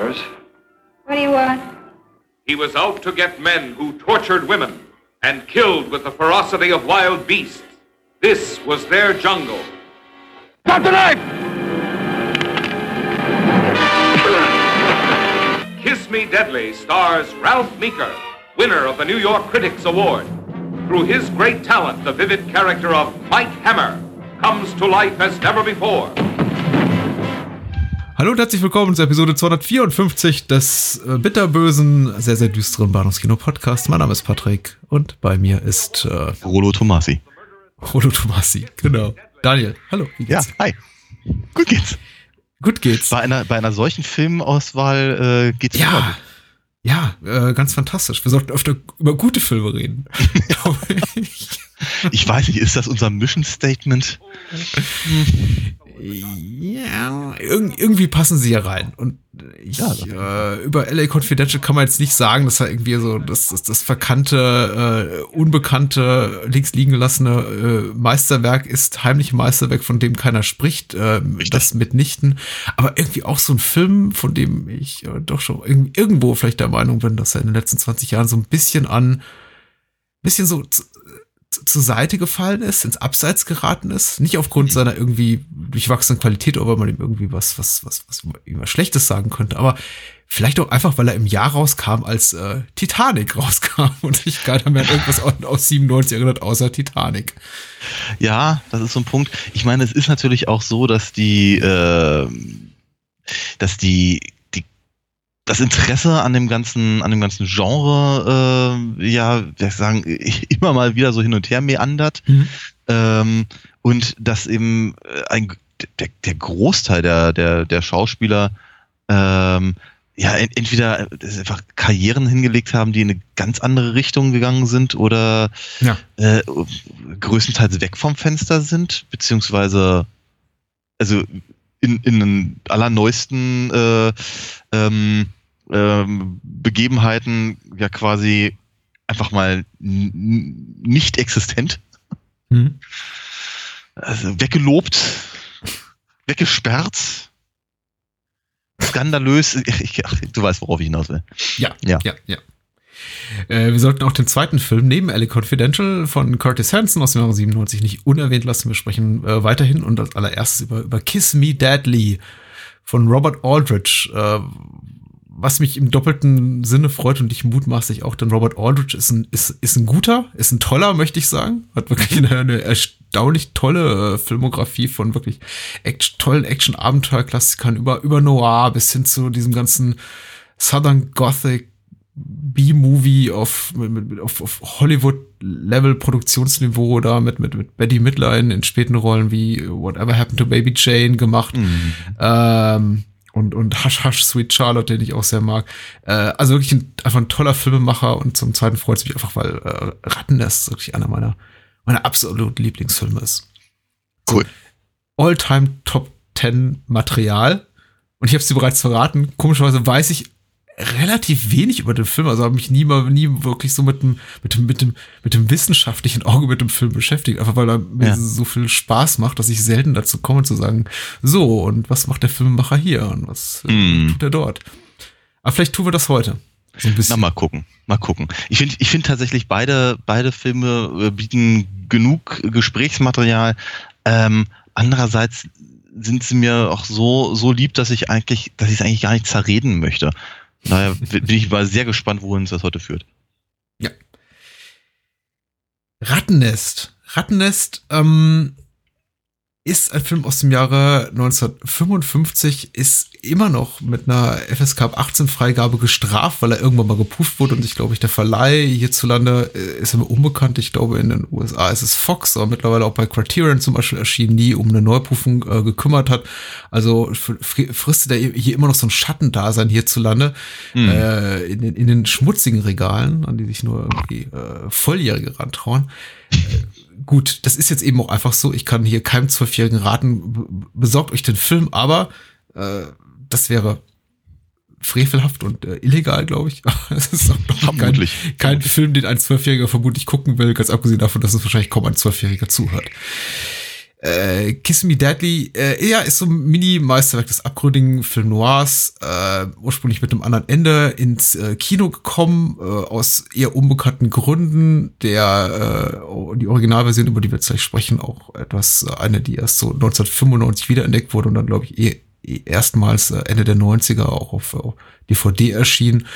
Hammer, if it matters. What do you want? He was out to get men who tortured women and killed with the ferocity of wild beasts. This was their jungle. Stop the knife! Kiss Me Deadly stars Ralph Meeker, winner of the New York Critics Award. Through his great talent, the vivid character of Mike Hammer comes to life as never before. Hallo und herzlich willkommen zur Episode 254 des äh, bitterbösen, sehr, sehr düsteren Bahnhofskino-Podcasts. Mein Name ist Patrick und bei mir ist äh, Rolo Tomasi. Rolo Tomasi, genau. Daniel, hallo, wie Ja, hi. Gut geht's. Gut geht's. Bei einer, bei einer solchen Filmauswahl äh, geht's immer Ja, gut. ja, äh, ganz fantastisch. Wir sollten öfter über gute Filme reden. Ich weiß nicht, ist das unser Mission Statement? Ja, irg irgendwie passen sie ja rein. Und ich, Ja, äh, über LA Confidential kann man jetzt nicht sagen, dass er irgendwie so das, das, das verkannte, äh, unbekannte, links liegen gelassene äh, Meisterwerk ist, heimliche Meisterwerk, von dem keiner spricht, äh, das mitnichten. Aber irgendwie auch so ein Film, von dem ich äh, doch schon irg irgendwo vielleicht der Meinung bin, dass er in den letzten 20 Jahren so ein bisschen an, bisschen so zu, zu- zur Seite gefallen ist, ins Abseits geraten ist. Nicht aufgrund seiner irgendwie durchwachsenen Qualität, oder weil man ihm irgendwie was, was, was, was was Schlechtes sagen könnte, aber vielleicht auch einfach, weil er im Jahr rauskam, als äh, Titanic rauskam und sich keiner mehr an irgendwas aus, aus 97 erinnert, außer Titanic. Ja, das ist so ein Punkt. Ich meine, es ist natürlich auch so, dass die, äh, dass die, das Interesse an dem ganzen, an dem ganzen Genre, äh, ja, ich sagen, immer mal wieder so hin und her meandert. Ähm, und dass eben äh, ein, der, der Großteil der, der, der Schauspieler ähm, ja en- entweder äh, einfach Karrieren hingelegt haben, die in eine ganz andere Richtung gegangen sind oder Ja. äh, größtenteils weg vom Fenster sind, beziehungsweise also in, in den allerneuesten äh, ähm, ähm, Begebenheiten ja quasi einfach mal nicht existent Mhm. also weggelobt, weggesperrt, skandalös. Ich, ach, du weißt, worauf ich hinaus will. Ja, Ja. ja, ja. Äh, wir sollten auch den zweiten Film neben LA Confidential von Curtis Hanson aus dem Jahre 97 nicht unerwähnt lassen. Wir sprechen äh, weiterhin und als allererstes über, über Kiss Me Deadly von Robert Aldrich. Äh, was mich im doppelten Sinne freut und ich mutmaßlich auch, denn Robert Aldrich ist ein, ist, ist ein guter, ist ein toller, möchte ich sagen. Hat wirklich eine, eine erstaunlich tolle äh, Filmografie von wirklich act tollen Action-Abenteuer-Klassikern über, über Noir bis hin zu diesem ganzen Southern Gothic B-Movie auf, auf, auf Hollywood-Level-Produktionsniveau da mit, mit, mit Betty Midline in späten Rollen wie Whatever Happened to Baby Jane gemacht. Ähm, und, und Hush Hush Sweet Charlotte, den ich auch sehr mag. Äh, also wirklich ein, einfach ein toller Filmemacher und zum zweiten freut es mich einfach, weil äh, Rattennest wirklich einer meiner, meiner absoluten Lieblingsfilme ist. Cool. All-Time Top 10 Material. Und ich habe es dir bereits verraten. Komischerweise weiß ich relativ wenig über den Film. Also habe mich nie mal, nie wirklich so mit dem, mit dem, mit dem, mit dem wissenschaftlichen Auge mit dem Film beschäftigt. Einfach weil er mir Ja. so viel Spaß macht, dass ich selten dazu komme zu sagen, so, und was macht der Filmemacher hier und was Mm. tut er dort? Aber vielleicht tun wir das heute. So ein Na, bisschen. mal gucken, mal gucken. Ich finde ich finde tatsächlich, beide, beide Filme äh, bieten genug Gesprächsmaterial. Ähm, andererseits sind sie mir auch so, so lieb, dass ich eigentlich, dass ich es eigentlich gar nicht zerreden möchte. Daher bin ich mal sehr gespannt, wohin uns das heute führt. Rattennest. Rattennest, ähm, ist ein Film aus dem Jahre 1955, ist immer noch mit einer FSK 18 Freigabe gestraft, weil er irgendwann mal geprüft wurde und ich glaube ich der Verleih hierzulande äh, ist immer unbekannt. Ich glaube in den USA ist es Fox, aber mittlerweile auch bei Criterion zum Beispiel erschienen, nie um eine Neuprüfung äh, gekümmert hat. Also fristet er hier immer noch so ein Schattendasein hierzulande mhm. äh, in, den, in den schmutzigen Regalen, an die sich nur irgendwie äh, Volljährige rantrauen. Gut, das ist jetzt eben auch einfach so. Ich kann hier keinem Zwölfjährigen raten, besorgt euch den Film, aber äh, das wäre frevelhaft und äh, illegal, glaube ich. Es ist auch kein, kein Film, den ein Zwölfjähriger vermutlich gucken will, ganz abgesehen davon, dass es wahrscheinlich kaum ein Zwölfjähriger zuhört. Äh, Kiss Me Deadly, äh, ja, ist so ein Mini-Meisterwerk des abgründigen Film Noirs, äh, ursprünglich mit einem anderen Ende ins äh, Kino gekommen, äh, aus eher unbekannten Gründen. Der, äh, die Originalversion, über die wir jetzt gleich sprechen, auch etwas, äh, eine, die erst so 1995 wiederentdeckt wurde und dann, glaube ich, eh, eh erstmals äh, Ende der 90er auch auf, auf DVD erschien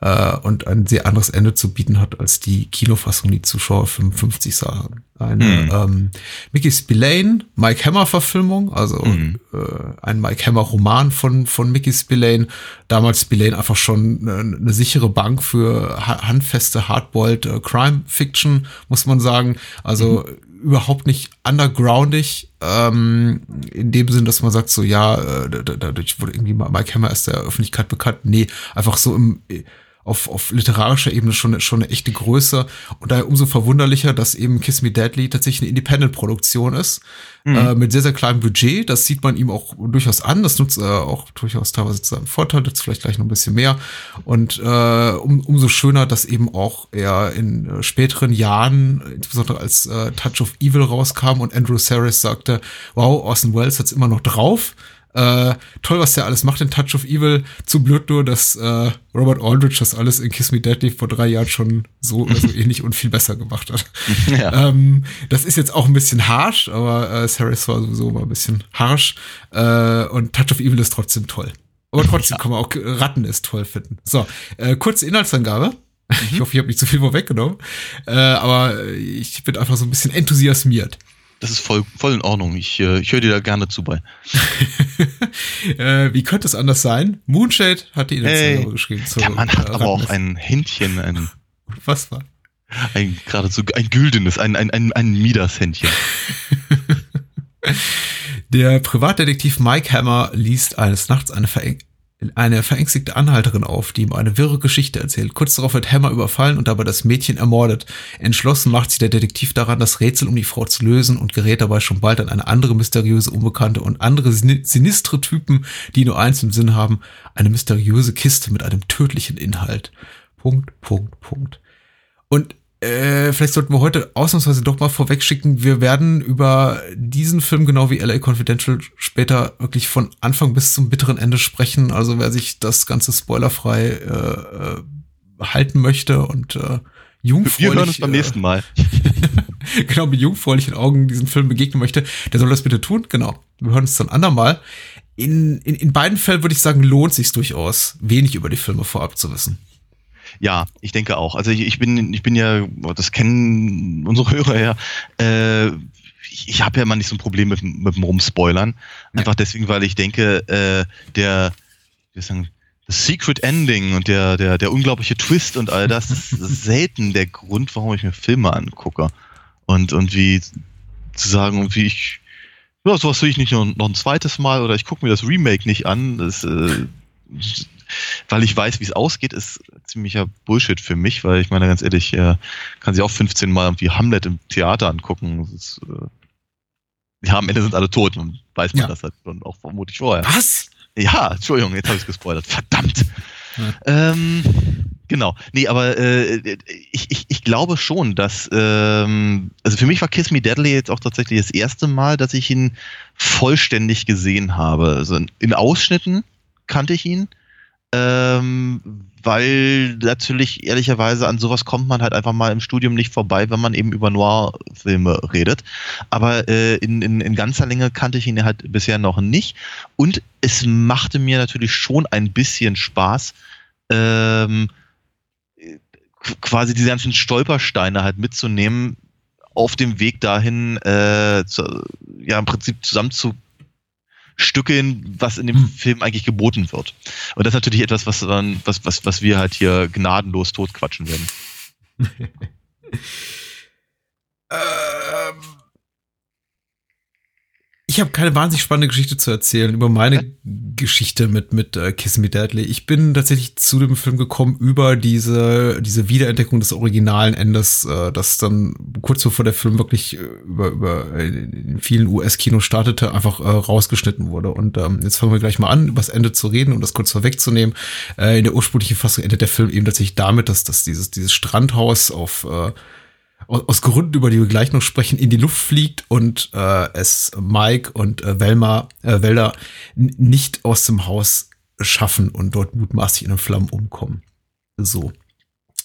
äh, und ein sehr anderes Ende zu bieten hat als die Kinofassung, die Zuschauer 55 sahen. Eine mhm. ähm, Mickey Spillane, Mike Hammer Verfilmung, also mhm. äh, ein Mike Hammer Roman von von Mickey Spillane. Damals Spillane einfach schon eine, eine sichere Bank für handfeste Hardboiled äh, Crime Fiction, muss man sagen. Also mhm überhaupt nicht undergroundig, ähm, in dem Sinn, dass man sagt, so ja, äh, dadurch wurde irgendwie Mike Hammer erst der Öffentlichkeit bekannt. Nee, einfach so im auf, auf literarischer Ebene schon, schon eine echte Größe. Und daher umso verwunderlicher, dass eben Kiss Me Deadly tatsächlich eine Independent-Produktion ist. Mhm. Äh, mit sehr, sehr kleinem Budget. Das sieht man ihm auch durchaus an. Das nutzt er auch durchaus teilweise zu seinem Vorteil. Jetzt vielleicht gleich noch ein bisschen mehr. Und äh, um, umso schöner, dass eben auch er in äh, späteren Jahren, insbesondere als äh, Touch of Evil rauskam und Andrew Saris sagte, wow, Orson Welles hat's immer noch drauf. Äh, toll, was der alles macht in Touch of Evil. Zu blöd nur, dass äh, Robert Aldrich das alles in Kiss Me Deadly vor drei Jahren schon so oder so ähnlich und viel besser gemacht hat. Ja. Ähm, das ist jetzt auch ein bisschen harsh, aber äh, Saris war sowieso mal ein bisschen harsh. Äh, und Touch of Evil ist trotzdem toll. Aber trotzdem ja. kann man auch Ratten ist toll finden. So, äh, kurze Inhaltsangabe. Ich mhm. hoffe, ich habe nicht zu viel vorweggenommen. Äh, aber ich bin einfach so ein bisschen enthusiasmiert. Das ist voll, voll in Ordnung. Ich, äh, ich höre dir da gerne zu bei. äh, wie könnte es anders sein? Moonshade hat die Initiative hey, geschrieben. Der Mann hat aber auch ein Händchen. Ein, Was war? Ein geradezu ein güldenes, ein, ein, ein, ein Midas-Händchen. Der Privatdetektiv Mike Hammer liest eines Nachts eine eine verängstigte Anhalterin auf, die ihm eine wirre Geschichte erzählt. Kurz darauf wird Hammer überfallen und dabei das Mädchen ermordet. Entschlossen macht sich der Detektiv daran, das Rätsel um die Frau zu lösen und gerät dabei schon bald an eine andere mysteriöse Unbekannte und andere sinistre Typen, die nur eins im Sinn haben, eine mysteriöse Kiste mit einem tödlichen Inhalt. Punkt, Punkt, Punkt. Und äh, vielleicht sollten wir heute ausnahmsweise doch mal vorwegschicken, wir werden über diesen Film genau wie LA Confidential später wirklich von Anfang bis zum bitteren Ende sprechen. Also wer sich das Ganze spoilerfrei äh, äh, halten möchte und äh, jungfräulich. Wir hören uns beim nächsten Mal. genau, mit jungfräulichen Augen diesen Film begegnen möchte, der soll das bitte tun. Genau. Wir hören uns dann andermal. In, in, in beiden Fällen würde ich sagen, lohnt sich durchaus, wenig über die Filme vorab zu wissen. Ja, ich denke auch. Also ich, ich bin, ich bin ja, das kennen unsere Hörer ja, äh, ich, ich habe ja immer nicht so ein Problem mit, mit dem Rumspoilern. Einfach ja. deswegen, weil ich denke, äh, der, wie sagen, das Secret Ending und der, der, der unglaubliche Twist und all das, das ist selten der Grund, warum ich mir Filme angucke. Und, und wie zu sagen, und wie ich, ja, sowas will ich nicht noch, noch ein zweites Mal oder ich gucke mir das Remake nicht an. Das, äh, weil ich weiß, wie es ausgeht, ist ziemlicher Bullshit für mich, weil ich meine, ganz ehrlich, äh, kann sich auch 15 Mal irgendwie Hamlet im Theater angucken. Ist, äh, ja, am Ende sind alle tot und weiß man ja. das halt schon auch vermutlich vorher. Was? Ja, Entschuldigung, jetzt habe ich es gespoilert. Verdammt. Ja. Ähm, genau. Nee, aber äh, ich, ich, ich glaube schon, dass ähm, also für mich war Kiss Me Deadly jetzt auch tatsächlich das erste Mal, dass ich ihn vollständig gesehen habe. Also in Ausschnitten kannte ich ihn, ähm, weil natürlich ehrlicherweise an sowas kommt man halt einfach mal im Studium nicht vorbei, wenn man eben über Noir-Filme redet. Aber äh, in, in, in ganzer Länge kannte ich ihn halt bisher noch nicht. Und es machte mir natürlich schon ein bisschen Spaß, ähm, quasi diese ganzen Stolpersteine halt mitzunehmen, auf dem Weg dahin, äh, zu, ja im Prinzip zusammenzustückeln, was in dem Hm. Film eigentlich geboten wird. Und das ist natürlich etwas, was, dann, was, was, was wir halt hier gnadenlos totquatschen werden. Ähm, ich habe keine wahnsinnig spannende Geschichte zu erzählen über meine Geschichte mit, mit äh, Kiss Me Deadly. Ich bin tatsächlich zu dem Film gekommen über diese, diese Wiederentdeckung des originalen Endes, äh, das dann kurz bevor der Film wirklich äh, über, über äh, in vielen US-Kinos startete, einfach äh, rausgeschnitten wurde. Und ähm, jetzt fangen wir gleich mal an, über das Ende zu reden und das kurz vorwegzunehmen. Äh, in der ursprünglichen Fassung endet der Film eben tatsächlich damit, dass, dass dieses, dieses Strandhaus auf äh, aus, Gründen, über die wir gleich noch sprechen, in die Luft fliegt und äh, es Mike und äh, Velma, äh, Welder n- nicht aus dem Haus schaffen und dort mutmaßlich in den Flammen umkommen. So.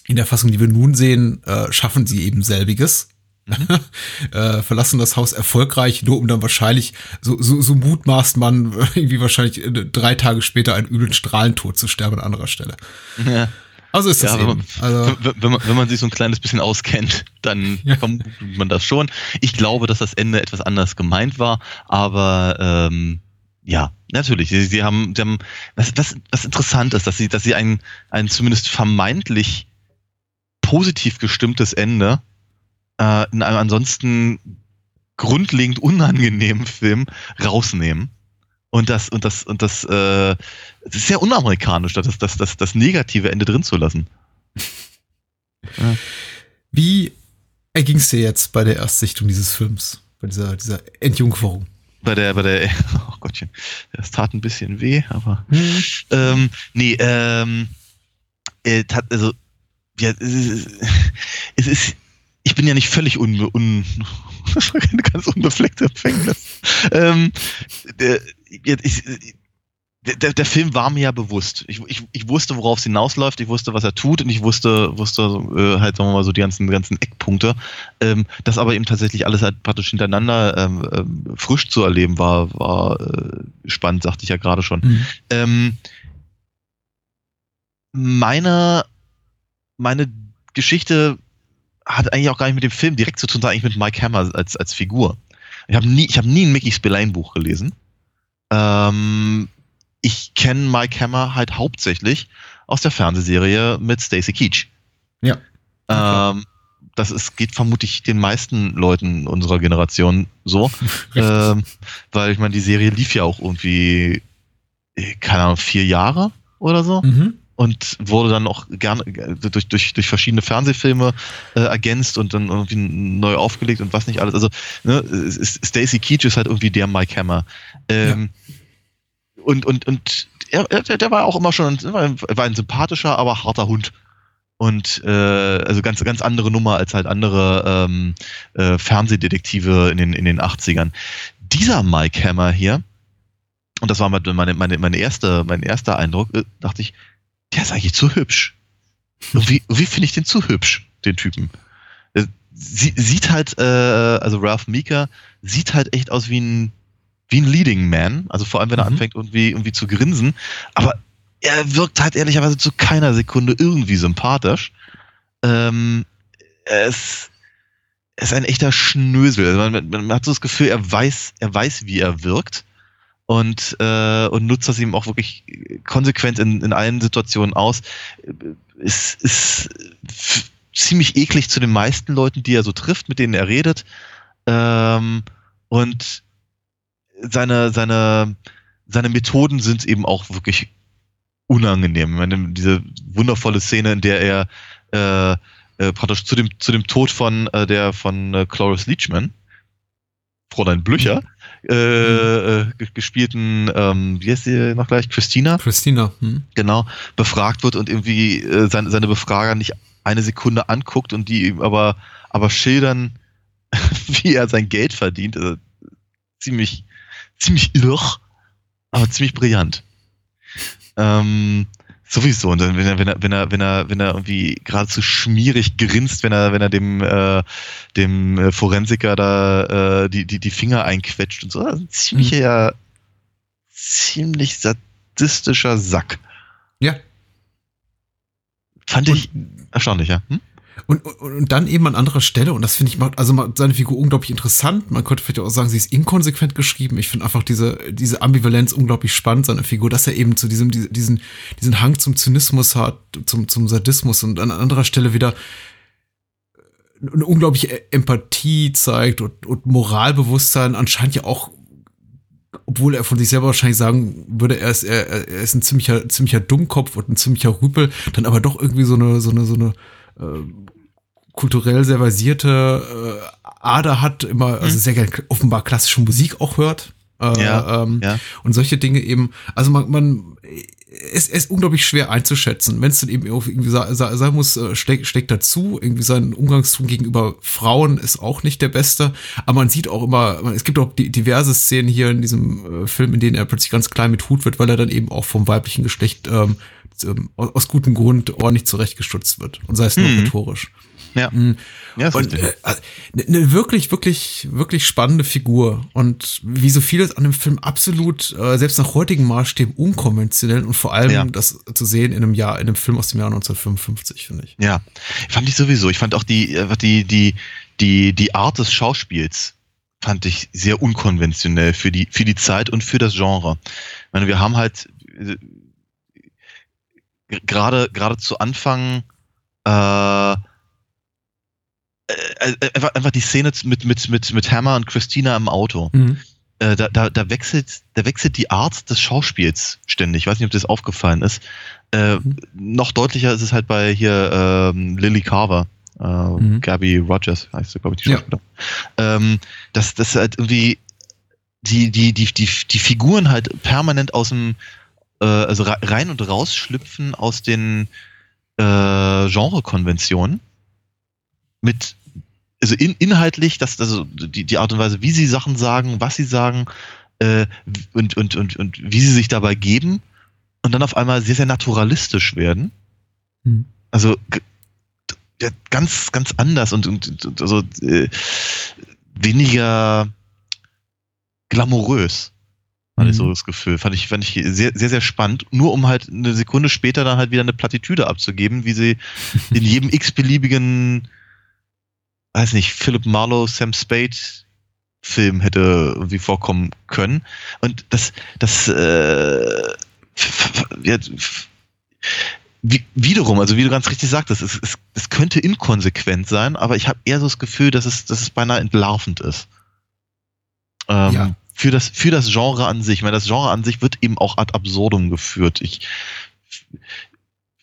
In der Fassung, die wir nun sehen, äh, schaffen sie eben selbiges. äh, verlassen das Haus erfolgreich, nur um dann wahrscheinlich, so, so, so mutmaßt man, irgendwie wahrscheinlich äh, drei Tage später einen üblen Strahlentod zu sterben an anderer Stelle. Ja. Also ist das Ja, wenn Also, wenn, wenn, man, wenn man sich so ein kleines bisschen auskennt, dann Ja. vermutet man das schon. Ich glaube, dass das Ende etwas anders gemeint war, aber ähm, ja, natürlich. Sie, sie haben, sie haben was, was, was interessant ist, dass sie, dass sie ein, ein zumindest vermeintlich positiv gestimmtes Ende äh, in einem ansonsten grundlegend unangenehmen Film rausnehmen. Und das, und das, und das, äh, das ist sehr unamerikanisch, das, das, das, das negative Ende drin zu lassen. Wie erging es dir jetzt bei der Erstsichtung dieses Films? Bei dieser, dieser Entjungferung? Bei der, bei der, oh Gottchen, das tat ein bisschen weh, aber ähm, nee, ähm, äh, tat, also, ja, es ist, ich bin ja nicht völlig un, un ganz unbefleckte Empfängnis. ähm, ich, der, der Film war mir ja bewusst. Ich, ich, ich wusste, worauf es hinausläuft, ich wusste, was er tut und ich wusste, wusste äh, halt, sagen wir mal, so die ganzen, ganzen Eckpunkte. Ähm, das aber eben tatsächlich alles halt praktisch hintereinander ähm, ähm, frisch zu erleben, war, war äh, spannend, sagte ich ja gerade schon. Mhm. Ähm, meine, meine Geschichte hat eigentlich auch gar nicht mit dem Film direkt zu tun, sondern eigentlich mit Mike Hammer als, als Figur. Ich habe nie, ich habe nie ein Mickey Spillane Buch gelesen. Ähm, ich kenne Mike Hammer halt hauptsächlich aus der Fernsehserie mit Stacy Keach. Ja. Ähm, das ist, geht vermutlich den meisten Leuten unserer Generation so. ähm, weil ich meine, die Serie lief ja auch irgendwie, äh, keine Ahnung, vier Jahre oder so Mhm. Und wurde dann auch gerne äh, durch, durch, durch verschiedene Fernsehfilme äh, ergänzt und dann irgendwie neu aufgelegt und was nicht alles. Also ne, Stacey Keach ist halt irgendwie der Mike Hammer. Ähm, Und, und, und er, er, der war auch immer schon, er war ein sympathischer, aber harter Hund. Und äh, also ganz, ganz andere Nummer als halt andere ähm, äh, Fernsehdetektive in den, in den 80ern. Dieser Mike Hammer hier, und das war meine, meine, meine, meine erste, mein erster Eindruck, äh, dachte ich, der ist eigentlich zu hübsch. Irgendwie, irgendwie finde ich den zu hübsch, den Typen. Äh, Sie, sieht halt, äh, also Ralph Meeker sieht halt echt aus wie ein, wie ein Leading Man. Also vor allem, wenn er Mhm. anfängt, irgendwie, irgendwie zu grinsen. Aber er wirkt halt ehrlicherweise zu keiner Sekunde irgendwie sympathisch. Ähm, er ist, er ist ein echter Schnösel. Also man, man, man hat so das Gefühl, er weiß, er weiß, wie er wirkt und, äh, und nutzt das ihm auch wirklich konsequent in, in allen Situationen aus. Ist, ist ziemlich eklig zu den meisten Leuten, die er so trifft, mit denen er redet. Ähm, und seine, seine, seine Methoden sind eben auch wirklich unangenehm. Ich meine, diese wundervolle Szene, in der er äh, äh, praktisch zu dem, zu dem Tod von äh, der von äh, Cloris Leachman, Fräulein Blücher, äh, äh, ge- gespielten, ähm, wie heißt sie noch gleich? Christina? Christina. Hm? genau, befragt wird und irgendwie äh, seine, seine Befrager nicht eine Sekunde anguckt und die ihm aber, aber schildern, wie er sein Geld verdient. Also, ziemlich, ziemlich irr, aber ziemlich brillant. Ähm, sowieso. Und dann, wenn er, wenn er, wenn er, wenn er, wenn er irgendwie geradezu schmierig grinst, wenn er, wenn er dem, äh, dem äh, Forensiker da äh, die, die, die Finger einquetscht und so. Das ist ein ziemlicher, ziemlich sadistischer Sack. Ja. Fand ich erstaunlich, ja. Hm? Und, und, und dann eben an anderer Stelle, und das finde ich macht also macht seine Figur unglaublich interessant. Man könnte vielleicht auch sagen, sie ist inkonsequent geschrieben. Ich finde einfach diese, diese Ambivalenz unglaublich spannend, seine Figur, dass er eben zu diesem, diesen, diesen Hang zum Zynismus hat, zum, zum Sadismus und an anderer Stelle wieder eine unglaubliche Empathie zeigt und, und Moralbewusstsein anscheinend ja auch obwohl er von sich selber wahrscheinlich sagen würde, er ist, er, er ist ein ziemlicher, ziemlicher Dummkopf und ein ziemlicher Rüpel, dann aber doch irgendwie so eine, so eine, so eine kulturell sehr versierte äh, Ader hat, immer, also mhm. sehr gerne offenbar klassische Musik auch hört. Äh, ja, ähm, ja. Und solche Dinge eben, also man, man es, es ist unglaublich schwer einzuschätzen. Wenn es dann eben irgendwie sein muss, äh, steckt, dazu. Irgendwie sein Umgangston gegenüber Frauen ist auch nicht der beste. Aber man sieht auch immer, es gibt auch diverse Szenen hier in diesem äh, Film, in denen er plötzlich ganz klein mit Hut wird, weil er dann eben auch vom weiblichen Geschlecht ähm, ähm aus gutem Grund ordentlich zurechtgestutzt wird. Und sei es nur mhm. rhetorisch. Ja. Mhm. ja und äh, eine ne wirklich, wirklich, wirklich spannende Figur. Und wie so vieles an dem Film absolut, äh, selbst nach heutigen Maßstäben, unkonventionell und vor allem ja. das zu sehen in einem Jahr, in einem Film aus dem Jahr 1955, finde ich. Ja, fand ich sowieso. Ich fand auch die, äh, die, die, die, die Art des Schauspiels fand ich sehr unkonventionell für die, für die Zeit und für das Genre. Ich meine, wir haben halt äh, gerade, gerade zu Anfang, äh, äh, äh, einfach, einfach die Szene mit, mit, mit, mit Hammer und Christina im Auto. Mhm. Äh, da, da, da, wechselt, da wechselt die Art des Schauspiels ständig. Ich weiß nicht, ob das aufgefallen ist. Äh, mhm. Noch deutlicher ist es halt bei hier ähm, Lily Carver. Äh, mhm. Gabby Rogers heißt sie, glaube ich, die Schauspielerin. Ja. Ähm, dass das halt irgendwie die, die, die, die, die Figuren halt permanent aus dem, äh, also rein und raus schlüpfen aus den äh, Genrekonventionen mit, also in, inhaltlich, dass, also die, die Art und Weise, wie sie Sachen sagen, was sie sagen äh, und, und, und, und wie sie sich dabei geben und dann auf einmal sehr, sehr naturalistisch werden. Mhm. Also ja, ganz, ganz anders und, und, und also äh, weniger glamourös. Hatte ich so mhm. das Gefühl. Fand ich, fand ich sehr, sehr, sehr spannend. Nur um halt eine Sekunde später dann halt wieder eine Plattitüde abzugeben, wie sie in jedem x-beliebigen weiß nicht, Philip Marlowe, Sam Spade Film hätte irgendwie vorkommen können. Und das, das, äh, ja, wiederum, also wie du ganz richtig sagtest, es, es, es könnte inkonsequent sein, aber ich habe eher so das Gefühl, dass es, dass es beinahe entlarvend ist. Ähm, ja. Für, das, für das Genre an sich. Ich meine, das Genre an sich wird eben auch ad absurdum geführt. Ich,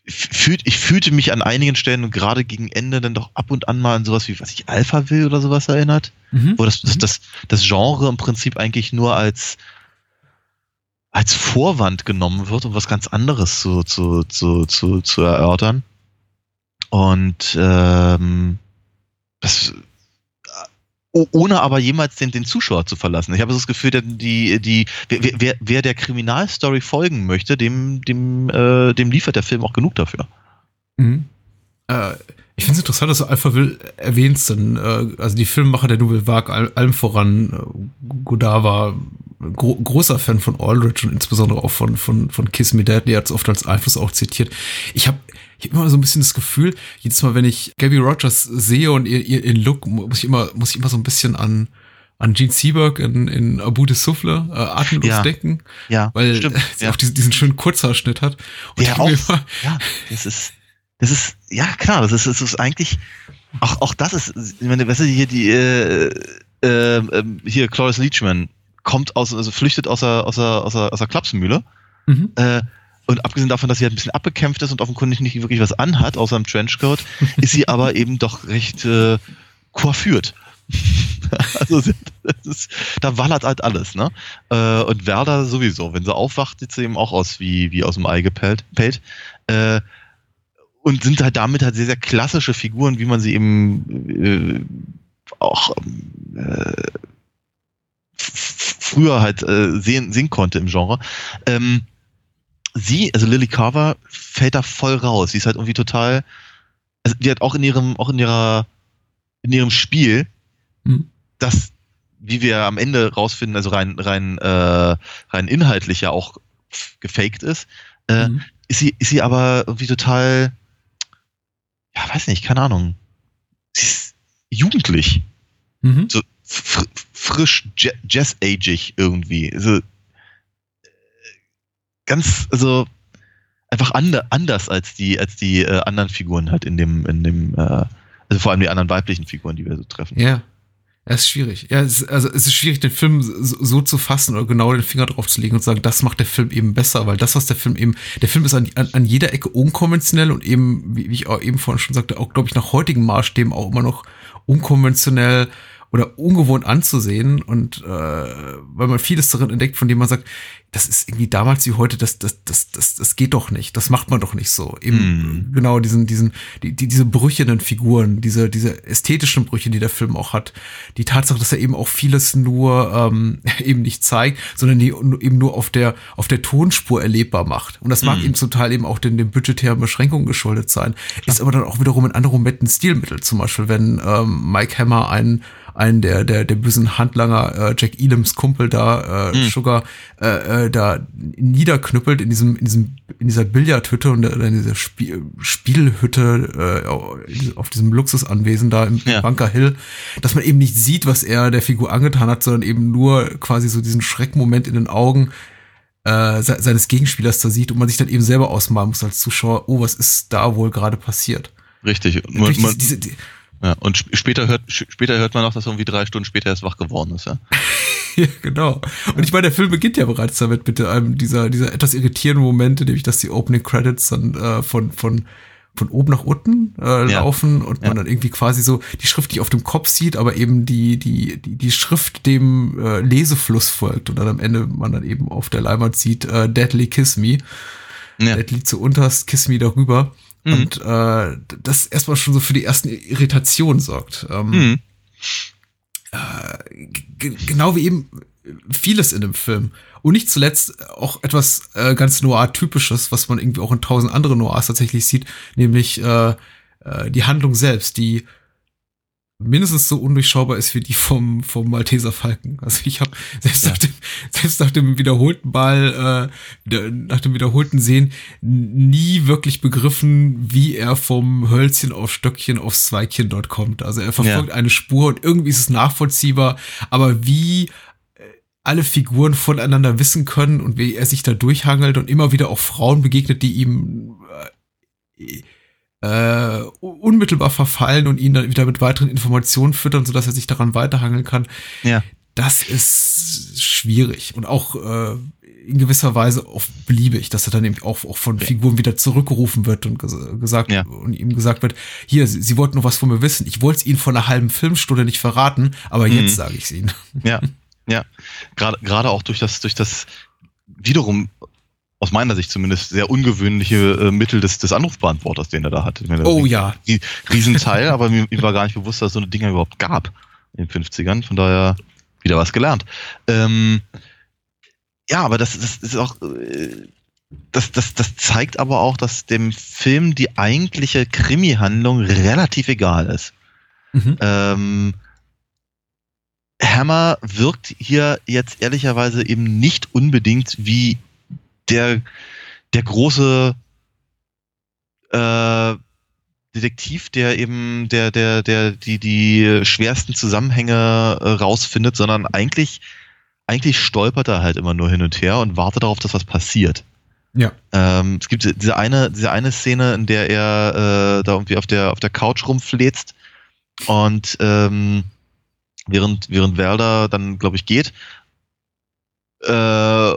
fühlt, ich fühlte mich an einigen Stellen und gerade gegen Ende dann doch ab und an mal an sowas wie, was ich, Alpha will oder sowas erinnert. Mhm. Wo das, das, mhm. das, das Genre im Prinzip eigentlich nur als, als Vorwand genommen wird, um was ganz anderes zu, zu, zu, zu, zu erörtern. Und ähm, das ohne aber jemals den, den Zuschauer zu verlassen. Ich habe das Gefühl, die, die, wer, wer, der Kriminalstory folgen möchte, dem, dem, äh, dem liefert der Film auch genug dafür. Mhm. Äh, ich finde es interessant, dass du Alpha Will erwähnst, denn äh, also die Filmemacher der Nouvelle Vague, allem voran äh, Godard war gro großer Fan von Aldrich und insbesondere auch von, von, von Kiss Me Deadly, hat es oft als Einfluss auch zitiert. Ich habe ich habe immer so ein bisschen das Gefühl, jedes Mal, wenn ich Gabby Rogers sehe und ihr, ihr, ihren Look, muss ich immer, muss ich immer so ein bisschen an, an Gene Seberg in, in Abu de Souffle äh, atemlos ja. denken. Ja, weil stimmt. sie ja. auch diesen, diesen schönen Kurzhaarschnitt hat. Und ja, auch, immer, ja, das ist, das ist, ja klar, das ist, das ist eigentlich, auch, auch das ist, ich meine, weißt du, hier die, äh, äh, hier Cloris Leachman kommt aus, also flüchtet aus der, aus der, aus der, aus der Klapsenmühle. Mhm. Äh, und abgesehen davon, dass sie halt ein bisschen abbekämpft ist und offenkundig nicht wirklich was anhat, außer im Trenchcoat, ist sie aber eben doch recht äh, coiffiert. also ist, da wallert halt alles, ne? Äh, und Werder sowieso. Wenn sie aufwacht, sieht sie eben auch aus wie, wie aus dem Ei gepellt. Äh, und sind halt damit halt sehr, sehr klassische Figuren, wie man sie eben äh, auch äh, früher halt äh, sehen, sehen konnte im Genre. Ähm, sie, also Lily Carver, fällt da voll raus. Sie ist halt irgendwie total, also die hat auch in ihrem, auch in ihrer, in ihrem Spiel, mhm. das, wie wir am Ende rausfinden, also rein, rein, äh, rein inhaltlich ja auch gefaked ist, äh, mhm. ist sie, ist sie aber irgendwie total, ja, weiß nicht, keine Ahnung. jugendlich. Mhm. So fr frisch, ja- jazz-agig irgendwie. So, äh, ganz, also einfach ande, anders als die, als die äh, anderen Figuren halt in dem, in dem, äh, also vor allem die anderen weiblichen Figuren, die wir so treffen. Ja. Ja, ist schwierig. Ja, es ist, also es ist schwierig, den Film so, so zu fassen oder genau den Finger drauf zu legen und zu sagen, das macht der Film eben besser, weil das, was der Film eben, der Film ist an, an, an jeder Ecke unkonventionell und eben, wie, wie ich auch eben vorhin schon sagte, auch, glaube ich, nach heutigen Maßstäben auch immer noch unkonventionell oder ungewohnt anzusehen und äh, weil man vieles darin entdeckt, von dem man sagt, das ist irgendwie damals wie heute, das, das, das, das, das geht doch nicht, das macht man doch nicht so. Eben Mm. genau diesen, diesen, die, die, diese brüchenden Figuren, diese, diese ästhetischen Brüche, die der Film auch hat, die Tatsache, dass er eben auch vieles nur ähm, eben nicht zeigt, sondern die eben nur auf der, auf der Tonspur erlebbar macht. Und das mag Mhm. eben zum Teil eben auch den, den budgetären Beschränkungen geschuldet sein, ist aber dann auch wiederum in anderen Momenten Stilmittel. Zum Beispiel, wenn ähm, Mike Hammer einen einen der der der bösen Handlanger äh, Jack Elams Kumpel da äh, Mhm. Sugar äh, äh, da niederknüppelt in diesem in diesem in dieser Billardhütte und in dieser Spiel, Spielhütte äh, auf diesem Luxusanwesen da im Ja. Bunker Hill, dass man eben nicht sieht, was er der Figur angetan hat, sondern eben nur quasi so diesen Schreckmoment in den Augen äh, se seines Gegenspielers da sieht und man sich dann eben selber ausmalen muss als Zuschauer, oh, was ist da wohl gerade passiert? Richtig. Man, diese, diese, ja, und sp- später hört, später hört man auch, dass er irgendwie drei Stunden später erst wach geworden ist, ja. Ja, genau. Und ich meine, der Film beginnt ja bereits damit, mit einem dieser, dieser etwas irritierenden Momente, nämlich, dass die Opening Credits dann äh, von, von, von oben nach unten äh, Ja. laufen und man Ja. dann irgendwie quasi so die Schrift nicht auf dem Kopf sieht, aber eben die, die, die, die Schrift dem äh, Lesefluss folgt und dann am Ende man dann eben auf der Leinwand sieht, äh, Deadly Kiss Me. Ja. Deadly zu unterst, Kiss Me darüber. Mhm. Und äh, das erstmal schon so für die ersten Irritationen sorgt. Ähm, Mhm. g- genau wie eben vieles in dem Film. Und nicht zuletzt auch etwas äh, ganz Noir-typisches, was man irgendwie auch in tausend andere Noirs tatsächlich sieht, nämlich äh, äh, die Handlung selbst, die mindestens so undurchschaubar ist wie die vom, vom Malteser Falken. Also ich habe selbst, Ja. nach dem, selbst nach dem wiederholten Mal, äh, nach dem wiederholten Sehen, nie wirklich begriffen, wie er vom Hölzchen auf Stöckchen aufs Zweigchen dort kommt. Also er verfolgt eine Spur und irgendwie ist es nachvollziehbar, aber wie äh, alle Figuren voneinander wissen können und wie er sich da durchhangelt und immer wieder auch Frauen begegnet, die ihm äh, äh, unmittelbar verfallen und ihn dann wieder mit weiteren Informationen füttern, sodass er sich daran weiterhangeln kann. Ja. Das ist schwierig und auch äh, in gewisser Weise auch beliebig, dass er dann eben auch, auch von Figuren wieder zurückgerufen wird und ges gesagt Ja. und ihm gesagt wird, hier, sie, sie wollten noch was von mir wissen. Ich wollte es ihnen vor einer halben Filmstunde nicht verraten, aber Mhm. jetzt sage ich es ihnen. Ja, ja. Gerade gerade auch durch das, durch das wiederum aus meiner Sicht zumindest sehr ungewöhnliche äh, Mittel des, des Anrufbeantworters, den er da hat. Meine, Oh ja. rie- Riesenteil, aber mir, mir war gar nicht bewusst, dass es so eine Dinger überhaupt gab in den 50ern. Von daher wieder was gelernt. Ähm, ja, aber das, das ist auch, äh, das, das, das zeigt aber auch, dass dem Film die eigentliche Krimi-Handlung relativ egal ist. Mhm. Ähm, Hammer wirkt hier jetzt ehrlicherweise eben nicht unbedingt wie der, der große äh, Detektiv, der eben der, der, der, die, die schwersten Zusammenhänge äh, rausfindet, sondern eigentlich, eigentlich stolpert er halt immer nur hin und her und wartet darauf, dass was passiert. Ja. Ähm, es gibt diese eine, diese eine Szene, in der er äh, da irgendwie auf der, auf der Couch rumfläzt und ähm, während, während Werder dann, glaube ich, geht, äh,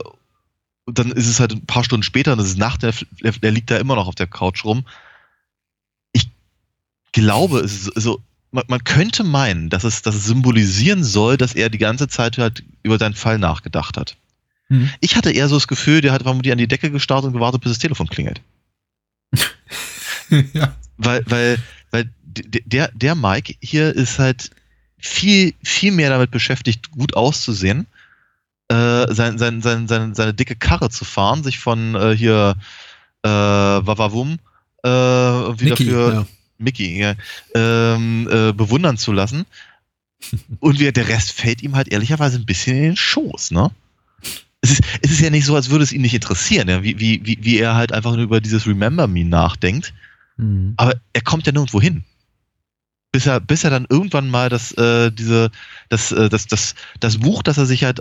und dann ist es halt ein paar Stunden später und es ist Nacht, der, der liegt da immer noch auf der Couch rum. Ich glaube, es ist so, man, man könnte meinen, dass es, dass es symbolisieren soll, dass er die ganze Zeit halt über seinen Fall nachgedacht hat. Mhm. Ich hatte eher so das Gefühl, der hat vermutlich an die Decke gestarrt und gewartet, bis das Telefon klingelt. ja. Weil, weil, weil der, der Mike hier ist halt viel, viel mehr damit beschäftigt, gut auszusehen, äh, sein, sein, sein, sein, seine dicke Karre zu fahren, sich von äh, hier äh, Wawawum äh, irgendwie Niki, dafür ja. Mickey ja, ähm, äh, bewundern zu lassen. Und wie, der Rest fällt ihm halt ehrlicherweise ein bisschen in den Schoß, ne? Es ist, es ist ja nicht so, als würde es ihn nicht interessieren, ja? wie, wie, wie, wie er halt einfach nur über dieses Remember Me nachdenkt. Mhm. Aber er kommt ja nirgendwo hin. bis er, bis er dann irgendwann mal das, äh, diese, das, äh, das, das, das Buch, das er sich halt,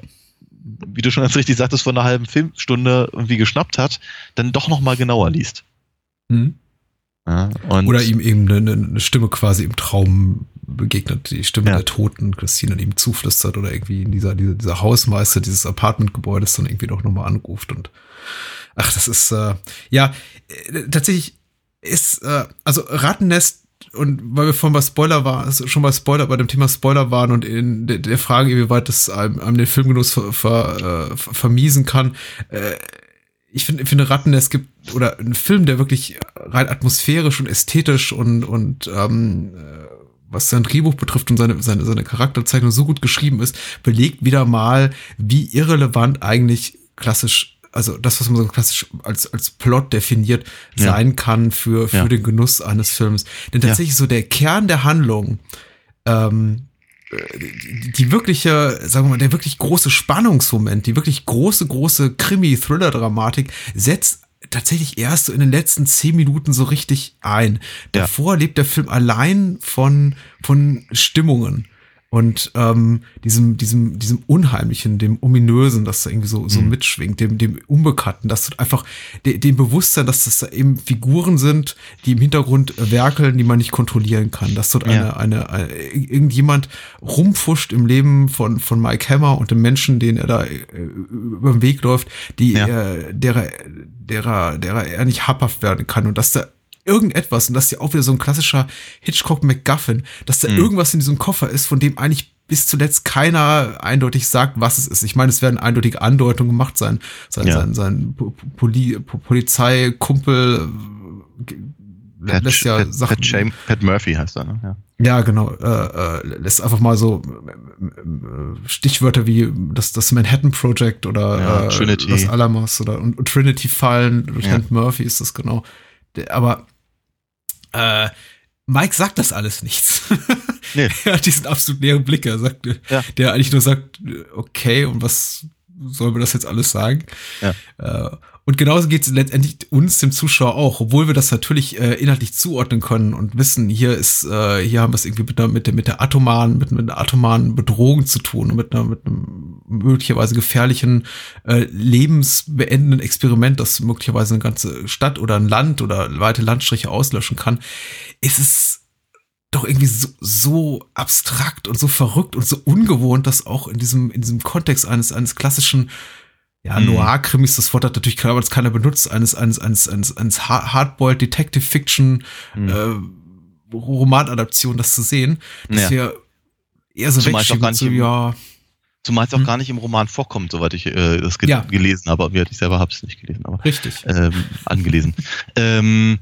wie du schon ganz richtig sagtest, vor einer halben Filmstunde irgendwie geschnappt hat, dann doch nochmal genauer liest. Mhm. Ja, Oder ihm eben eine, eine Stimme quasi im Traum begegnet, die Stimme Ja. der Toten, Christine ihm zuflüstert oder irgendwie dieser, dieser, dieser Hausmeister dieses Apartmentgebäudes dann irgendwie doch nochmal anruft und ach, das ist, äh, ja, äh, tatsächlich ist, äh, also Rattennest und weil wir vorhin bei Spoiler waren, also schon bei Spoiler, bei dem Thema Spoiler waren und in der, der Frage, inwieweit das einem, einem den Filmgenuss ver, ver, äh, ver, vermiesen kann, äh, ich finde, finde Rattennest gibt, oder ein Film, der wirklich rein atmosphärisch und ästhetisch und, und ähm, äh, was sein Drehbuch betrifft und seine, seine, seine Charakterzeichnung so gut geschrieben ist, belegt wieder mal, wie irrelevant eigentlich klassisch, also das, was man so klassisch als, als Plot definiert, Ja. sein kann für, für Ja. den Genuss eines Films. Denn Ja. tatsächlich so der Kern der Handlung, ähm, die, die wirkliche, sagen wir mal, der wirklich große Spannungsmoment, die wirklich große, große Krimi-Thriller-Dramatik setzt tatsächlich erst so in den letzten zehn Minuten so richtig ein. Ja. Davor lebt der Film allein von, von Stimmungen und ähm, diesem, diesem, diesem Unheimlichen, dem Ominösen, das da irgendwie so, so Mhm. mitschwingt, dem, dem Unbekannten, dass du einfach de, dem Bewusstsein, dass das da eben Figuren sind, die im Hintergrund werkeln, die man nicht kontrollieren kann, dass dort Ja. eine, eine, eine, irgendjemand rumfuscht im Leben von, von Mike Hammer und dem Menschen, den er da äh, über den Weg läuft, die, Ja. äh, derer, derer, derer er nicht habhaft werden kann und dass da irgendetwas, und das ist ja auch wieder so ein klassischer Hitchcock-McGuffin, dass da Mhm. irgendwas in diesem Koffer ist, von dem eigentlich bis zuletzt keiner eindeutig sagt, was es ist. Ich meine, es werden eindeutige Andeutungen gemacht sein. Sein, Ja. sein, sein Po- Poli Po- Polizeikumpel äh, Pat, lässt ja Pat, Sachen. Pat, Shame, Pat Murphy heißt er, ne? Ja. Ja, genau. Äh, äh, lässt einfach mal so äh, Stichwörter wie das, das Manhattan Project oder Ja, äh, Trinity. das Alamos oder und, und Trinity fallen. Lieutenant Murphy ist das genau. Der, aber äh, Mike sagt das alles nichts. Nee. er hat diesen absolut leeren Blick. Er sagt, Ja. der eigentlich nur sagt, okay, und was soll mir das jetzt alles sagen? Ja. Äh, und genauso geht es letztendlich uns, dem Zuschauer, auch, obwohl wir das natürlich äh, inhaltlich zuordnen können und wissen, hier ist, äh, hier haben wir es irgendwie mit der, mit der, mit der atomaren, mit, mit einer atomaren Bedrohung zu tun und mit einer, mit einem möglicherweise gefährlichen, äh, lebensbeendenden Experiment, das möglicherweise eine ganze Stadt oder ein Land oder weite Landstriche auslöschen kann, ist es doch irgendwie so, so abstrakt und so verrückt und so ungewohnt, dass auch in diesem, in diesem Kontext eines, eines klassischen ja, Mhm. Noir-Krimis, das Wort hat natürlich keiner, aber das keiner benutzt, eines, eines, eines, eines, eines Hard- Hardboiled Detective Fiction Mhm. äh, Romanadaption, das zu sehen, dass Ja. wir eher so Zumal auch wegschieben nicht so, im- ja, Zumal es auch Hm. gar nicht im Roman vorkommt, soweit ich äh, das ge Ja. gelesen habe. Ich selber habe es nicht gelesen, aber richtig. ähm, angelesen. ähm,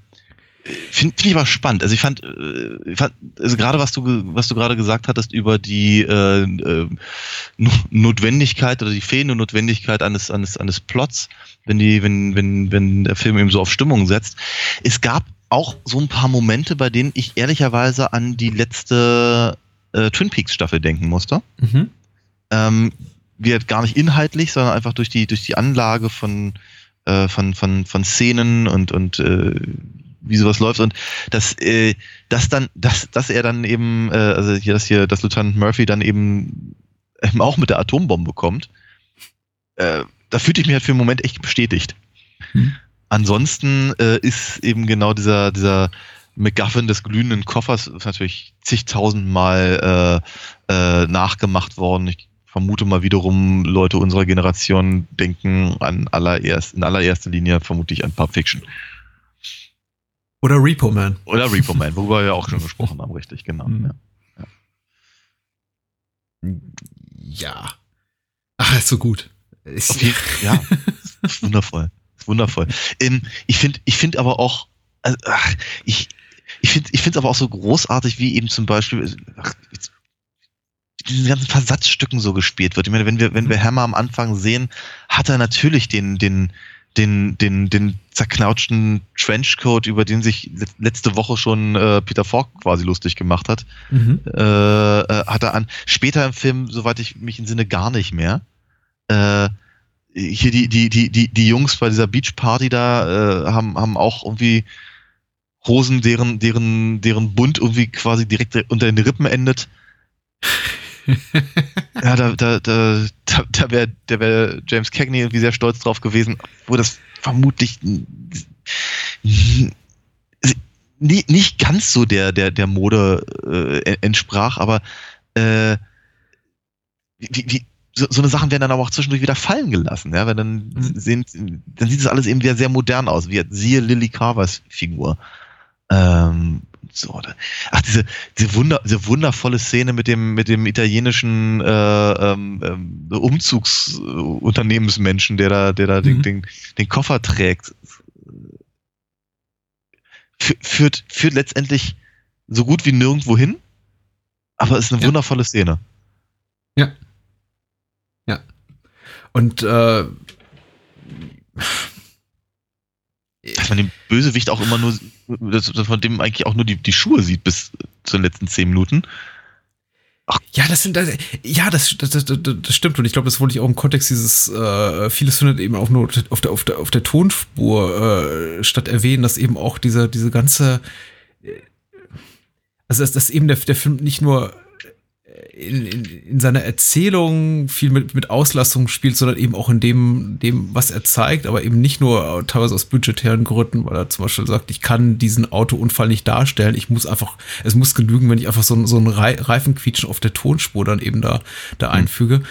Finde find ich aber spannend. Also ich fand, äh, ich fand also gerade was du was du gerade gesagt hattest über die äh, äh, No- Notwendigkeit oder die fehlende Notwendigkeit eines eines eines Plots, wenn die wenn wenn wenn der Film eben so auf Stimmung setzt. Es gab auch so ein paar Momente, bei denen ich ehrlicherweise an die letzte äh, Twin Peaks Staffel denken musste Mhm. ähm, wird gar nicht inhaltlich, sondern einfach durch die durch die Anlage von äh, von von von Szenen und und äh, wie sowas läuft und dass äh, dass dann dass dass er dann eben äh, also hier dass hier das Lieutenant Murphy dann eben ähm, auch mit der Atombombe kommt äh, da fühlte ich mich halt für einen Moment echt bestätigt Hm. ansonsten äh, ist eben genau dieser dieser MacGuffin des glühenden Koffers ist natürlich zigtausendmal äh, äh, nachgemacht worden. Ich vermute mal wiederum, Leute unserer Generation denken an allererst, in allererster Linie vermutlich an Pulp Fiction. Oder Repo Man. Oder Repo Man, worüber wir auch schon gesprochen haben, richtig, genau. Mhm. Ja. Ja. Ach, ist so gut. Ist, jeden, ja, ist wundervoll. Ist wundervoll. Ähm, ich finde ich finde aber auch, also, ach, ich, ich finde ich finde es aber auch so großartig, wie eben zum Beispiel ach, jetzt, diesen ganzen Versatzstücken so gespielt wird. Ich meine, wenn wir, wenn wir Hammer am Anfang sehen, hat er natürlich den, den, den, den, den zerknautschten Trenchcoat, über den sich le- letzte Woche schon äh, Peter Falk quasi lustig gemacht hat, Mhm. äh, äh, hat er an. Später im Film, soweit ich mich entsinne, gar nicht mehr. Äh, hier die, die, die, die, die Jungs bei dieser Beachparty da äh, haben, haben auch irgendwie Hosen, deren, deren, deren Bund irgendwie quasi direkt unter den Rippen endet. Ja, da, da, da, da, da wäre der wär James Cagney irgendwie sehr stolz drauf gewesen, wo das vermutlich nie, nicht ganz so der, der, der Mode äh, entsprach, aber äh, wie, wie, so, so eine Sachen werden dann aber auch zwischendurch wieder fallen gelassen, ja, weil dann Mhm. sind, dann sieht es alles eben wieder sehr modern aus, wie siehe Lily Carvers Figur. Ähm, so, oder- ach, diese, diese, Wunder, diese wundervolle Szene mit dem, mit dem italienischen äh, ähm, ähm, Umzugsunternehmensmenschen, der da, der da den, Mhm. den, den Koffer trägt, Fü- führt, führt letztendlich so gut wie nirgendwo hin, aber ist eine Ja. wundervolle Szene. Und äh, Dass man den Bösewicht auch immer nur, dass, dass dem eigentlich auch nur die, die Schuhe sieht bis zu den letzten zehn Minuten. Ja, das sind, ja, das, das, das, das stimmt. Und ich glaube, das wollte ich auch im Kontext dieses, äh, vieles findet eben auch nur auf der, auf der, auf der Tonspur äh, statt erwähnen, dass eben auch diese, diese ganze, äh, also dass, dass eben der, der Film nicht nur in, in, in seiner Erzählung viel mit, mit Auslastung spielt, sondern eben auch in dem, dem, was er zeigt, aber eben nicht nur teilweise aus budgetären Gründen, weil er zum Beispiel sagt, ich kann diesen Autounfall nicht darstellen, ich muss einfach, es muss genügen, wenn ich einfach so, ein- so ein Rei- Reifenquietschen auf der Tonspur dann eben da, da einfüge.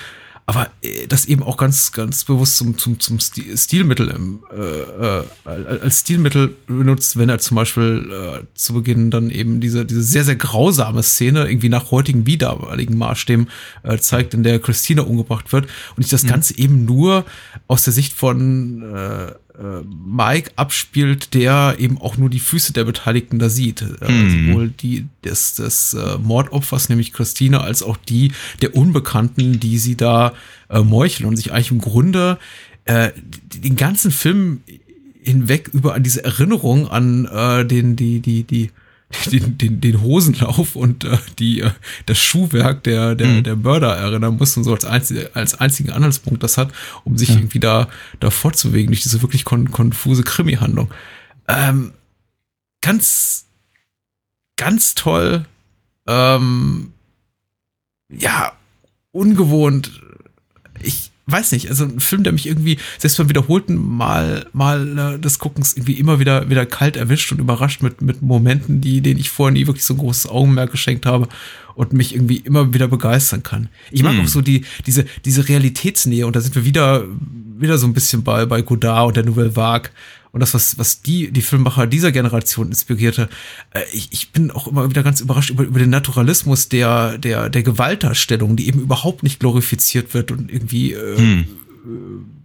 Aber äh, das eben auch ganz, ganz bewusst zum, zum, zum Sti- Stilmittel, im, äh, äh, als Stilmittel benutzt, wenn er zum Beispiel äh, zu Beginn dann eben diese, diese sehr, sehr grausame Szene irgendwie nach heutigen wie damaligen Maßstäben äh, zeigt, in der Christina umgebracht wird und sich das Ganze eben nur aus der Sicht von äh, Mike abspielt, der eben auch nur die Füße der Beteiligten da sieht. Äh, Mhm. Sowohl die des, des äh, Mordopfers, nämlich Christina, als auch die der Unbekannten, die sie da äh, meucheln und sich eigentlich im Grunde äh, den ganzen Film hinweg über an diese Erinnerung an äh, den, die, die, die, den, den, den Hosenlauf und äh, die, äh, das Schuhwerk der, der, Mhm. der Mörder erinnern muss und so als, einzige, als einzigen Anhaltspunkt das hat, um sich irgendwie da, da fortzubewegen durch diese wirklich kon konfuse Krimi-Handlung. Ähm, ganz, ganz toll. Ähm, ja, ungewohnt. Ich weiß nicht, also ein Film, der mich irgendwie, selbst beim wiederholten Mal, mal äh, des Guckens irgendwie immer wieder, wieder kalt erwischt und überrascht mit, mit Momenten, die, denen ich vorher nie wirklich so ein großes Augenmerk geschenkt habe und mich irgendwie immer wieder begeistern kann. Ich mag Hm. auch so die, diese, diese Realitätsnähe und da sind wir wieder, wieder so ein bisschen bei, bei Godard und der Nouvelle Vague und das, was, was die, die Filmmacher dieser Generation inspirierte. Äh, ich, ich bin auch immer wieder ganz überrascht über, über den Naturalismus der, der, der Gewaltdarstellung, die eben überhaupt nicht glorifiziert wird und irgendwie äh, Hm.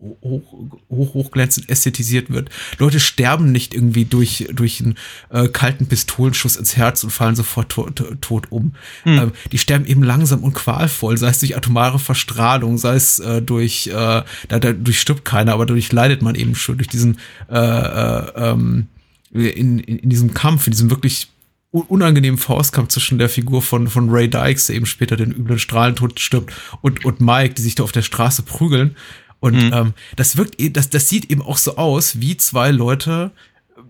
Hoch, hoch, hochglänzend ästhetisiert wird. Leute sterben nicht irgendwie durch, durch einen äh, kalten Pistolenschuss ins Herz und fallen sofort tot, tot um. Ähm, die sterben eben langsam und qualvoll, sei es durch atomare Verstrahlung, sei es äh, durch, äh, da, dadurch stirbt keiner, aber dadurch leidet man eben schon durch diesen, äh, äh, ähm, in, in, in diesem Kampf, in diesem wirklich un- unangenehmen Faustkampf zwischen der Figur von, von Ray Dykes, der eben später den üblen Strahlentod stirbt, und, und Mike, die sich da auf der Straße prügeln. Und ähm, das wirkt, eh- das, das sieht eben auch so aus, wie zwei Leute äh,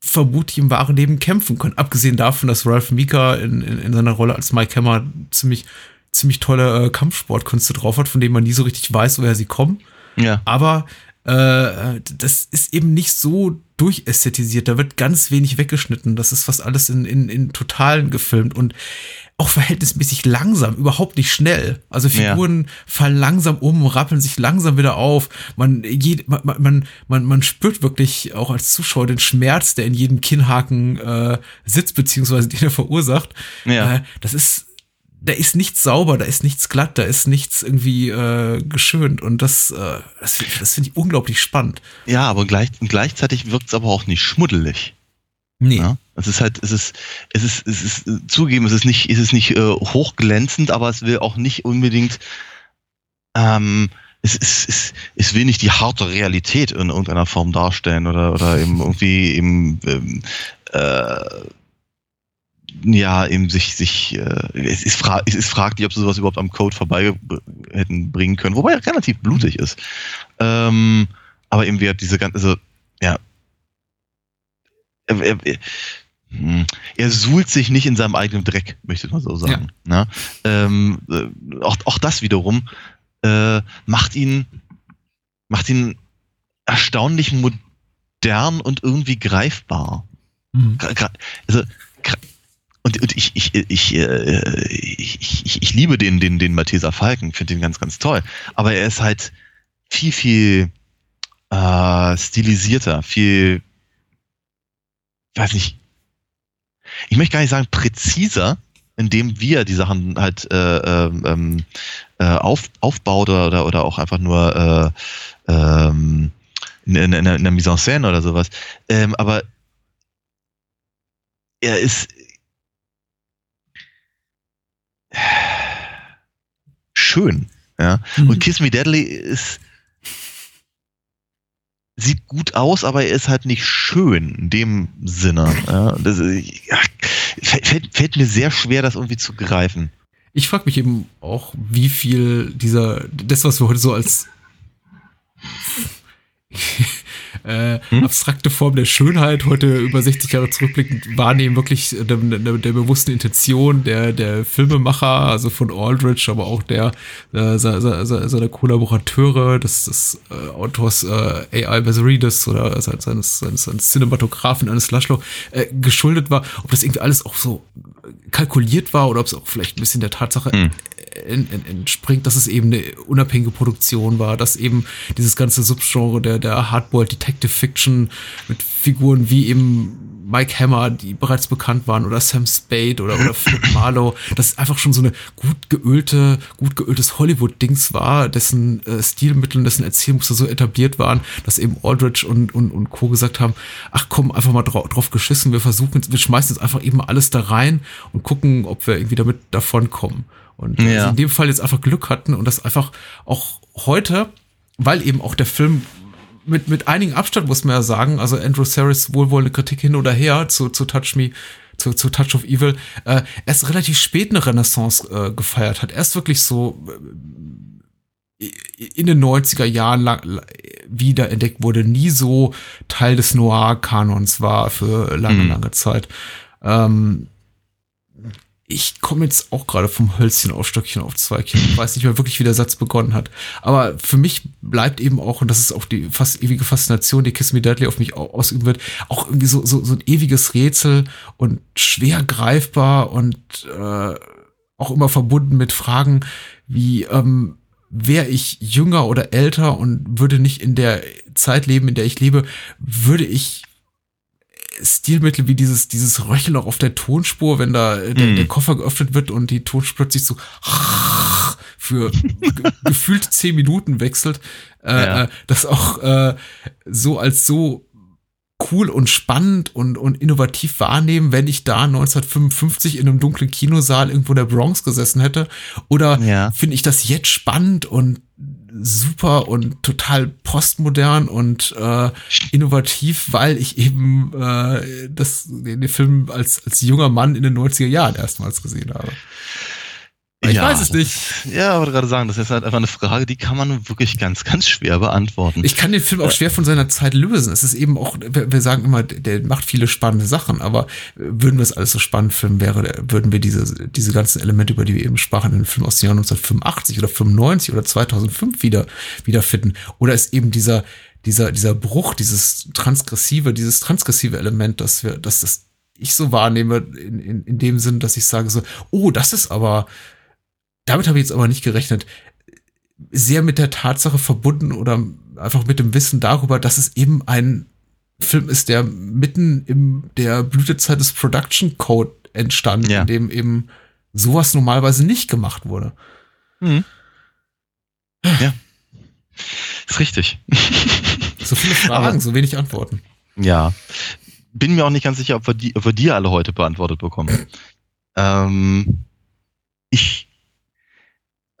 vermutlich im wahren Leben kämpfen können. Abgesehen davon, dass Ralph Mika in, in, in seiner Rolle als Mike Hammer ziemlich, ziemlich tolle äh, Kampfsportkünste drauf hat, von denen man nie so richtig weiß, woher sie kommen. Ja. Aber äh, das ist eben nicht so durchästhetisiert. Da wird ganz wenig weggeschnitten. Das ist fast alles in, in, in Totalen gefilmt und auch verhältnismäßig langsam, überhaupt nicht schnell. Also Ja. Figuren fallen langsam um, rappeln sich langsam wieder auf. Man, jed, man, man, man, man spürt wirklich auch als Zuschauer den Schmerz, der in jedem Kinnhaken äh, sitzt, beziehungsweise den er verursacht. Ja. Äh, das ist da ist nichts sauber, da ist nichts glatt, da ist nichts irgendwie äh, geschönt und das, äh, das, das finde ich unglaublich spannend. Ja, aber gleich, gleichzeitig wirkt es aber auch nicht schmuddelig. Nee. Ja? Es ist halt, es ist, es ist, es ist äh, zugeben, es ist nicht, es ist nicht äh, hochglänzend, aber es will auch nicht unbedingt, ähm, es, es, es, es will nicht die harte Realität in irgendeiner Form darstellen oder, oder eben irgendwie eben, ähm, äh, ja, eben sich, sich, äh, es ist, fra es ist fraglich, ob sie sowas überhaupt am Code vorbei hätten bringen können, wobei er relativ blutig ist. Ähm, aber eben wird diese ganze, also, ja, er, hm, er suhlt sich nicht in seinem eigenen Dreck, möchte ich mal so sagen. Ne? Ähm, äh, auch, auch das wiederum äh, macht ihn macht ihn erstaunlich modern und irgendwie greifbar. Mhm. Also, und, und ich, ich, ich, äh, ich, ich, ich liebe den, den, den Malteser Falken, finde den ganz, ganz toll. Aber er ist halt viel, viel äh, stilisierter, viel, weiß nicht, ich möchte gar nicht sagen präziser, in dem wie er die Sachen halt äh, ähm, ähm, äh, auf, aufbaut oder, oder, oder auch einfach nur äh, ähm, in, in, in, der- in der Mise en scène oder sowas. Ähm, aber er ist schön. Ja? Mhm. Und Kiss Me Deadly ist sieht gut aus, aber er ist halt nicht schön in dem Sinne. Ja? Das, ja, fällt, fällt mir sehr schwer, das irgendwie zu greifen. Ich frage mich eben auch, wie viel dieser, das, was wir heute so als äh, Hm? abstrakte Form der Schönheit heute über 60 Jahre zurückblickend wahrnehmen, wirklich der, der, der bewussten Intention der, der Filmemacher, also von Aldrich, aber auch der äh, se- se- se- seiner Kollaborateure, des, des äh, Autors äh, A.I. Bazaridis oder se- seines, seines, seines Cinematografen eines Laszlo äh, geschuldet war, ob das irgendwie alles auch so kalkuliert war oder ob es auch vielleicht ein bisschen der Tatsache Hm. en- en- entspringt, dass es eben eine unabhängige Produktion war, dass eben dieses ganze Subgenre der, der Hardboiled Detective Fiction mit Figuren wie eben Mike Hammer, die bereits bekannt waren, oder Sam Spade oder, oder Flip Marlowe, dass es einfach schon so eine gut geölte, gut geöltes Hollywood-Dings war, dessen äh, Stilmittel, dessen Erzählmuster so etabliert waren, dass eben Aldrich und, und, und Co. gesagt haben, ach komm, einfach mal drauf, drauf geschissen, wir versuchen, wir schmeißen jetzt einfach eben alles da rein und gucken, ob wir irgendwie damit davonkommen. Und Ja. sie in dem Fall jetzt einfach Glück hatten und das einfach auch heute, weil eben auch der Film mit, mit einigen Abstand, muss man ja sagen, also Andrew Saris wohlwollende Kritik hin oder her zu, zu Touch Me, zu, zu Touch of Evil, äh, erst relativ spät eine Renaissance äh, gefeiert hat. Erst wirklich so äh, in den 90er Jahren lang, wieder entdeckt wurde, nie so Teil des Noir-Kanons war für lange, Mhm. lange Zeit. Ähm, ich komme jetzt auch gerade vom Hölzchen auf Stöckchen auf Zweigchen. Ich weiß nicht mehr wirklich, wie der Satz begonnen hat. Aber für mich bleibt eben auch, und das ist auch die fast ewige Faszination, die Kiss Me Deadly auf mich au- ausüben wird, auch irgendwie so, so, so ein ewiges Rätsel und schwer greifbar und äh, auch immer verbunden mit Fragen wie, ähm, wäre ich jünger oder älter und würde nicht in der Zeit leben, in der ich lebe, würde ich Stilmittel wie dieses, dieses Röcheln auch auf der Tonspur, wenn da äh, der, Mm. der Koffer geöffnet wird und die Tonspur plötzlich so für ge gefühlt zehn Minuten wechselt, äh, Ja. äh, das auch äh, so als so cool und spannend und, und innovativ wahrnehmen, wenn ich da 1955 in einem dunklen Kinosaal irgendwo in der Bronx gesessen hätte? Oder Ja. finde ich das jetzt spannend und super und total postmodern und äh, innovativ, weil ich eben äh, das, den, Film als, als junger Mann in den 90er Jahren erstmals gesehen habe. Ich weiß es nicht. Ja, wollte gerade sagen, das ist halt einfach eine Frage, die kann man wirklich ganz, ganz schwer beantworten. Ich kann den Film auch schwer von seiner Zeit lösen. Es ist eben auch, wir, sagen immer, der macht viele spannende Sachen, aber würden wir es alles so spannend filmen, wäre, würden wir diese, diese ganzen Elemente, über die wir eben sprachen, in einem Film aus dem Jahr 1985 oder 95 oder 2005 wieder, wiederfinden. Oder ist eben dieser, dieser, dieser Bruch, dieses transgressive, dieses transgressive Element, dass wir, dass das ich so wahrnehme, in, in, in dem Sinn, dass ich sage so, oh, das ist aber, damit habe ich jetzt aber nicht gerechnet sehr mit der Tatsache verbunden oder einfach mit dem Wissen darüber, dass es eben ein Film ist, der mitten in der Blütezeit des Production Code entstand, Ja. in dem eben sowas normalerweise nicht gemacht wurde. Mhm. Ja. Ist richtig. So viele Fragen, Aber- so wenig Antworten. Ja. Bin mir auch nicht ganz sicher, ob wir die, ob wir die alle heute beantwortet bekommen. ähm, ich,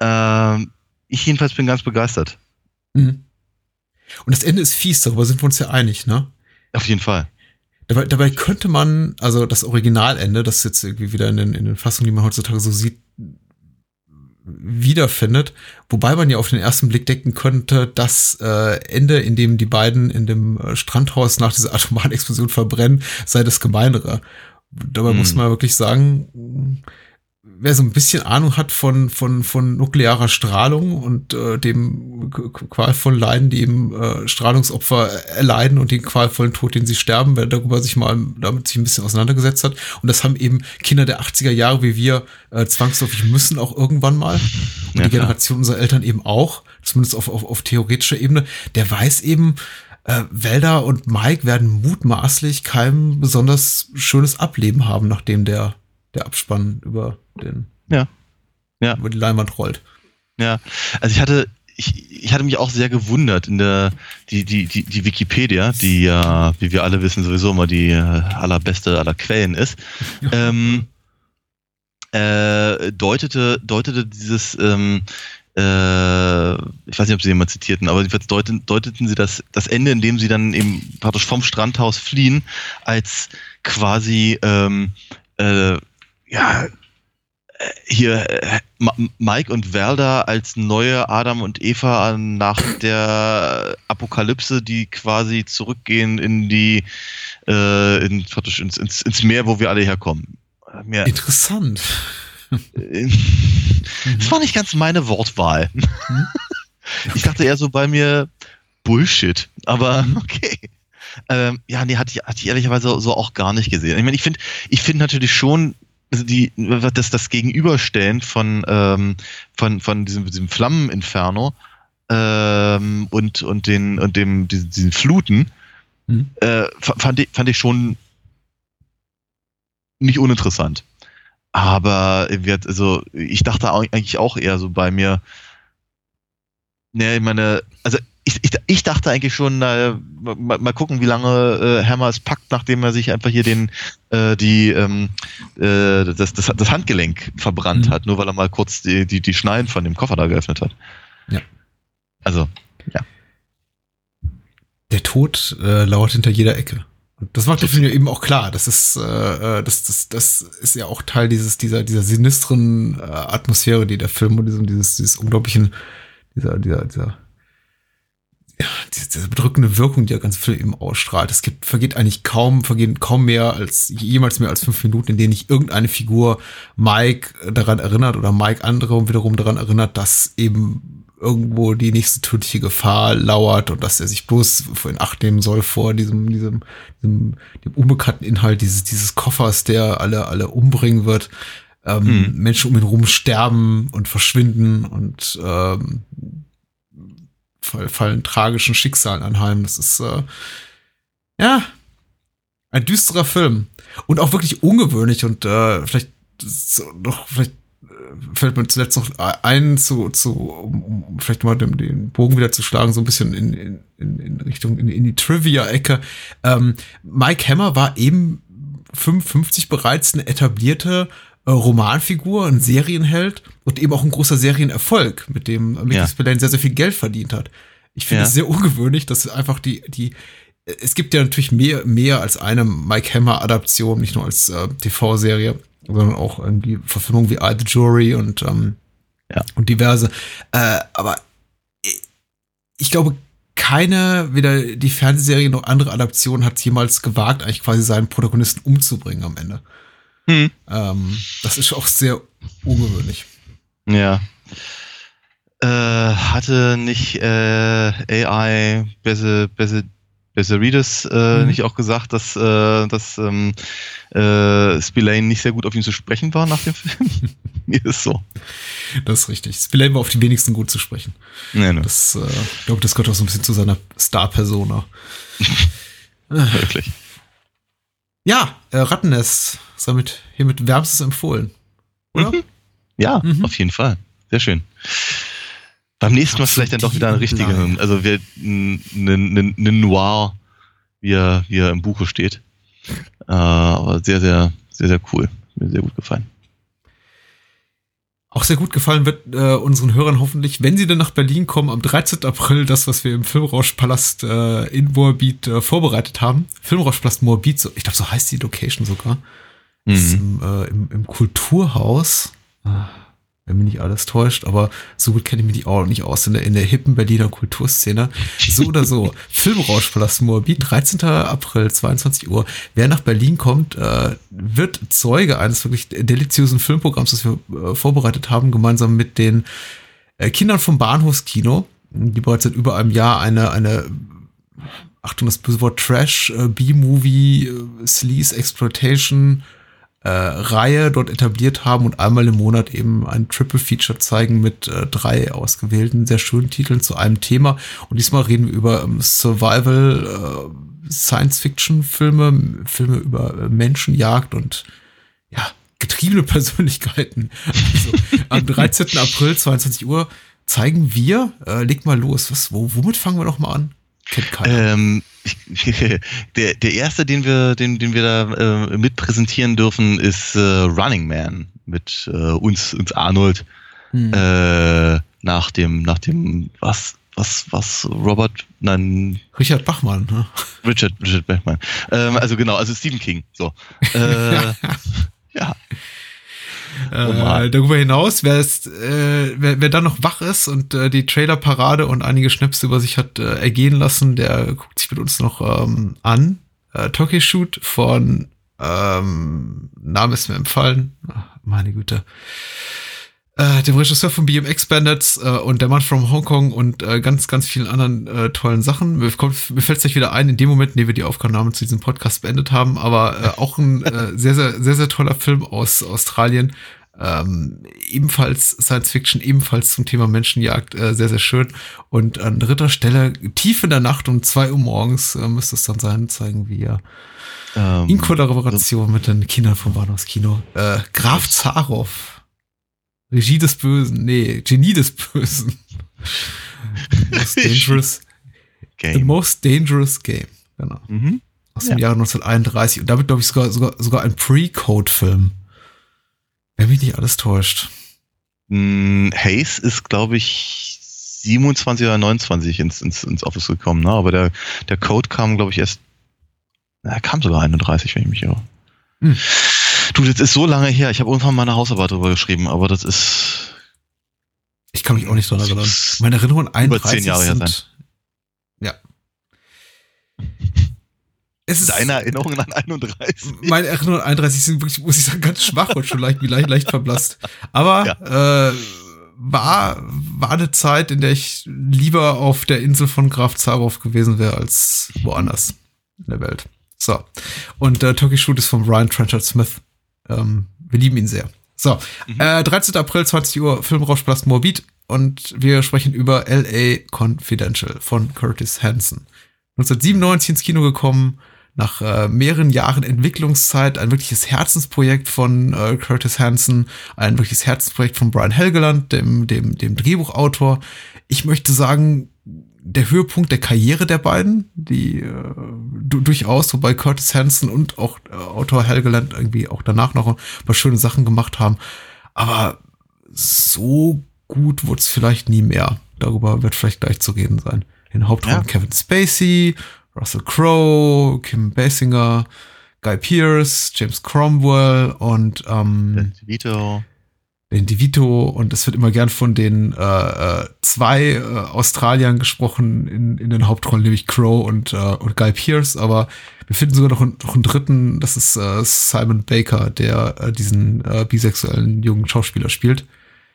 ähm, ich jedenfalls bin ganz begeistert. Mhm. Und das Ende ist fies, darüber sind wir uns ja einig, ne? Auf jeden Fall. Dabei, dabei könnte man, also das Originalende, das jetzt irgendwie wieder in den, in den Fassungen, die man heutzutage so sieht, wiederfindet. Wobei man ja auf den ersten Blick denken könnte, das äh, Ende, in dem die beiden in dem äh, Strandhaus nach dieser atomaren Explosion verbrennen, sei das gemeinere. Dabei Hm. muss man wirklich sagen, wer so ein bisschen Ahnung hat von, von, von nuklearer Strahlung und äh, dem qualvollen Leiden, die eben äh, Strahlungsopfer erleiden und den qualvollen Tod, den sie sterben, wer darüber sich mal damit sich ein bisschen auseinandergesetzt hat. Und das haben eben Kinder der 80er Jahre wie wir äh, zwangsläufig müssen auch irgendwann mal. Und Ja, die. Generation unserer Eltern eben auch, zumindest auf, auf, auf theoretischer Ebene, der weiß eben, äh, Welda und Mike werden mutmaßlich kein besonders schönes Ableben haben, nachdem der, der Abspann über den Ja. Ja. über die Leinwand rollt. Ja, also ich hatte, ich, ich hatte mich auch sehr gewundert in der, die, die, die, die Wikipedia, die ja, wie wir alle wissen, sowieso immer die äh, allerbeste aller Quellen ist, ähm, äh, deutete, deutete dieses, ähm, äh, ich weiß nicht, ob sie jemand zitierten, aber jedenfalls deuten, deuteten sie das, das Ende, in dem sie dann eben praktisch vom Strandhaus fliehen, als quasi, ähm, äh, ja, hier äh, Mike und Werder als neue Adam und Eva nach der Apokalypse, die quasi zurückgehen in die äh, in, praktisch ins, ins, ins Meer, wo wir alle herkommen. Äh, Mir, Interessant. äh, das war nicht ganz meine Wortwahl. Mhm. Ich dachte eher so bei mir Bullshit, aber okay. Ähm, ja, nee, hatte ich, hatte ich ehrlicherweise so, auch gar nicht gesehen. Ich meine, ich finde ich finde natürlich schon, die, das, das Gegenüberstellen von, ähm, von, von diesem, diesem Flammeninferno ähm, und, und, den, und dem, diesen, diesen Fluten Mhm. äh, fa- fand, ich, fand ich schon nicht uninteressant. Aber wird, also, ich dachte eigentlich auch eher so bei mir, ne, ich meine, also ich, ich, ich dachte eigentlich schon, na, mal, mal gucken, wie lange äh, Hammer es packt, nachdem er sich einfach hier den äh, die ähm, äh, das, das, das Handgelenk verbrannt Mhm. hat, nur weil er mal kurz die, die, die Schneiden von dem Koffer da geöffnet hat. Ja. Also, Der Tod äh, lauert hinter jeder Ecke. Und das macht der Film ja eben auch klar. Das ist, äh, äh, das, das, das ist ja auch Teil dieses, dieser, dieser sinistren äh, Atmosphäre, die der Film und diesem, dieses, dieses unglaublichen, dieser, dieser, dieser, ja, diese, diese bedrückende Wirkung, die der ganze Film eben ausstrahlt. Es gibt, vergeht eigentlich kaum, vergehen kaum mehr als, jemals mehr als fünf Minuten, in denen nicht irgendeine Figur Mike daran erinnert oder Mike andere wiederum daran erinnert, dass eben irgendwo die nächste tödliche Gefahr lauert und dass er sich bloß in Acht nehmen soll vor diesem, diesem, diesem dem unbekannten Inhalt dieses, dieses Koffers, der alle, alle umbringen wird. Ähm, Mhm. Menschen um ihn rum sterben und verschwinden und ähm, fallen tragischen Schicksalen anheim. Das ist äh, ja ein düsterer Film und auch wirklich ungewöhnlich und äh, vielleicht noch vielleicht äh, fällt mir zuletzt noch ein zu, zu um, um vielleicht mal den, den Bogen wieder zu schlagen, so ein bisschen in, in, in, in Richtung in, in die Trivia-Ecke. Ähm, Mike Hammer war eben 55 bereits eine etablierte äh, Romanfigur, ein Serienheld und eben auch ein großer Serienerfolg, mit dem Mickey. Spillane sehr, sehr viel Geld verdient hat. Ich finde es sehr ungewöhnlich, dass einfach die, die, es gibt ja natürlich mehr, mehr als eine Mike Hammer Adaption, nicht nur als äh, TV-Serie, sondern auch irgendwie Verfilmungen wie I the Jury und, ähm, Ja. und diverse. Äh, aber ich, ich glaube, keine, weder die Fernsehserie noch andere Adaption hat jemals gewagt, eigentlich quasi seinen Protagonisten umzubringen am Ende. hm. Ähm, das ist auch sehr ungewöhnlich. Ja. Äh, hatte nicht äh, AI Bese, Bese, Beserides äh, Mhm. nicht auch gesagt, dass, äh, dass ähm, äh, Spillane nicht sehr gut auf ihn zu sprechen war nach dem Film? Mir ist so. Das ist richtig. Spillane war auf die wenigsten gut zu sprechen. Nee, nee, Das, äh, ich glaube, das gehört auch so ein bisschen zu seiner Star-Persona. wirklich. Ja, äh, Rattennest ist damit hiermit wärmstens empfohlen. Oder? Mhm. Ja, Mhm. auf jeden Fall. Sehr schön. Beim nächsten Mal vielleicht dann doch wieder ein richtiger, also wir, ein, ein, ein, ein Noir, wie er, wie er im Buche steht. Äh, aber sehr, sehr, sehr, sehr cool. Mir sehr gut gefallen. Auch sehr gut gefallen wird äh, unseren Hörern hoffentlich, wenn sie dann nach Berlin kommen, am 13. April, das, was wir im Filmrauschpalast äh, in Moabit äh, vorbereitet haben. Filmrauschpalast Moabit, so, ich glaube, so heißt die Location sogar. Mhm. im, äh, im, im Kulturhaus. Ah, wenn mich nicht alles täuscht, aber so gut kenne ich mich auch nicht aus in der, in der hippen Berliner Kulturszene. So oder so. Filmrauschpalast Moabit, 13. April, 22 Uhr. Wer nach Berlin kommt, äh, wird Zeuge eines wirklich deliziösen Filmprogramms, das wir äh, vorbereitet haben, gemeinsam mit den äh, Kindern vom Bahnhofskino, die bereits seit über einem Jahr eine, eine Achtung, das böse Wort Trash, äh, B-Movie, äh, Sleaze, Exploitation, äh, Reihe dort etabliert haben und einmal im Monat eben ein Triple Feature zeigen mit äh, drei ausgewählten, sehr schönen Titeln zu einem Thema. Und diesmal reden wir über ähm, Survival, äh, Science-Fiction-Filme, Filme über äh, Menschenjagd und ja, getriebene Persönlichkeiten. Also, am 13. April, 22 Uhr, zeigen wir, äh, leg mal los, was, wo, womit fangen wir noch mal an? Kennt keiner. Ähm, der, der erste, den wir, den, den wir da äh, mit präsentieren dürfen, ist äh, Running Man mit äh, uns, uns Arnold. Hm. Äh, nach dem, nach dem, was, was, was, Robert, nein. Richard Bachmann, ne? Richard, Richard Bachmann. Ähm, also genau, also Stephen King, so. Äh, ja. Äh, darüber hinaus, wer, ist, äh, wer, wer dann noch wach ist und äh, die Trailerparade und einige Schnäpse über sich hat äh, ergehen lassen, der guckt sich mit uns noch ähm, an. Äh, Tokyo Shoot von ähm, Name ist mir empfallen. Ach, meine Güte. Äh, dem Regisseur von BMX Bandits äh, und der Mann from Hongkong und äh, ganz, ganz vielen anderen äh, tollen Sachen. Mir, kommt, mir fällt es gleich wieder ein, in dem Moment, in dem wir die Aufnahme zu diesem Podcast beendet haben, aber äh, auch ein äh, sehr, sehr, sehr, sehr toller Film aus Australien. Ähm, ebenfalls Science Fiction, ebenfalls zum Thema Menschenjagd, äh, sehr, sehr schön. Und an dritter Stelle, tief in der Nacht um zwei Uhr morgens, äh, müsste es dann sein, zeigen wir ähm, in Kollaboration mit den Kindern vom Bahnhofskino. Äh, Graf Zaroff Regie des Bösen, nee, Genie des Bösen. most dangerous game. The most dangerous game. Genau. Mhm. Aus dem ja. Jahre 1931. Und damit, glaube ich, sogar, sogar, sogar ein Pre-Code-Film. Wenn mich nicht alles täuscht. Mm, Hayes ist, glaube ich, 27 oder 29 ins, ins, ins Office gekommen, ne? Aber der, der Code kam, glaube ich, erst. Er kam sogar 31, wenn ich mich irre. Hm. Du, das ist so lange her. Ich habe irgendwann mal eine Hausarbeit darüber geschrieben, aber das ist. Ich kann mich auch nicht dran erinnern. Meine Erinnerungen 31 über zehn Jahre sind, her sein. Ja. Es ist Deine Erinnerungen an 31? Meine Erinnerungen an 31 sind wirklich, muss ich sagen, ganz schwach und schon leicht, leicht, leicht verblasst. Aber ja. äh, war, war eine Zeit, in der ich lieber auf der Insel von Graf Zaroff gewesen wäre als woanders in der Welt. So. Und äh, Turkish Shoot ist von Ryan Trenchard Smith. Ähm, wir lieben ihn sehr. So, mhm. äh, 13. April, 20 Uhr, Filmrauschpalast Morbid und wir sprechen über L.A. Confidential von Curtis Hanson. 1997 ins Kino gekommen, nach äh, mehreren Jahren Entwicklungszeit, ein wirkliches Herzensprojekt von äh, Curtis Hanson, ein wirkliches Herzensprojekt von Brian Helgeland, dem, dem, dem Drehbuchautor. Ich möchte sagen, der Höhepunkt der Karriere der beiden, die äh, du, durchaus, wobei Curtis Hanson und auch äh, Autor Helgeland irgendwie auch danach noch ein paar schöne Sachen gemacht haben. Aber so gut wurde es vielleicht nie mehr. Darüber wird vielleicht gleich zu reden sein. In Hauptrollen ja. Kevin Spacey, Russell Crowe, Kim Basinger, Guy Pearce, James Cromwell und ähm, Vito den DeVito und es wird immer gern von den äh, äh, zwei äh, Australiern gesprochen in, in den Hauptrollen, nämlich Crow und, äh, und Guy Pearce, aber wir finden sogar noch einen, noch einen dritten, das ist äh, Simon Baker, der äh, diesen äh, bisexuellen jungen Schauspieler spielt,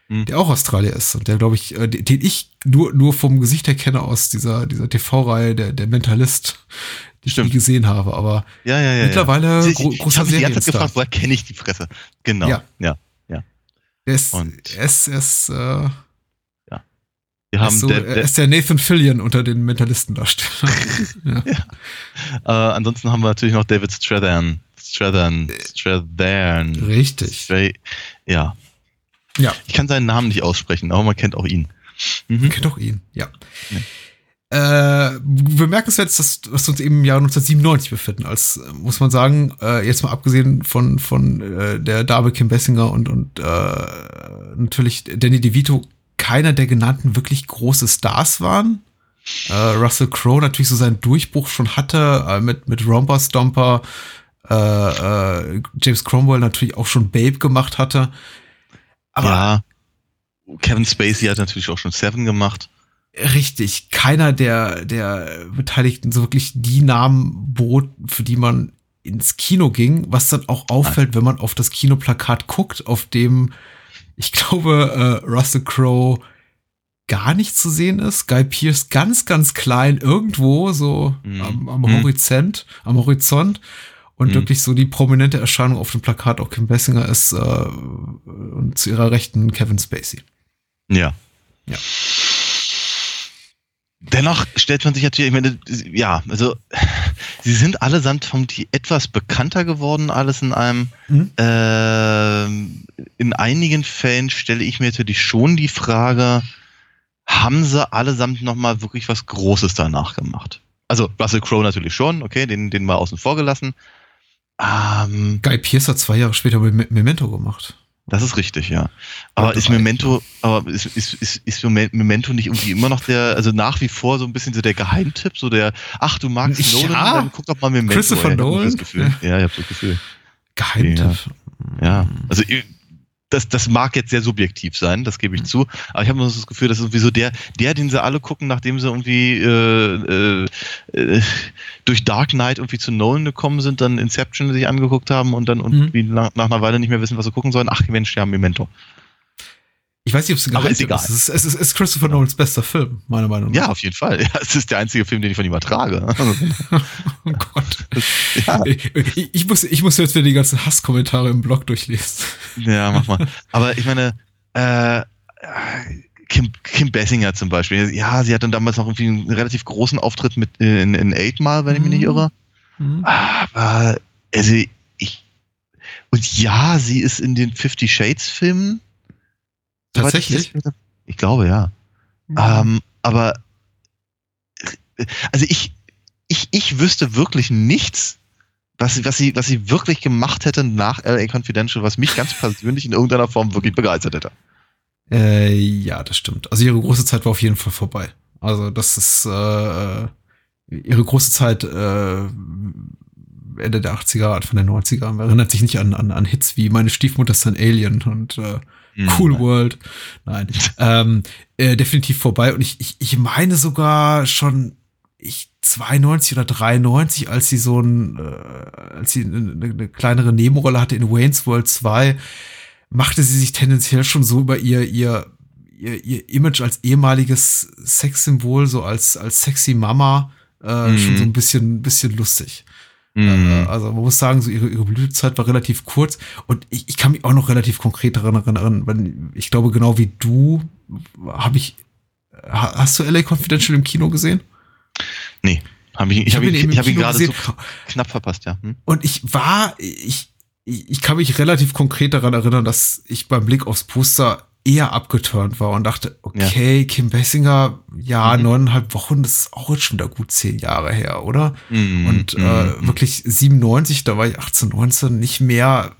mhm. der auch Australier ist und der, glaube ich, äh, den ich nur, nur vom Gesicht her kenne aus dieser, dieser TV-Reihe, der, der Mentalist, die Stimmt. ich nie gesehen habe, aber ja, ja, ja, mittlerweile ja. gro großer Ich habe mich gefragt, woher kenne ich die Fresse? Genau, ja. ja. Ist, und er ist, äh, ja. Wir haben so, der, der, er ist der Nathan Fillion unter den Mentalistendarstellern. ja. ja. Äh, ansonsten haben wir natürlich noch David Strathern. Strathern. Strathern. Richtig. Stray, ja. Ja. Ich kann seinen Namen nicht aussprechen, aber man kennt auch ihn. Mhm. Man kennt auch ihn, ja. ja. Äh, bemerkenswert ist, dass, dass wir uns eben im Jahr 1997 befinden, als, muss man sagen, äh, jetzt mal abgesehen von, von äh, der Dame Kim Bessinger und, und äh, natürlich Danny DeVito, keiner der genannten wirklich große Stars waren. Äh, Russell Crowe natürlich so seinen Durchbruch schon hatte äh, mit, mit Romper Stomper, äh, äh, James Cromwell natürlich auch schon Babe gemacht hatte. Aber ja Kevin Spacey hat natürlich auch schon Seven gemacht. Richtig, keiner der, der Beteiligten so wirklich die Namen bot, für die man ins Kino ging, was dann auch auffällt, wenn man auf das Kinoplakat guckt, auf dem, ich glaube, äh, Russell Crowe gar nicht zu sehen ist. Guy Pierce ganz, ganz klein irgendwo so Mhm. am, am Mhm. Horizont, am Horizont. Und Mhm. wirklich so die prominente Erscheinung auf dem Plakat auch Kim Bessinger ist äh, und zu ihrer Rechten Kevin Spacey. Ja. Ja. Dennoch stellt man sich natürlich, ich meine, ja, also sie sind allesamt vermutlich etwas bekannter geworden, alles in einem. Mhm. Ähm, in einigen Fällen stelle ich mir natürlich schon die Frage, haben sie allesamt nochmal wirklich was Großes danach gemacht? Also Russell Crowe natürlich schon, okay, den, den mal außen vor gelassen. Ähm, Guy Pierce hat zwei Jahre später Me- Memento gemacht. Das ist richtig, ja. Aber ist Memento, aber ist, ist, ist, ist Memento nicht irgendwie immer noch der, also nach wie vor so ein bisschen so der Geheimtipp, so der, ach, du magst Ja. Nolan, dann guck doch mal Memento. Christopher Ja, ich Nolan? Das Gefühl. Ja, ich hab das Gefühl. Geheimtipp. Ja, also ich- das, das mag jetzt sehr subjektiv sein, das gebe ich zu, aber ich habe nur das Gefühl, das ist irgendwie so der, der, den sie alle gucken, nachdem sie irgendwie äh, äh, äh, durch Dark Knight irgendwie zu Nolan gekommen sind, dann Inception sich angeguckt haben und dann irgendwie nach, nach einer Weile nicht mehr wissen, was sie gucken sollen. Ach Mensch, ja, Memento. Ich weiß nicht, ob es Aber ist Geheimtipp egal. ist. Es ist, es ist, es ist Christopher Nolans bester Film, meiner Meinung nach. Ja, auf jeden Fall. Ja, es ist der einzige Film, den ich von ihm ertrage. Oh Gott. ja, Ich, ich, muss, ich muss jetzt wieder die ganzen Hasskommentare im Blog durchlesen. ja, mach mal. Aber ich meine, äh, Kim, Kim Basinger zum Beispiel, ja, sie hat dann damals noch irgendwie einen relativ großen Auftritt mit äh, in, in Eight Mile, wenn ich mich nicht Mhm. irre. Aber, also, ich, und ja, sie ist in den Fifty Shades Filmen. Ich Tatsächlich? das- Ich glaube, ja. Ähm, aber, äh, also ich, ich, ich wüsste wirklich nichts, was sie, was sie, was sie wirklich gemacht hätte nach LA Confidential, was mich ganz persönlich in irgendeiner Form wirklich begeistert hätte. Äh, ja, das stimmt. Also ihre große Zeit war auf jeden Fall vorbei. Also das ist äh, ihre große Zeit äh, Ende der 80er, Anfang der 90er. Man erinnert sich nicht an, an, an Hits wie Meine Stiefmutter ist ein Alien und äh, Cool World. Nein. ähm, äh, definitiv vorbei. Und ich, ich, ich meine sogar schon ich 92 oder 93, als sie so ein, äh, als sie eine, eine kleinere Nebenrolle hatte in Wayne's World 2, machte sie sich tendenziell schon so über ihr, ihr, ihr, ihr Image als ehemaliges Sexsymbol, so als, als sexy Mama, äh, Mhm. schon so ein bisschen, bisschen lustig. Äh, Mhm. Also man muss sagen, so ihre, ihre Blütezeit war relativ kurz und ich, ich kann mich auch noch relativ konkret daran erinnern, weil ich glaube, genau wie du habe ich. ha- Hast du LA Confidential im Kino gesehen? Nee, hab ich, ich, Ich habe hab ihn, ich hab ihn gerade gesehen. so knapp verpasst, ja. Hm? Und ich war, ich, ich ich kann mich relativ konkret daran erinnern, dass ich beim Blick aufs Poster eher abgeturnt war und dachte, okay, Kim Basinger, ja, Mhm. neuneinhalb Wochen, das ist auch jetzt schon wieder gut zehn Jahre her, oder? Mhm, Und äh, mhm. wirklich 97, da war ich 18, 19, nicht mehr,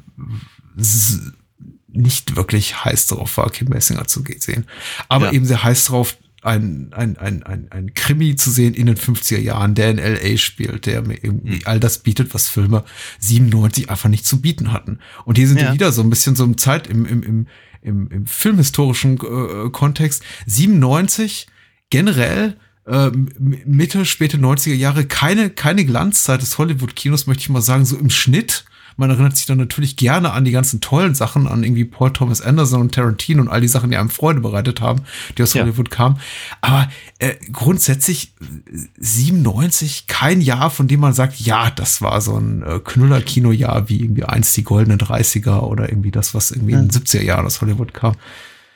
nicht wirklich heiß drauf war, Kim Basinger zu sehen. Aber Ja. eben sehr heiß drauf, ein, ein, ein, ein, ein Krimi zu sehen in den 50er Jahren, der in L.A. spielt, der mir irgendwie Mhm. all das bietet, was Filme 97 einfach nicht zu bieten hatten. Und hier sind Ja. wir wieder so ein bisschen so im Zeit, im, im, im, im, im filmhistorischen äh, Kontext. 97 generell äh, Mitte, späte 90er Jahre keine, keine Glanzzeit des Hollywood-Kinos, möchte ich mal sagen, so im Schnitt. Man erinnert sich dann natürlich gerne an die ganzen tollen Sachen, an irgendwie Paul Thomas Anderson und Tarantino und all die Sachen, die einem Freude bereitet haben, die aus Ja. Hollywood kamen. Aber äh, grundsätzlich äh, 97 kein Jahr, von dem man sagt, ja, das war so ein äh, Knüller-Kinojahr wie irgendwie einst die goldenen 30er oder irgendwie das, was irgendwie in den 70er Jahren aus Hollywood kam.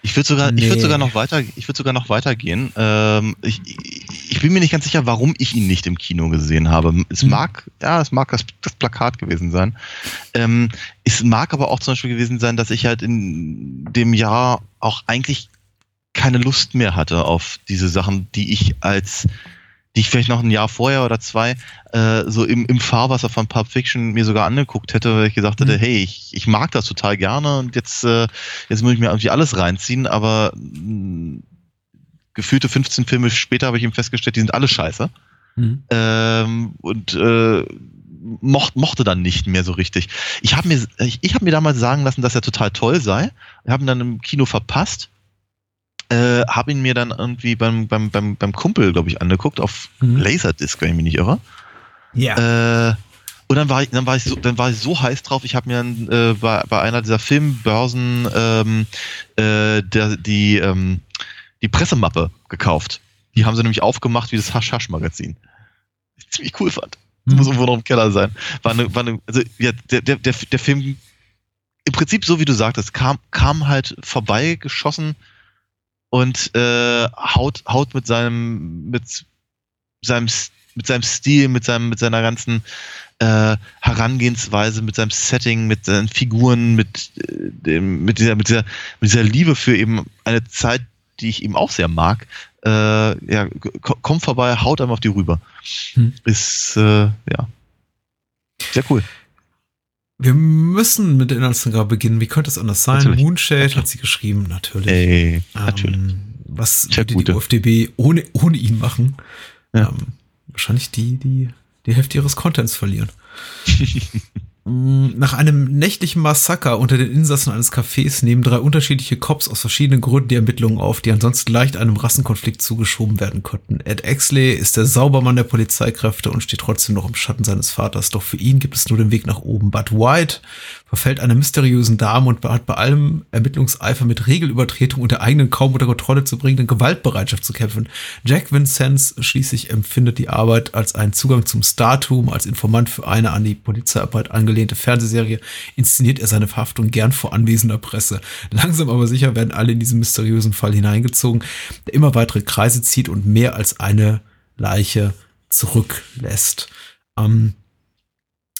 Ich würde sogar, ich Nee. würde sogar noch weiter, ich würde sogar noch weitergehen. Ähm, ich, ich bin mir nicht ganz sicher, warum ich ihn nicht im Kino gesehen habe. Es Hm. mag, ja, es mag das, das Plakat gewesen sein. Ähm, es mag aber auch zum Beispiel gewesen sein, dass ich halt in dem Jahr auch eigentlich keine Lust mehr hatte auf diese Sachen, die ich als die ich vielleicht noch ein Jahr vorher oder zwei äh, so im, im Fahrwasser von Pulp Fiction mir sogar angeguckt hätte, weil ich gesagt hätte, Mhm. hey, ich, ich mag das total gerne und jetzt, äh, jetzt muss ich mir irgendwie alles reinziehen, aber mh, gefühlte 15 Filme später habe ich eben festgestellt, die sind alle scheiße. Ähm, und äh, mocht, mochte dann nicht mehr so richtig. Ich habe mir, ich, ich hab mir damals sagen lassen, dass er total toll sei. Wir haben ihn dann im Kino verpasst. Äh, habe ihn mir dann irgendwie beim, beim, beim, beim Kumpel, glaube ich, angeguckt, auf Mhm. Laserdisc, wenn ich mich nicht irre. Ja. Äh, und dann war ich, dann war ich so, dann war ich so heiß drauf. Ich habe mir äh, bei, bei einer dieser Filmbörsen ähm, äh, der, die ähm, die Pressemappe gekauft. Die haben sie nämlich aufgemacht wie das Hasch Hasch Magazin. Ich ziemlich cool fand. Das muss irgendwo noch im Keller sein. War eine, war eine, also ja, der, der, der, der Film im Prinzip so wie du sagtest, kam, kam halt vorbei geschossen und äh, haut, haut mit seinem, mit seinem, mit seinem Stil, mit seinem, mit seiner ganzen äh, Herangehensweise, mit seinem Setting, mit seinen Figuren, mit äh, dem, mit dieser, mit dieser, mit dieser Liebe für eben eine Zeit, die ich eben auch sehr mag, äh, ja, ko- kommt vorbei, haut einem auf die rüber. Hm. Ist, äh, ja. Sehr cool. Wir müssen mit der Inhaltsangabe beginnen. Wie könnte es anders sein? Natürlich. Moonshade hat sie geschrieben, natürlich. Ey, natürlich. Ähm, was Sehr würde die. UFDB ohne, ohne ihn machen? Ja. Ähm, wahrscheinlich die, die die Hälfte ihres Contents verlieren. Mm, Nach einem nächtlichen Massaker unter den Insassen eines Cafés nehmen drei unterschiedliche Cops aus verschiedenen Gründen die Ermittlungen auf, die ansonsten leicht einem Rassenkonflikt zugeschoben werden könnten. Ed Exley ist der Saubermann der Polizeikräfte und steht trotzdem noch im Schatten seines Vaters, doch für ihn gibt es nur den Weg nach oben. Bud White verfällt einer mysteriösen Dame und hat bei allem Ermittlungseifer mit Regelübertretung und der eigenen kaum unter Kontrolle zu bringenden Gewaltbereitschaft zu kämpfen. Jack Vincenz schließlich empfindet die Arbeit als einen Zugang zum Startum, als Informant für eine an die Polizeiarbeit angelehnte Fernsehserie, inszeniert er seine Verhaftung gern vor anwesender Presse. Langsam aber sicher werden alle in diesen mysteriösen Fall hineingezogen, der immer weitere Kreise zieht und mehr als eine Leiche zurücklässt. Ähm,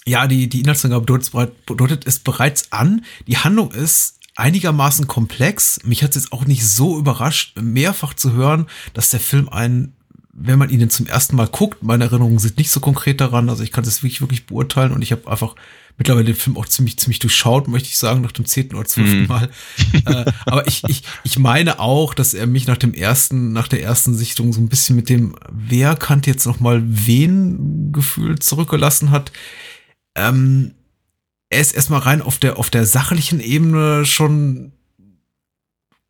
ja, die, die Inhaltsangabe bedeutet, bedeutet es bereits an. Die Handlung ist einigermaßen komplex. Mich hat es jetzt auch nicht so überrascht, mehrfach zu hören, dass der Film einen, wenn man ihn denn zum ersten Mal guckt, meine Erinnerungen sind nicht so konkret daran, also ich kann das wirklich, wirklich beurteilen und ich habe einfach mittlerweile den Film auch ziemlich, ziemlich durchschaut, möchte ich sagen, nach dem zehnten oder zwölften Mhm. Mal. äh, aber ich, ich, ich meine auch, dass er mich nach dem ersten, nach der ersten Sichtung so ein bisschen mit dem, wer kannte jetzt noch mal wen Gefühl zurückgelassen hat. Ähm, er ist erstmal rein auf der, auf der sachlichen Ebene schon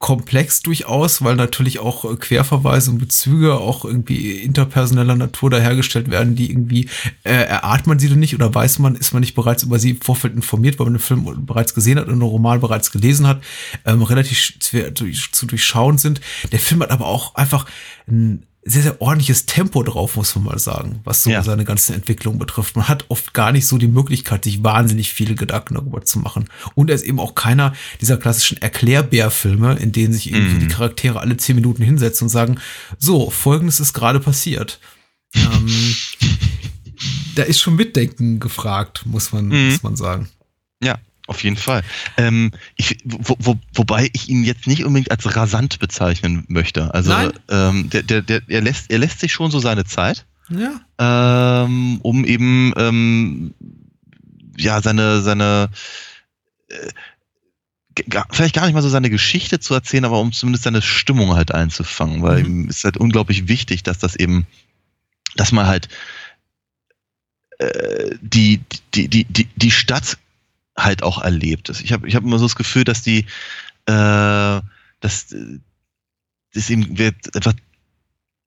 komplex durchaus, weil natürlich auch äh, Querverweise und Bezüge auch irgendwie interpersoneller Natur dahergestellt werden, die irgendwie, äh, erahnt man sie denn nicht oder weiß man, ist man nicht bereits über sie im Vorfeld informiert, weil man den Film bereits gesehen hat und den Roman bereits gelesen hat, ähm, relativ durch, zu durchschauen sind. Der Film hat aber auch einfach ein sehr, sehr ordentliches Tempo drauf, muss man mal sagen, was so Ja. seine ganzen Entwicklungen betrifft. Man hat oft gar nicht so die Möglichkeit, sich wahnsinnig viele Gedanken darüber zu machen. Und er ist eben auch keiner dieser klassischen Erklärbär-Filme, in denen sich irgendwie Mhm. die Charaktere alle zehn Minuten hinsetzen und sagen, so, folgendes ist gerade passiert. ähm, da ist schon Mitdenken gefragt, muss man, Mhm. muss man sagen. Auf jeden Fall. Ähm, ich, wo, wo, wobei ich ihn jetzt nicht unbedingt als rasant bezeichnen möchte. Also ähm, der, der, der, er, lässt, er lässt sich schon so seine Zeit, Ja. ähm, um eben ähm, ja seine, seine äh, gar, vielleicht gar nicht mal so seine Geschichte zu erzählen, aber um zumindest seine Stimmung halt einzufangen, weil Mhm. ihm ist halt unglaublich wichtig, dass das eben, dass man halt äh, die, die, die, die, die Stadt halt auch erlebt. Ich habe ich hab immer so das Gefühl, dass die, äh, dass äh, das eben wird einfach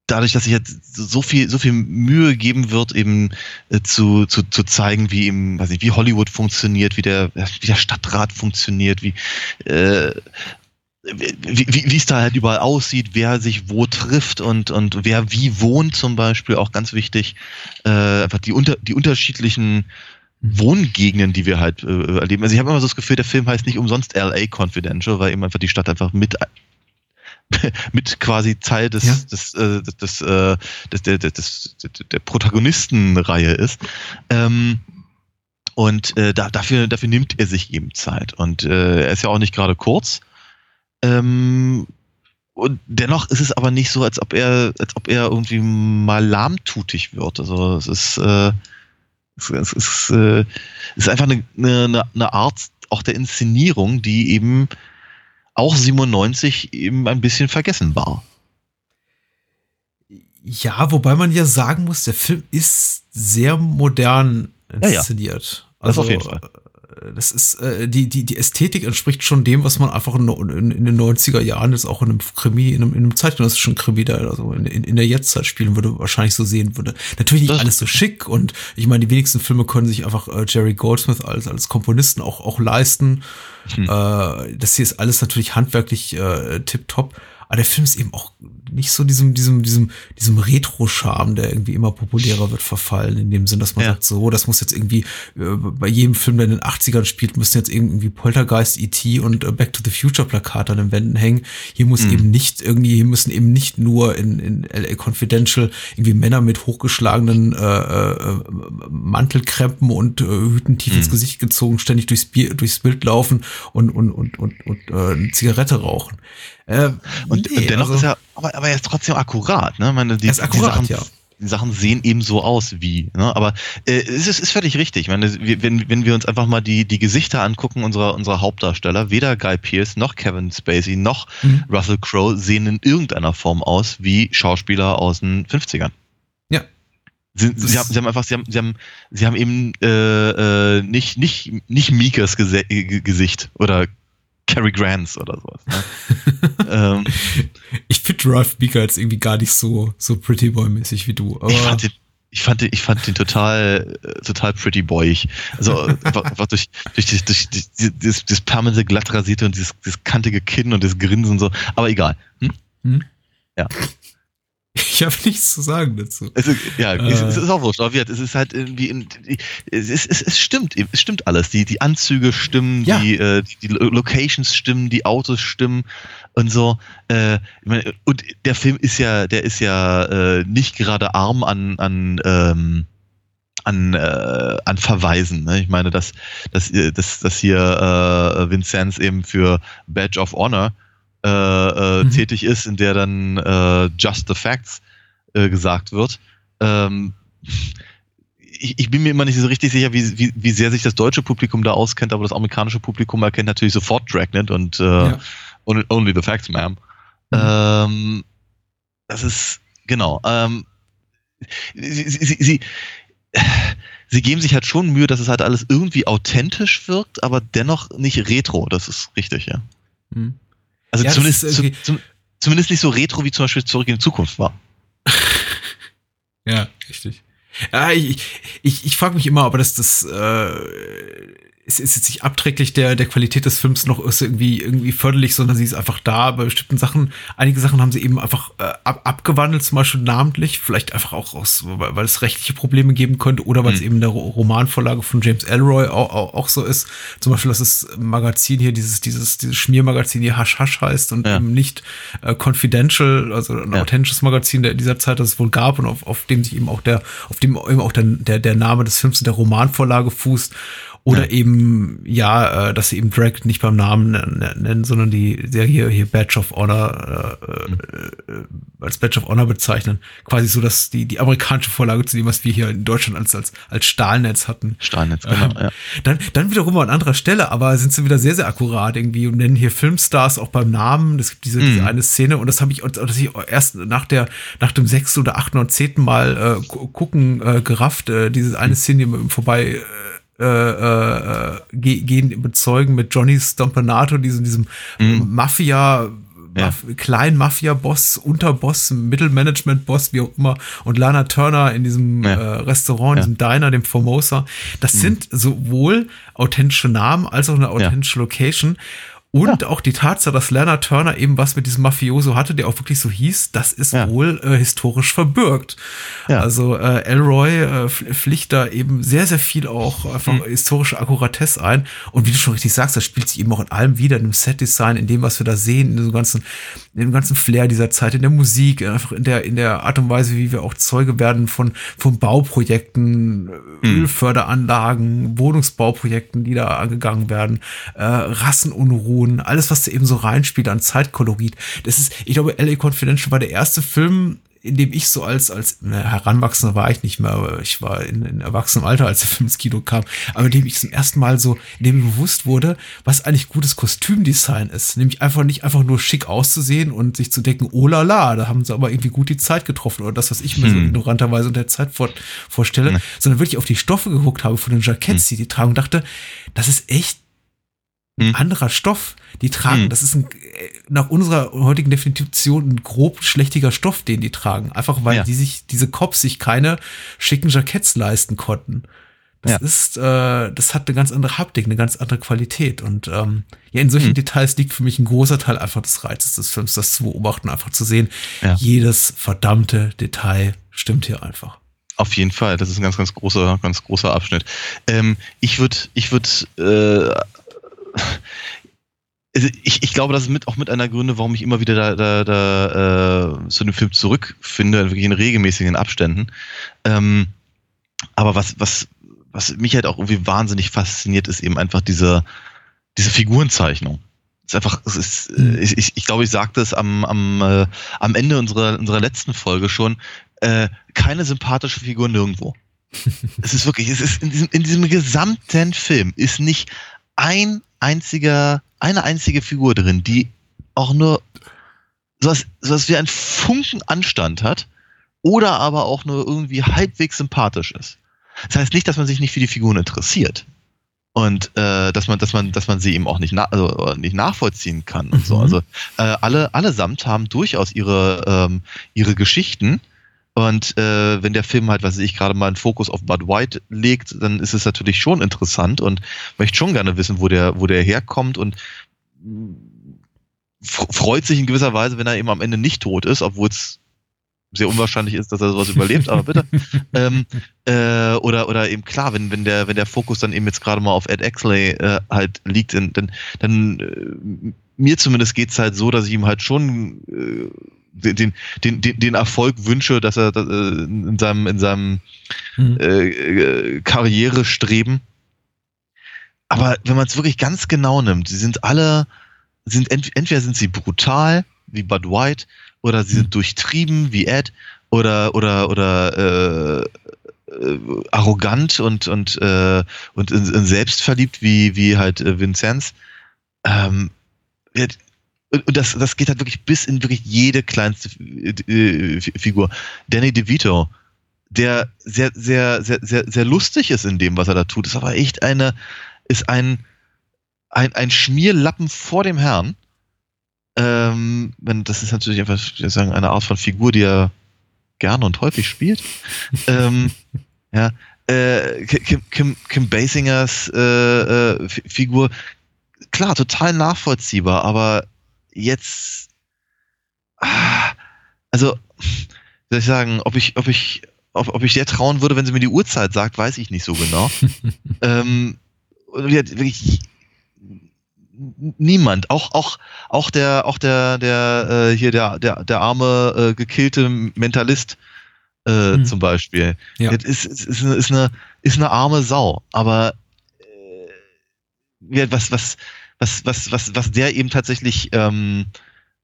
dadurch, dass sich jetzt so viel, so viel Mühe geben wird, eben äh, zu, zu, zu zeigen, wie eben, weiß nicht, wie Hollywood funktioniert, wie der, wie der Stadtrat funktioniert, wie, äh, wie, wie, wie es da halt überall aussieht, wer sich wo trifft und, und wer wie wohnt zum Beispiel, auch ganz wichtig. Äh, einfach die, unter, die unterschiedlichen Wohngegenden, die wir halt äh, erleben. Also ich habe immer so das Gefühl, der Film heißt nicht umsonst LA Confidential, weil eben einfach die Stadt einfach mit mit quasi Teil des, Ja. des, äh, des, äh, des, der, des, der Protagonistenreihe ist. Ähm, und äh, da, dafür, dafür nimmt er sich eben Zeit. Und äh, er ist ja auch nicht gerade kurz. Ähm, und dennoch ist es aber nicht so, als ob er, als ob er irgendwie mal lahmtutig wird. Also es ist, äh, es, es ist, äh, es ist einfach eine, eine, eine Art auch der Inszenierung, die eben auch 97 eben ein bisschen vergessen war. Ja, wobei man ja sagen muss, der Film ist sehr modern Ja, ja. inszeniert. Das auf jeden Fall. Das ist, äh, die, die, die Ästhetik entspricht schon dem, was man einfach in, in, in den 90er Jahren jetzt auch in einem Krimi, in einem, in einem zeitgenössischen Krimi da, also in, in, in der Jetztzeit spielen würde, wahrscheinlich so sehen würde. Natürlich nicht Das- alles so schick und ich meine, die wenigsten Filme können sich einfach äh, Jerry Goldsmith als, als Komponisten auch, auch leisten. Hm. Äh, das hier ist alles natürlich handwerklich äh, tipptopp. Aber der Film ist eben auch nicht so diesem, diesem, diesem, diesem Retro-Charme, der irgendwie immer populärer wird, verfallen, in dem Sinn, dass man Ja. sagt, so, das muss jetzt irgendwie äh, bei jedem Film, der in den 80ern spielt, müssen jetzt irgendwie Poltergeist, E.T. und äh, Back to the Future Plakate an den Wänden hängen. Hier muss eben nicht irgendwie, hier müssen eben nicht nur in, in LA Confidential irgendwie Männer mit hochgeschlagenen äh, äh, Mantelkrempen und äh, Hüten tief ins Gesicht gezogen, ständig durchs, Bier, durchs Bild laufen und, und, und, und, und äh, eine Zigarette rauchen. Äh, Und, nee, und dennoch also- ist er, aber, aber er ist trotzdem akkurat, ne? Meine, die, Er ist akkurat, die Sachen, ja. Die Sachen sehen eben so aus wie, ne? Aber äh, es ist, ist völlig richtig. Ich meine, wenn, wenn wir uns einfach mal die, die Gesichter angucken unserer, unserer Hauptdarsteller, weder Guy Pearce noch Kevin Spacey noch Mhm. Russell Crowe sehen in irgendeiner Form aus wie Schauspieler aus den 50ern. Ja. Sie, sie, haben, sie haben einfach, sie haben, sie haben, sie haben eben äh, äh, nicht, nicht, nicht Mikas Gesicht oder Cary Grants oder sowas. Ne? ähm, Ich finde Ralph Beaker jetzt irgendwie gar nicht so, so Pretty Boy-mäßig wie du. Ich fand den, ich fand den, ich fand den total, äh, total pretty boyig. Also einfach, einfach durch, durch, durch die, die, das, das permanente glattrasierte und dieses, dieses kantige Kinn und das Grinsen und so. Aber egal. Hm? Ich habe nichts zu sagen dazu. Es ist, ja, Äh. es, es ist auch wurscht. Aber es ist halt irgendwie, in, es, es, es, stimmt, es stimmt alles. Die, die Anzüge stimmen, Ja. die, äh, die, die Locations stimmen, die Autos stimmen und so. Äh, meine, und der Film ist ja, der ist ja äh, nicht gerade arm an, an, ähm, an, äh, an Verweisen. Ne? Ich meine, dass, dass, ihr- dass, dass hier äh, Vincenz eben für Badge of Honor äh, äh, Mhm. tätig ist, in der dann äh, Just the Facts äh, gesagt wird. Ähm, ich, ich bin mir immer nicht so richtig sicher, wie, wie, wie sehr sich das deutsche Publikum da auskennt, aber das amerikanische Publikum erkennt natürlich sofort Dragnet und äh, Ja. only, only the Facts, ma'am. Ähm, das ist, genau. Ähm, sie, sie, sie, sie, geben sich halt schon Mühe, dass es halt alles irgendwie authentisch wirkt, aber dennoch nicht retro. Das ist richtig, ja. Hm. Also Ja, zumindest, irgendwie- zum, zumindest nicht so retro, wie zum Beispiel Zurück in die Zukunft war. Ja, richtig. Ja, ich, ich, ich frage mich immer, aber das, das äh, es ist jetzt nicht abträglich der, der Qualität des Films noch ist irgendwie, irgendwie förderlich, sondern sie ist einfach da. Bei bestimmten Sachen, einige Sachen haben sie eben einfach äh, ab, abgewandelt, zum Beispiel namentlich, vielleicht einfach auch aus, weil, weil es rechtliche Probleme geben könnte oder weil es Mhm. eben der Ro- Romanvorlage von James Elroy auch, auch, auch so ist. Zum Beispiel, dass das Magazin hier, dieses, dieses, dieses Schmiermagazin hier Hasch Hasch heißt und Ja. eben nicht äh, Confidential, also ein Ja. authentisches Magazin der dieser Zeit, das es wohl gab und auf, auf dem sich eben auch der, auf dem eben auch der, der, der Name des Films und der Romanvorlage fußt. Oder Ja. eben, ja, äh, dass sie eben Drag nicht beim Namen nen- nennen, sondern die Serie hier Badge of Honor äh, äh, als Badge of Honor bezeichnen. Quasi so, dass die, die amerikanische Vorlage zu dem, was wir hier in Deutschland als, als, als Stahlnetz hatten. Steinitz, genau. Ähm, ja. Dann, dann wiederum an anderer Stelle, aber sind sie wieder sehr, sehr akkurat irgendwie und nennen hier Filmstars auch beim Namen. Es gibt diese, diese Mhm. eine Szene und das habe ich, und das hab ich erst nach der, nach dem sechsten oder achten oder zehnten Mal äh, gu- gucken äh, gerafft. Äh, diese eine Szene die im vorbei äh, äh, äh, ge- gehen bezeugen mit Johnny Stompanato, diesem, diesem Mafia, Ja. Maf kleinen Mafia-Boss, Unterboss, Mittelmanagement-Boss, wie auch immer, und Lana Turner in diesem Ja. äh, Restaurant, in Ja. diesem Diner, dem Formosa. Das sind sowohl authentische Namen als auch eine authentische Location. Und auch die Tatsache, dass Lana Turner eben was mit diesem Mafioso hatte, der auch wirklich so hieß, das ist Ja. wohl äh, historisch verbürgt. Ja. Also äh, Elroy äh, pf- pflicht da eben sehr, sehr viel auch einfach Mhm. historische Akkuratesse ein. Und wie du schon richtig sagst, das spielt sich eben auch in allem wieder, in dem Setdesign, in dem, was wir da sehen, in dem ganzen, in dem ganzen Flair dieser Zeit, in der Musik, einfach in der, in der Art und Weise, wie wir auch Zeuge werden von, von Bauprojekten, äh, Mhm. Ölförderanlagen, Wohnungsbauprojekten, die da angegangen werden, äh, Rassenunruhen, alles, was da eben so reinspielt an Zeitkolorit. Das ist, ich glaube, LA Confidential war der erste Film, in dem ich so als, als na, Heranwachsender war ich nicht mehr, aber ich war in, in erwachsenem Alter, als der Film ins Kino kam, aber in dem ich zum ersten Mal so, in dem bewusst wurde, was eigentlich gutes Kostümdesign ist. Nämlich einfach nicht einfach nur schick auszusehen und sich zu denken, oh la la, da haben sie aber irgendwie gut die Zeit getroffen oder das, was ich mir so Hm. ignoranterweise unter der Zeit vor, vorstelle, Hm. sondern wirklich auf die Stoffe geguckt habe von den Jacketts, die die tragen und dachte, das ist echt Hm. anderer Stoff. Die tragen, Hm. das ist ein, äh, nach unserer heutigen Definition ein grob schlechtiger Stoff, den die tragen. Einfach weil Ja. die sich, diese Cops sich keine schicken Jacketts leisten konnten. Das Ja. ist, äh, das hat eine ganz andere Haptik, eine ganz andere Qualität. Und ähm, ja, in solchen Hm. Details liegt für mich ein großer Teil einfach des Reizes des Films, das zu beobachten, einfach zu sehen. Ja. Jedes verdammte Detail stimmt hier einfach. Auf jeden Fall, das ist ein ganz, ganz großer, ganz großer Abschnitt. Ähm, ich würde, ich würde, äh, ich, ich glaube, das ist mit, auch mit einer Gründe, warum ich immer wieder da, da, da äh, zu dem Film zurückfinde, wirklich in regelmäßigen Abständen. Ähm, aber was, was, was mich halt auch irgendwie wahnsinnig fasziniert, ist eben einfach diese, diese Figurenzeichnung. Es ist einfach, es ist, Mhm. äh, ich, ich, ich glaube, ich sagte es am, am, äh, am Ende unserer, unserer letzten Folge schon, äh, keine sympathische Figur nirgendwo. es ist wirklich, es ist in diesem, in diesem gesamten Film ist nicht ein einziger, eine einzige Figur drin, die auch nur sowas, sowas wie ein Funken Anstand hat oder aber auch nur irgendwie halbwegs sympathisch ist. Das heißt nicht, dass man sich nicht für die Figuren interessiert und äh, dass man, dass man, dass man sie eben auch nicht, na, also, nicht nachvollziehen kann und so. Mhm. Also äh, alle, allesamt haben durchaus ihre, ähm, ihre Geschichten. Und äh, wenn der Film halt, was weiß ich, gerade mal einen Fokus auf Bud White legt, dann ist es natürlich schon interessant und möchte schon gerne wissen, wo der, wo der herkommt und f- freut sich in gewisser Weise, wenn er eben am Ende nicht tot ist, obwohl es sehr unwahrscheinlich ist, dass er sowas überlebt, aber bitte. ähm, äh, oder, oder eben klar, wenn, wenn der, wenn der Fokus dann eben jetzt gerade mal auf Ed Exley äh, halt liegt, dann, dann, dann äh, mir zumindest geht's halt so, dass ich ihm halt schon äh, den, den, den, den Erfolg wünsche, dass er äh, in seinem, in seinem Mhm. äh, Karrierestreben. Aber wenn man es wirklich ganz genau nimmt, sie sind alle, sind ent, entweder sind sie brutal, wie Bud White, oder sie sind durchtrieben, wie Ed, oder, oder, oder äh, äh, arrogant und, und, äh, und in, in selbstverliebt, wie, wie halt äh, Vincenz. Ähm, und und das, das geht halt wirklich bis in wirklich jede kleinste äh, Fi- Figur. Danny DeVito, der sehr, sehr, sehr, sehr, sehr lustig ist in dem, was er da tut, ist aber echt eine, ist ein, ein, ein Schmierlappen vor dem Herrn. Ähm, das ist natürlich einfach, sagen, eine Art von Figur, die er gerne und häufig spielt. ähm, ja, äh, Kim, Kim, Kim Basingers äh, äh, Fi- Figur, klar, total nachvollziehbar, aber jetzt, ah, also, wie soll ich sagen, ob ich, ob ich, ob, ob ich der trauen würde, wenn sie mir die Uhrzeit sagt, weiß ich nicht so genau. ähm, wirklich niemand, auch auch auch der auch der der äh, hier der der der arme äh, gekillte Mentalist äh, Mhm. zum Beispiel. Ja. Das ist, ist, ist, eine, ist eine ist eine arme Sau, aber äh, was was was was was was der eben tatsächlich ähm,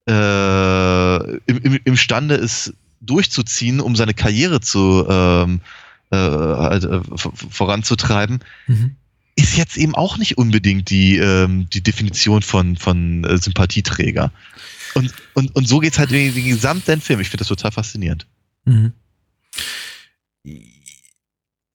äh, im, im, imstande ist durchzuziehen, um seine Karriere zu ähm, äh, halt, äh, voranzutreiben, Mhm. ist jetzt eben auch nicht unbedingt die, ähm, die Definition von, von äh, Sympathieträger. Und, und, und so geht's halt wegen den gesamten Film. Ich finde das total faszinierend. Mhm.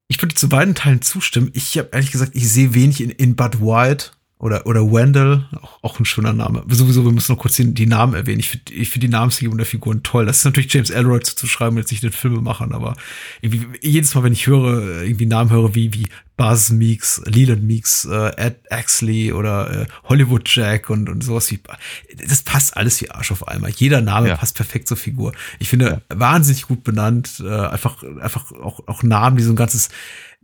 Ich würde zu beiden Teilen zustimmen. Ich habe ehrlich gesagt, ich sehe wenig in, in Bud White oder, oder Wendell, auch, auch ein schöner Name. Sowieso, wir müssen noch kurz die, die Namen erwähnen. Ich finde ich find die Namensgebung der Figuren toll. Das ist natürlich James Elroy zuzuschreiben, jetzt nicht den Filmemachern, aber irgendwie jedes Mal, wenn ich höre, irgendwie Namen höre wie, wie Buzz Meeks, Leland Meeks, äh, Ed Axley oder äh, Hollywood Jack und, und sowas wie, das passt alles wie Arsch auf einmal. Jeder Name Ja. passt perfekt zur Figur. Ich finde, wahnsinnig gut benannt, äh, einfach, einfach auch, auch Namen, die so ein ganzes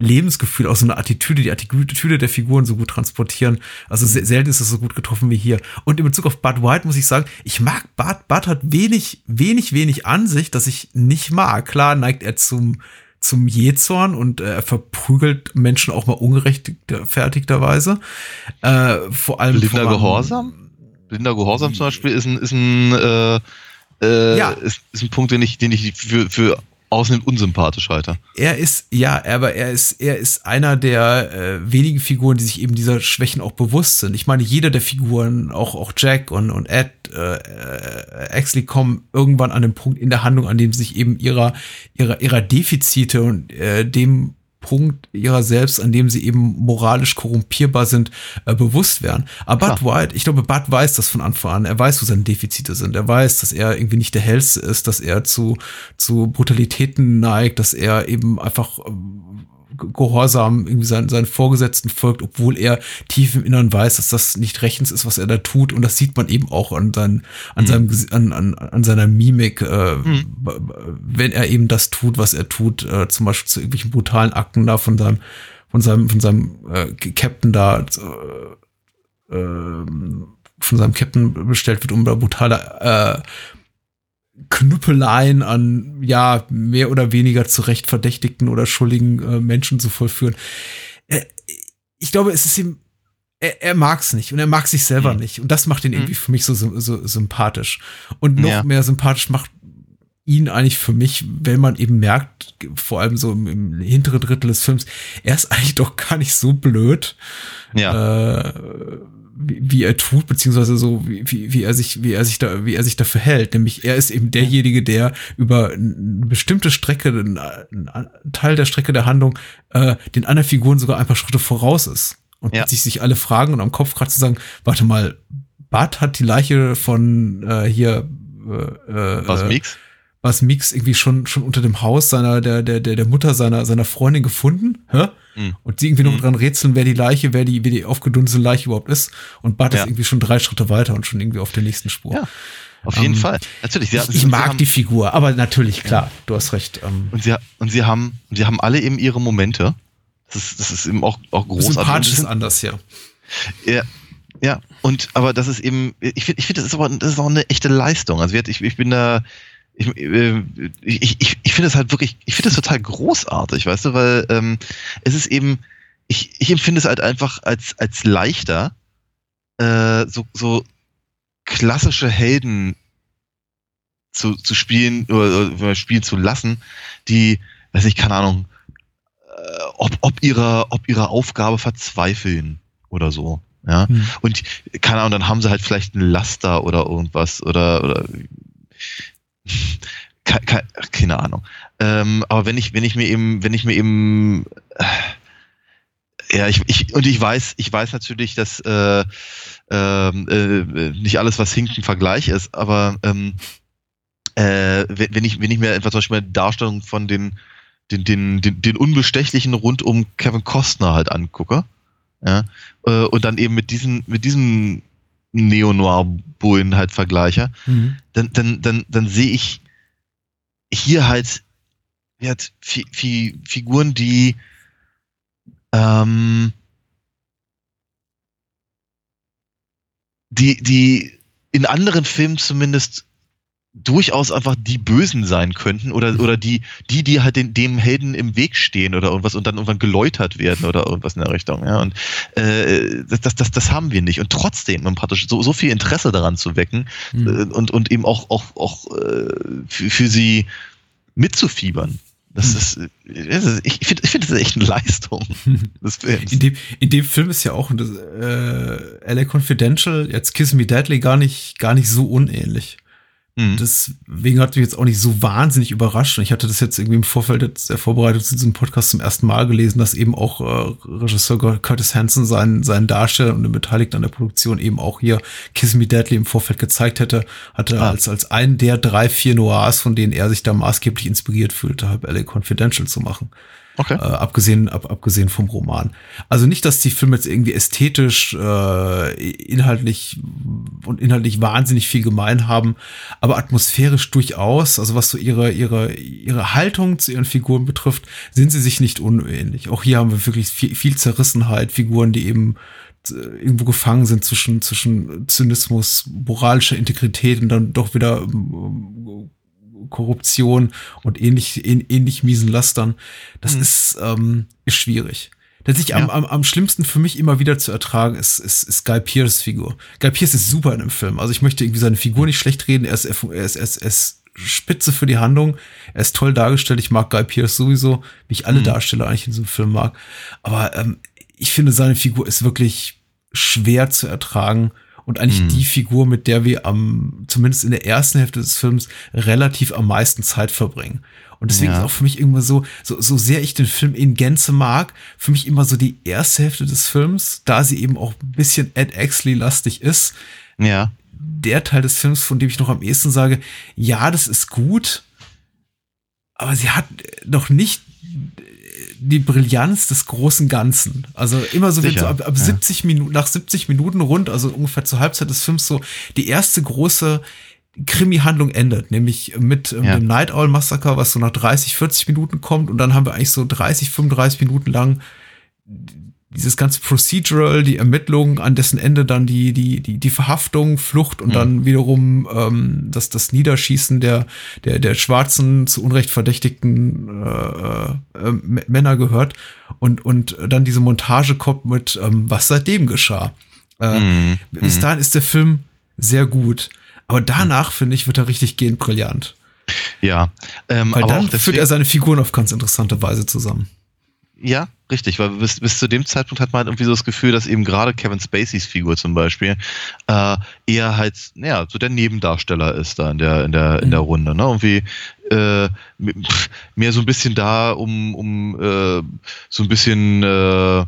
Lebensgefühl, auch so eine Attitüde, die Attitüde der Figuren so gut transportieren. Also se selten ist das so gut getroffen wie hier. Und in Bezug auf Bud White muss ich sagen, ich mag Bud. Bud hat wenig, wenig, wenig an sich, das ich nicht mag. Klar neigt er zum, zum Jähzorn und äh, er verprügelt Menschen auch mal ungerechtfertigterweise. Äh, vor allem Blinder Gehorsam? Blinder Gehorsam zum Beispiel ist ein, ist ein, äh, äh, Ja. ist, ist ein Punkt, den ich, den ich für, für ausnehmend unsympathisch halte. Er ist, ja, aber er ist, er ist einer der äh, wenigen Figuren, die sich eben dieser Schwächen auch bewusst sind. Ich meine, jeder der Figuren, auch, auch Jack und, und Ed, äh, äh, Axley kommen irgendwann an den Punkt in der Handlung, an dem sich eben ihrer, ihrer, ihrer Defizite und äh, dem Punkt ihrer selbst, an dem sie eben moralisch korrumpierbar sind, äh, bewusst werden. Aber Bud White, ich glaube, Bud weiß das von Anfang an. Er weiß, wo seine Defizite sind. Er weiß, dass er irgendwie nicht der hellste ist, dass er zu, zu Brutalitäten neigt, dass er eben einfach ähm, gehorsam irgendwie seinen, seinen Vorgesetzten folgt, obwohl er tief im Innern weiß, dass das nicht rechtens ist, was er da tut. Und das sieht man eben auch an, seinen, an, seinem, Gesi- an, an, an seiner Mimik, äh, b- wenn er eben das tut, was er tut, äh, zum Beispiel zu irgendwelchen brutalen Akten da von seinem, von seinem, von seinem äh, Captain da, äh, ähm, von seinem Captain bestellt wird, um da brutale äh, Knüppeleien an ja mehr oder weniger zu Recht verdächtigten oder schuldigen äh, Menschen zu vollführen. Äh, ich glaube, es ist ihm er, er mag es nicht und er mag sich selber Hm. nicht und das macht ihn irgendwie für mich so, so, so sympathisch und noch Ja. mehr sympathisch macht ihn eigentlich für mich, wenn man eben merkt, vor allem so im, im hinteren Drittel des Films, er ist eigentlich doch gar nicht so blöd Ja. äh, wie, wie er tut, beziehungsweise so, wie, wie, wie er sich, wie er sich da, wie er sich dafür hält. Nämlich er ist eben derjenige, der über eine bestimmte Strecke, einen, Teil der Strecke der Handlung, äh, den anderen Figuren sogar ein paar Schritte voraus ist. Und Ja. sich sich alle fragen und am Kopf gerade zu sagen, warte mal, Bart hat die Leiche von äh, hier äh, äh, Was äh, Mix? Was Mix irgendwie schon schon unter dem Haus seiner der der der der Mutter seiner seiner Freundin gefunden, hä? Hm. Und sie irgendwie noch Hm. dran rätseln, wer die Leiche, wer die wie die aufgedunsene Leiche überhaupt ist. Und Bart Ja. ist irgendwie schon drei Schritte weiter und schon irgendwie auf der nächsten Spur. Ja, Auf jeden Ähm, Fall. Natürlich. Sie, Ich, ich mag haben, die Figur, aber natürlich klar, du hast recht. Ähm, und sie, und sie haben, sie haben alle eben ihre Momente. Das ist, das ist eben auch, auch großartig. sympathisch ist anders, ja. Ja, ja, und aber das ist eben, ich finde, ich finde, das ist aber das ist auch eine echte Leistung. Also ich, ich bin da, ich, äh, ich, ich, ich finde das halt wirklich, ich finde das total großartig, weißt du, weil ähm, es ist eben, ich, ich empfinde es halt einfach als, als leichter, äh, so, so klassische Helden zu, zu spielen oder, oder spielen zu lassen, die, weiß ich, keine Ahnung, äh, ob, ob ihrer, ob ihrer Aufgabe verzweifeln oder so. Ja. Hm. Und keine Ahnung, dann haben sie halt vielleicht einen Laster oder irgendwas oder, oder ke, ke, keine Ahnung. Ähm, aber wenn ich, wenn ich mir eben, wenn ich mir eben äh, ja, ich, ich, und ich weiß, ich weiß natürlich, dass äh, ähm, äh, nicht alles, was hinkt, ein Vergleich ist, aber ähm, äh, wenn, ich, wenn ich mir einfach zum Beispiel eine Darstellung von den, den, den, den, den Unbestechlichen rund um Kevin Costner halt angucke, ja, äh, und dann eben mit diesen, mit diesem Neo-Noir-Bullen halt vergleiche, Mhm. dann, dann, dann, dann sehe ich hier halt, halt Fi Fi Figuren, die ähm, die, die in anderen Filmen zumindest durchaus einfach die Bösen sein könnten oder, oder die, die, die halt den, dem Helden im Weg stehen oder irgendwas und dann irgendwann geläutert werden oder irgendwas in der Richtung. Ja. Und äh, das, das, das, das haben wir nicht. Und trotzdem um praktisch so, so viel Interesse daran zu wecken Mhm. äh, und, und eben auch, auch, auch äh, für, für sie mitzufiebern. Das Hm. ist, das ist, ich finde, ich finde, das echt eine Leistung des Films. In dem, in dem Film ist ja auch das, äh, LA Confidential, jetzt Kiss Me Deadly, gar nicht, gar nicht so unähnlich. Mhm. Deswegen hat mich jetzt auch nicht so wahnsinnig überrascht. Und ich hatte das jetzt irgendwie im Vorfeld der Vorbereitung zu diesem Podcast zum ersten Mal gelesen, dass eben auch äh, Regisseur Curtis Hanson seinen, seinen Darsteller und den Beteiligten an der Produktion eben auch hier Kiss Me Deadly im Vorfeld gezeigt hätte, hatte Ah. als, als einen der drei, vier Noirs, von denen er sich da maßgeblich inspiriert fühlte, halt LA Confidential zu machen. Okay. Äh, abgesehen, ab, abgesehen vom Roman. Also nicht, dass die Filme jetzt irgendwie ästhetisch, äh, inhaltlich und inhaltlich wahnsinnig viel gemein haben, aber atmosphärisch durchaus, also was so ihre, ihre, ihre Haltung zu ihren Figuren betrifft, sind sie sich nicht unähnlich. Auch hier haben wir wirklich viel, viel Zerrissenheit, Figuren, die eben äh, irgendwo gefangen sind zwischen, zwischen Zynismus, moralischer Integrität und dann doch wieder ähm, Korruption und ähnlich, ähn, ähnlich miesen Lastern. Das Mhm. ist, ähm, ist schwierig. Tatsächlich am, Ja. am, am schlimmsten für mich immer wieder zu ertragen ist, ist, ist Guy Pearce Figur. Guy Pearce ist super in dem Film. Also ich möchte irgendwie seine Figur nicht schlecht reden. Er ist, er ist, er ist, er ist spitze für die Handlung. Er ist toll dargestellt. Ich mag Guy Pearce sowieso, wie ich alle Darsteller eigentlich in diesem Film mag. Aber ähm, ich finde, seine Figur ist wirklich schwer zu ertragen. Und eigentlich die Figur, mit der wir am, zumindest in der ersten Hälfte des Films, relativ am meisten Zeit verbringen. Und deswegen Ja. ist auch für mich immer so, so, so sehr ich den Film in Gänze mag, für mich immer so die erste Hälfte des Films, da sie eben auch ein bisschen Ed Exley-lastig ist, Ja. der Teil des Films, von dem ich noch am ehesten sage, ja, das ist gut, aber sie hat noch nicht die Brillanz des großen Ganzen. Also immer so, wenn so ab, ab ja. 70 Minuten, nach 70 Minuten rund, also ungefähr zur Halbzeit des Films so, die erste große Krimi-Handlung endet, nämlich mit ähm, Ja. dem Night Owl Massaker, was so nach 30, 40 Minuten kommt und dann haben wir eigentlich so 30, 35 Minuten lang dieses ganze Procedural, die Ermittlungen, an dessen Ende dann die, die, die, die Verhaftung, Flucht und Mhm. dann wiederum ähm, das, das Niederschießen der, der, der schwarzen, zu Unrecht verdächtigten äh, äh, Männer gehört. Und, und dann diese Montage kommt mit, ähm, was seitdem geschah. Äh, Mhm. Bis dahin ist der Film sehr gut. Aber danach, finde ich, wird er richtig gehend brillant. Ja. Ähm, Weil aber dann führt er seine Figuren auf ganz interessante Weise zusammen. Ja, richtig, weil bis, bis zu dem Zeitpunkt hat man halt irgendwie so das Gefühl, dass eben gerade Kevin Spaceys Figur zum Beispiel äh, eher halt, naja, so der Nebendarsteller ist da in der, in der, in der Runde, ne? Irgendwie äh, mehr so ein bisschen da, um, um äh, so ein bisschen äh,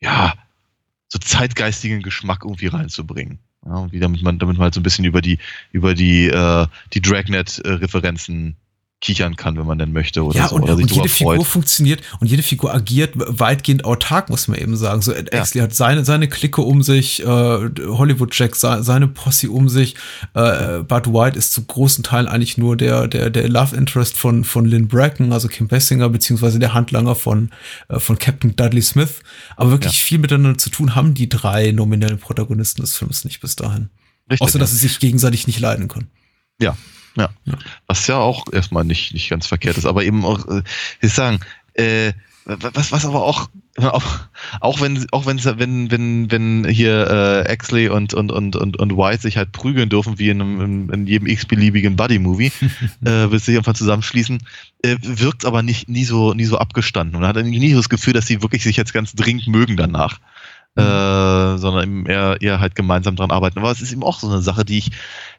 ja, so zeitgeistigen Geschmack irgendwie reinzubringen. Ja, irgendwie damit man, damit man halt so ein bisschen über die, über die, äh, die Dragnet-Referenzen kichern kann, wenn man denn möchte oder Ja, so. und, oder und jede Figur freut. funktioniert und jede Figur agiert weitgehend autark, muss man eben sagen. So Ed Ja. Exley hat seine, seine Clique um sich, äh, Hollywood Jack se- seine Posse um sich, äh, Bud White ist zu großen Teilen eigentlich nur der, der, der Love Interest von, von Lynn Bracken, also Kim Basinger, beziehungsweise der Handlanger von, äh, von Captain Dudley Smith. Aber wirklich viel miteinander zu tun haben die drei nominellen Protagonisten des Films nicht bis dahin. Richtig, Außer, ja. dass sie sich gegenseitig nicht leiden können. Ja, ja. Was ja auch erstmal nicht, nicht ganz verkehrt ist, aber eben auch, äh, ich sagen, äh, was, was aber auch, auch, auch wenn, auch wenn, wenn, wenn, wenn hier äh, Exley und, und, und, und, und White sich halt prügeln dürfen, wie in, einem, in, jedem x-beliebigen Buddy-Movie, äh, bis sie irgendwann zusammenschließen, äh, wirkt aber nicht, nie so, nie so abgestanden. Und man hat nie so das Gefühl, dass sie wirklich sich jetzt ganz dringend mögen danach. Äh, sondern eher, eher halt gemeinsam dran arbeiten. Aber es ist eben auch so eine Sache, die ich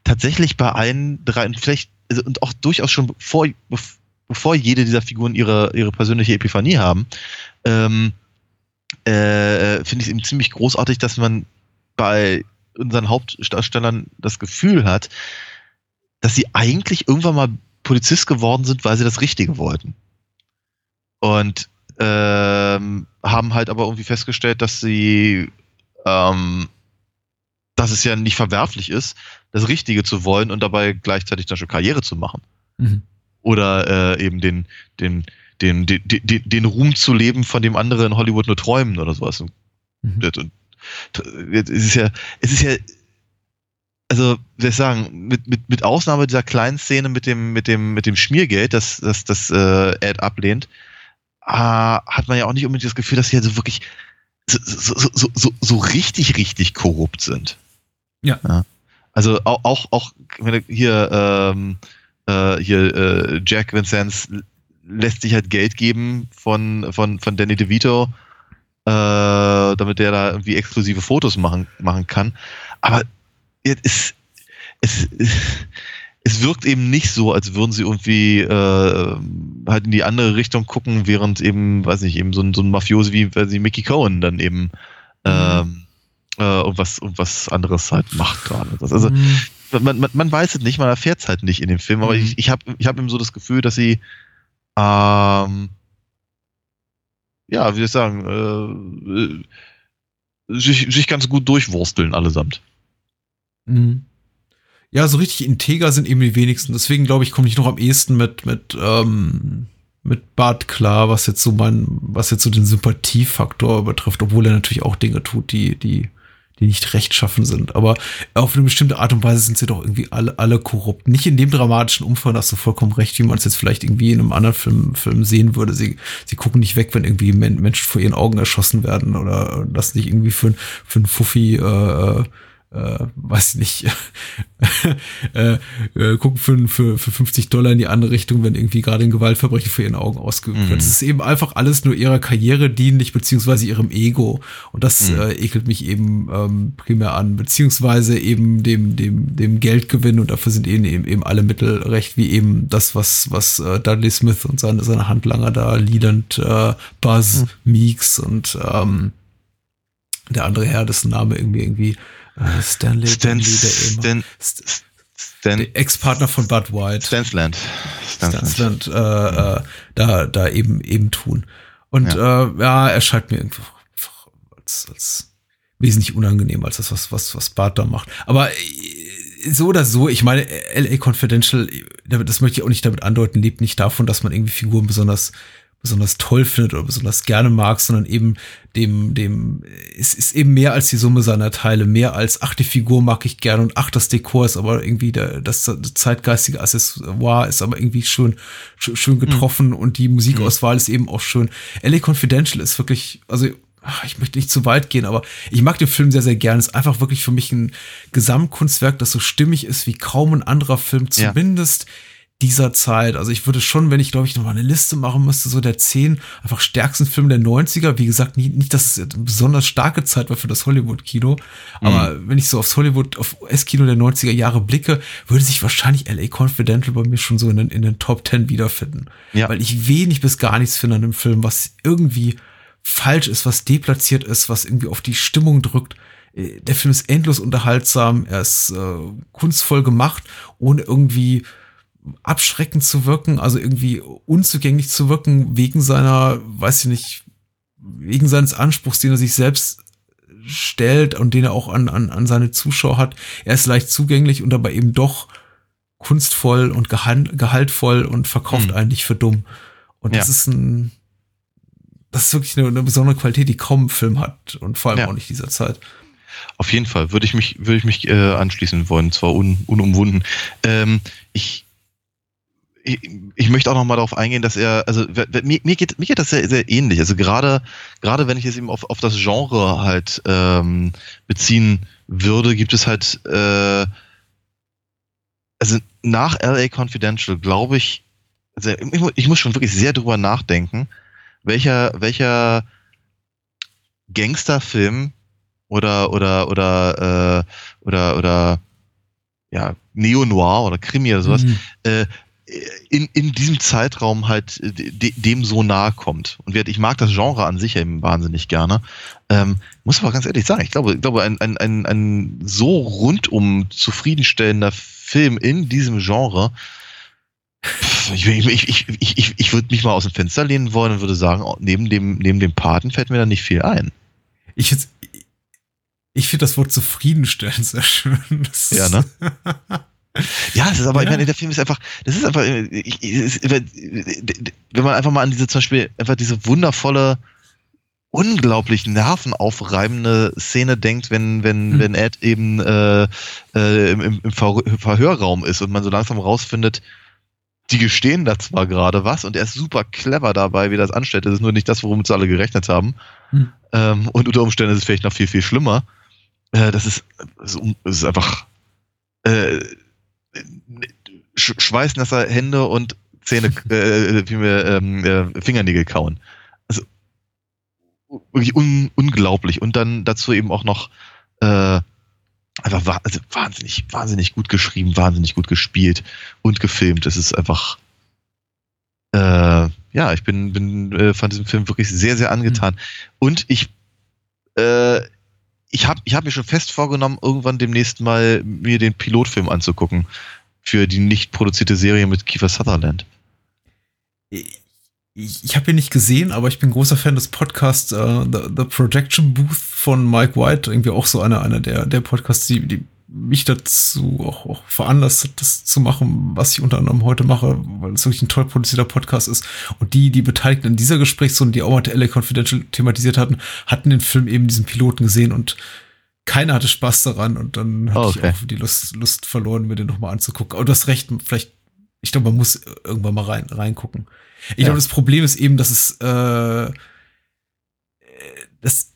tatsächlich bei allen drei, und vielleicht, also, und auch durchaus schon bevor, bev- bevor jede dieser Figuren ihre, ihre persönliche Epiphanie haben, ähm, äh, finde ich es eben ziemlich großartig, dass man bei unseren Hauptdarstellern das Gefühl hat, dass sie eigentlich irgendwann mal Polizist geworden sind, weil sie das Richtige wollten. Und ähm, haben halt aber irgendwie festgestellt, dass sie, ähm, dass es ja nicht verwerflich ist, das Richtige zu wollen und dabei gleichzeitig dann schon Karriere zu machen. Mhm. Oder äh, eben den, den, den, den, den, den Ruhm zu leben, von dem andere in Hollywood nur träumen oder sowas. Und, Mhm. und, ist es ja, es ist ja, also, wie soll ich sagen, mit, mit, mit Ausnahme dieser kleinen Szene mit dem, mit dem, mit dem Schmiergeld, das, das, das äh, Ed ablehnt, äh, hat man ja auch nicht unbedingt das Gefühl, dass sie also wirklich so, so, so, so, so richtig, richtig korrupt sind. Ja. Also auch, auch, auch wenn du hier, ähm, äh, hier äh, Jack Vincennes lässt sich halt Geld geben von, von, von Danny DeVito, äh, damit der da irgendwie exklusive Fotos machen, machen kann. Aber es, es, es wirkt eben nicht so, als würden sie irgendwie äh, halt in die andere Richtung gucken, während eben, weiß nicht, eben so ein, so ein Mafiosi wie weiß ich, Mickey Cohen dann eben ähm, äh, irgendwas, irgendwas anderes halt macht gerade. Das- Also Mhm. man, man, man weiß es nicht, man erfährt es halt nicht in dem Film, aber Mhm. ich, ich habe ich hab eben so das Gefühl, dass sie ähm, ja, wie soll ich sagen, äh, äh, sich, sich ganz gut durchwursteln allesamt. Mhm. Ja, so richtig integer sind eben die wenigsten. Deswegen glaube ich, komme ich noch am ehesten mit, mit, ähm, mit Bart klar, was jetzt so mein, was jetzt so den Sympathiefaktor betrifft, obwohl er natürlich auch Dinge tut, die, die, die nicht rechtschaffen sind. Aber auf eine bestimmte Art und Weise sind sie doch irgendwie alle, alle korrupt. Nicht in dem dramatischen Umfang, hast du vollkommen recht, wie man es jetzt vielleicht irgendwie in einem anderen Film, Film sehen würde. Sie, sie gucken nicht weg, wenn irgendwie Menschen vor ihren Augen erschossen werden oder lassen sich irgendwie für, für einen Fuffi äh, äh, weiß nicht, äh, äh, gucken für, für, für 50 Dollar in die andere Richtung, wenn irgendwie gerade ein Gewaltverbrechen vor ihren Augen ausgeübt wird. Mhm. Es ist eben einfach alles nur ihrer Karriere dienlich, beziehungsweise ihrem Ego. Und das Mhm. äh, ekelt mich eben ähm, primär an, beziehungsweise eben dem, dem, dem Geldgewinn und dafür sind eben, eben, eben alle Mittel recht, wie eben das, was, was äh, Dudley Smith und seine, seine Handlanger da, Leland, äh, Buzz, Meeks und ähm, der andere Herr, dessen Name irgendwie irgendwie Stanley, Stan, Stanley, Stan, Stan, der Ex-Partner von Bud White. Stansland. Stansland. Stansland, äh, äh, da, da eben, eben tun. Und ja, äh, ja er scheint mir einfach als, als wesentlich unangenehm als das, was, was, was Bart da macht. Aber äh, so oder so, ich meine, LA Confidential, das möchte ich auch nicht damit andeuten, lebt nicht davon, dass man irgendwie Figuren besonders besonders toll findet oder besonders gerne mag, sondern eben dem, dem, es ist eben mehr als die Summe seiner Teile, mehr als, ach, die Figur mag ich gerne und ach, das Dekor ist aber irgendwie der, das zeitgeistige Accessoire ist aber irgendwie schön, schön getroffen mhm. und die Musikauswahl ist eben auch schön. LA Confidential ist wirklich, also, ach, ich möchte nicht zu weit gehen, aber ich mag den Film sehr, sehr gerne. Es ist einfach wirklich für mich ein Gesamtkunstwerk, das so stimmig ist wie kaum ein anderer Film, zumindest ja dieser Zeit. Also ich würde schon, wenn ich glaube ich noch mal eine Liste machen müsste, so der zehn einfach stärksten Filme der 90er. Wie gesagt, nicht, nicht dass es eine besonders starke Zeit war für das Hollywood-Kino. Aber mhm. wenn ich so aufs Hollywood, auf US-Kino der 90er Jahre blicke, würde sich wahrscheinlich LA Confidential bei mir schon so in den, in den Top 10 wiederfinden. Ja. Weil ich wenig bis gar nichts finde an dem Film, was irgendwie falsch ist, was deplatziert ist, was irgendwie auf die Stimmung drückt. Der Film ist endlos unterhaltsam, er ist äh, kunstvoll gemacht, ohne irgendwie abschreckend zu wirken, also irgendwie unzugänglich zu wirken, wegen seiner, weiß ich nicht, wegen seines Anspruchs, den er sich selbst stellt und den er auch an, an, an seine Zuschauer hat. Er ist leicht zugänglich und dabei eben doch kunstvoll und gehalt, gehaltvoll und verkauft mhm. eigentlich für dumm. Und ja. das ist ein, das ist wirklich eine, eine, besondere Qualität, die kaum ein Film hat und vor allem ja. auch nicht dieser Zeit. Auf jeden Fall würde ich mich, würde ich mich äh, anschließen wollen, zwar un, unumwunden. Ähm, ich ich, ich möchte auch noch mal darauf eingehen, dass er, also mir, mir, geht, mir geht das sehr, sehr ähnlich. Also gerade, gerade wenn ich es eben auf, auf das Genre halt ähm, beziehen würde, gibt es halt, äh, also nach LA Confidential glaube ich, also ich, ich muss schon wirklich sehr drüber nachdenken, welcher, welcher Gangsterfilm oder oder oder äh, oder oder ja Neo Noir oder Krimi oder sowas mhm. äh, in, in diesem Zeitraum halt de, dem so nahe kommt. Und ich mag das Genre an sich eben wahnsinnig gerne. Ähm, muss aber ganz ehrlich sagen, ich glaube, ich glaube ein, ein, ein, ein so rundum zufriedenstellender Film in diesem Genre, ich, ich, ich, ich, ich, würde mich mal aus dem Fenster lehnen wollen und würde sagen, neben dem, neben dem Paten fällt mir da nicht viel ein. Ich, ich finde das Wort zufriedenstellend sehr schön. Das ja, ne? Ja, es ist aber, ja. ich meine, der Film ist einfach, das ist einfach, ich, ist, wenn man einfach mal an diese, zum Beispiel, einfach diese wundervolle, unglaublich nervenaufreibende Szene denkt, wenn, wenn, hm. wenn Ed eben äh, äh, im, im Verhörraum ist und man so langsam rausfindet, die gestehen da zwar gerade was und er ist super clever dabei, wie er das anstellt. Das ist nur nicht das, worum sie alle gerechnet haben. Hm. Ähm, und unter Umständen ist es vielleicht noch viel, viel schlimmer. Äh, das, ist, das ist einfach äh, schweißnasser Hände und Zähne, äh, wie wir ähm, äh, Fingernägel kauen. Also wirklich un unglaublich. Und dann dazu eben auch noch äh, einfach wa also wahnsinnig, wahnsinnig gut geschrieben, wahnsinnig gut gespielt und gefilmt. Es ist einfach äh, ja, ich bin, bin äh, von diesem Film wirklich sehr, sehr angetan. Mhm. Und ich äh, ich habe ich hab mir schon fest vorgenommen, irgendwann demnächst mal mir den Pilotfilm anzugucken für die nicht produzierte Serie mit Kiefer Sutherland. Ich, ich habe ihn nicht gesehen, aber ich bin großer Fan des Podcasts uh, The, The, Projection Booth von Mike White. Irgendwie auch so einer, einer der, der Podcasts, die, die mich dazu auch, auch veranlasst hat, das zu machen, was ich unter anderem heute mache, weil es wirklich ein toll produzierter Podcast ist. Und die, die Beteiligten in dieser Gesprächsrunde, die auch mal LA Confidential thematisiert hatten, hatten den Film eben diesen Piloten gesehen und keiner hatte Spaß daran und dann hatte Oh, ich okay. auch die Lust, Lust verloren, mir den nochmal anzugucken. Aber du hast recht, vielleicht, ich glaube, man muss irgendwann mal rein, reingucken. Ich Ja. glaube, das Problem ist eben, dass es äh, das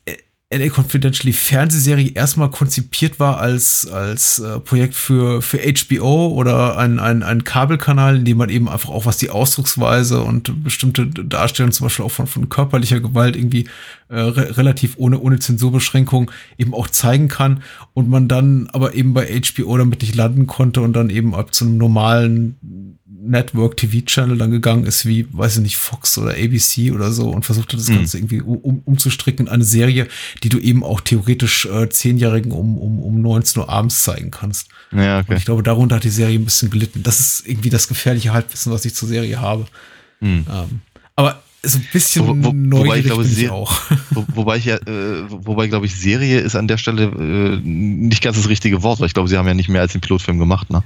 LA Confidential, die Fernsehserie, erstmal konzipiert war als, als äh, Projekt für, für HBO oder ein, ein, ein Kabelkanal, in dem man eben einfach auch was die Ausdrucksweise und bestimmte Darstellungen, zum Beispiel auch von, von körperlicher Gewalt irgendwie äh, re relativ ohne, ohne Zensurbeschränkung eben auch zeigen kann und man dann aber eben bei HBO damit nicht landen konnte und dann eben ab zu einem normalen Network-TV-Channel dann gegangen ist, wie, weiß ich nicht, Fox oder ABC oder so und versucht hat, das Mhm. Ganze irgendwie um, umzustricken in eine Serie, die du eben auch theoretisch äh, Zehnjährigen um, um, um 19 Uhr abends zeigen kannst. Ja, Und okay. ich glaube, darunter hat die Serie ein bisschen gelitten. Das ist irgendwie das gefährliche Halbwissen, was ich zur Serie habe. Hm. Ähm, aber so ein bisschen Wo- wo- wobei neugierig ich glaube, bin ich auch. Wo, wobei ich ja, äh, wobei glaube ich, Serie ist an der Stelle äh, nicht ganz das richtige Wort, weil ich glaube, sie haben ja nicht mehr als den Pilotfilm gemacht, ne?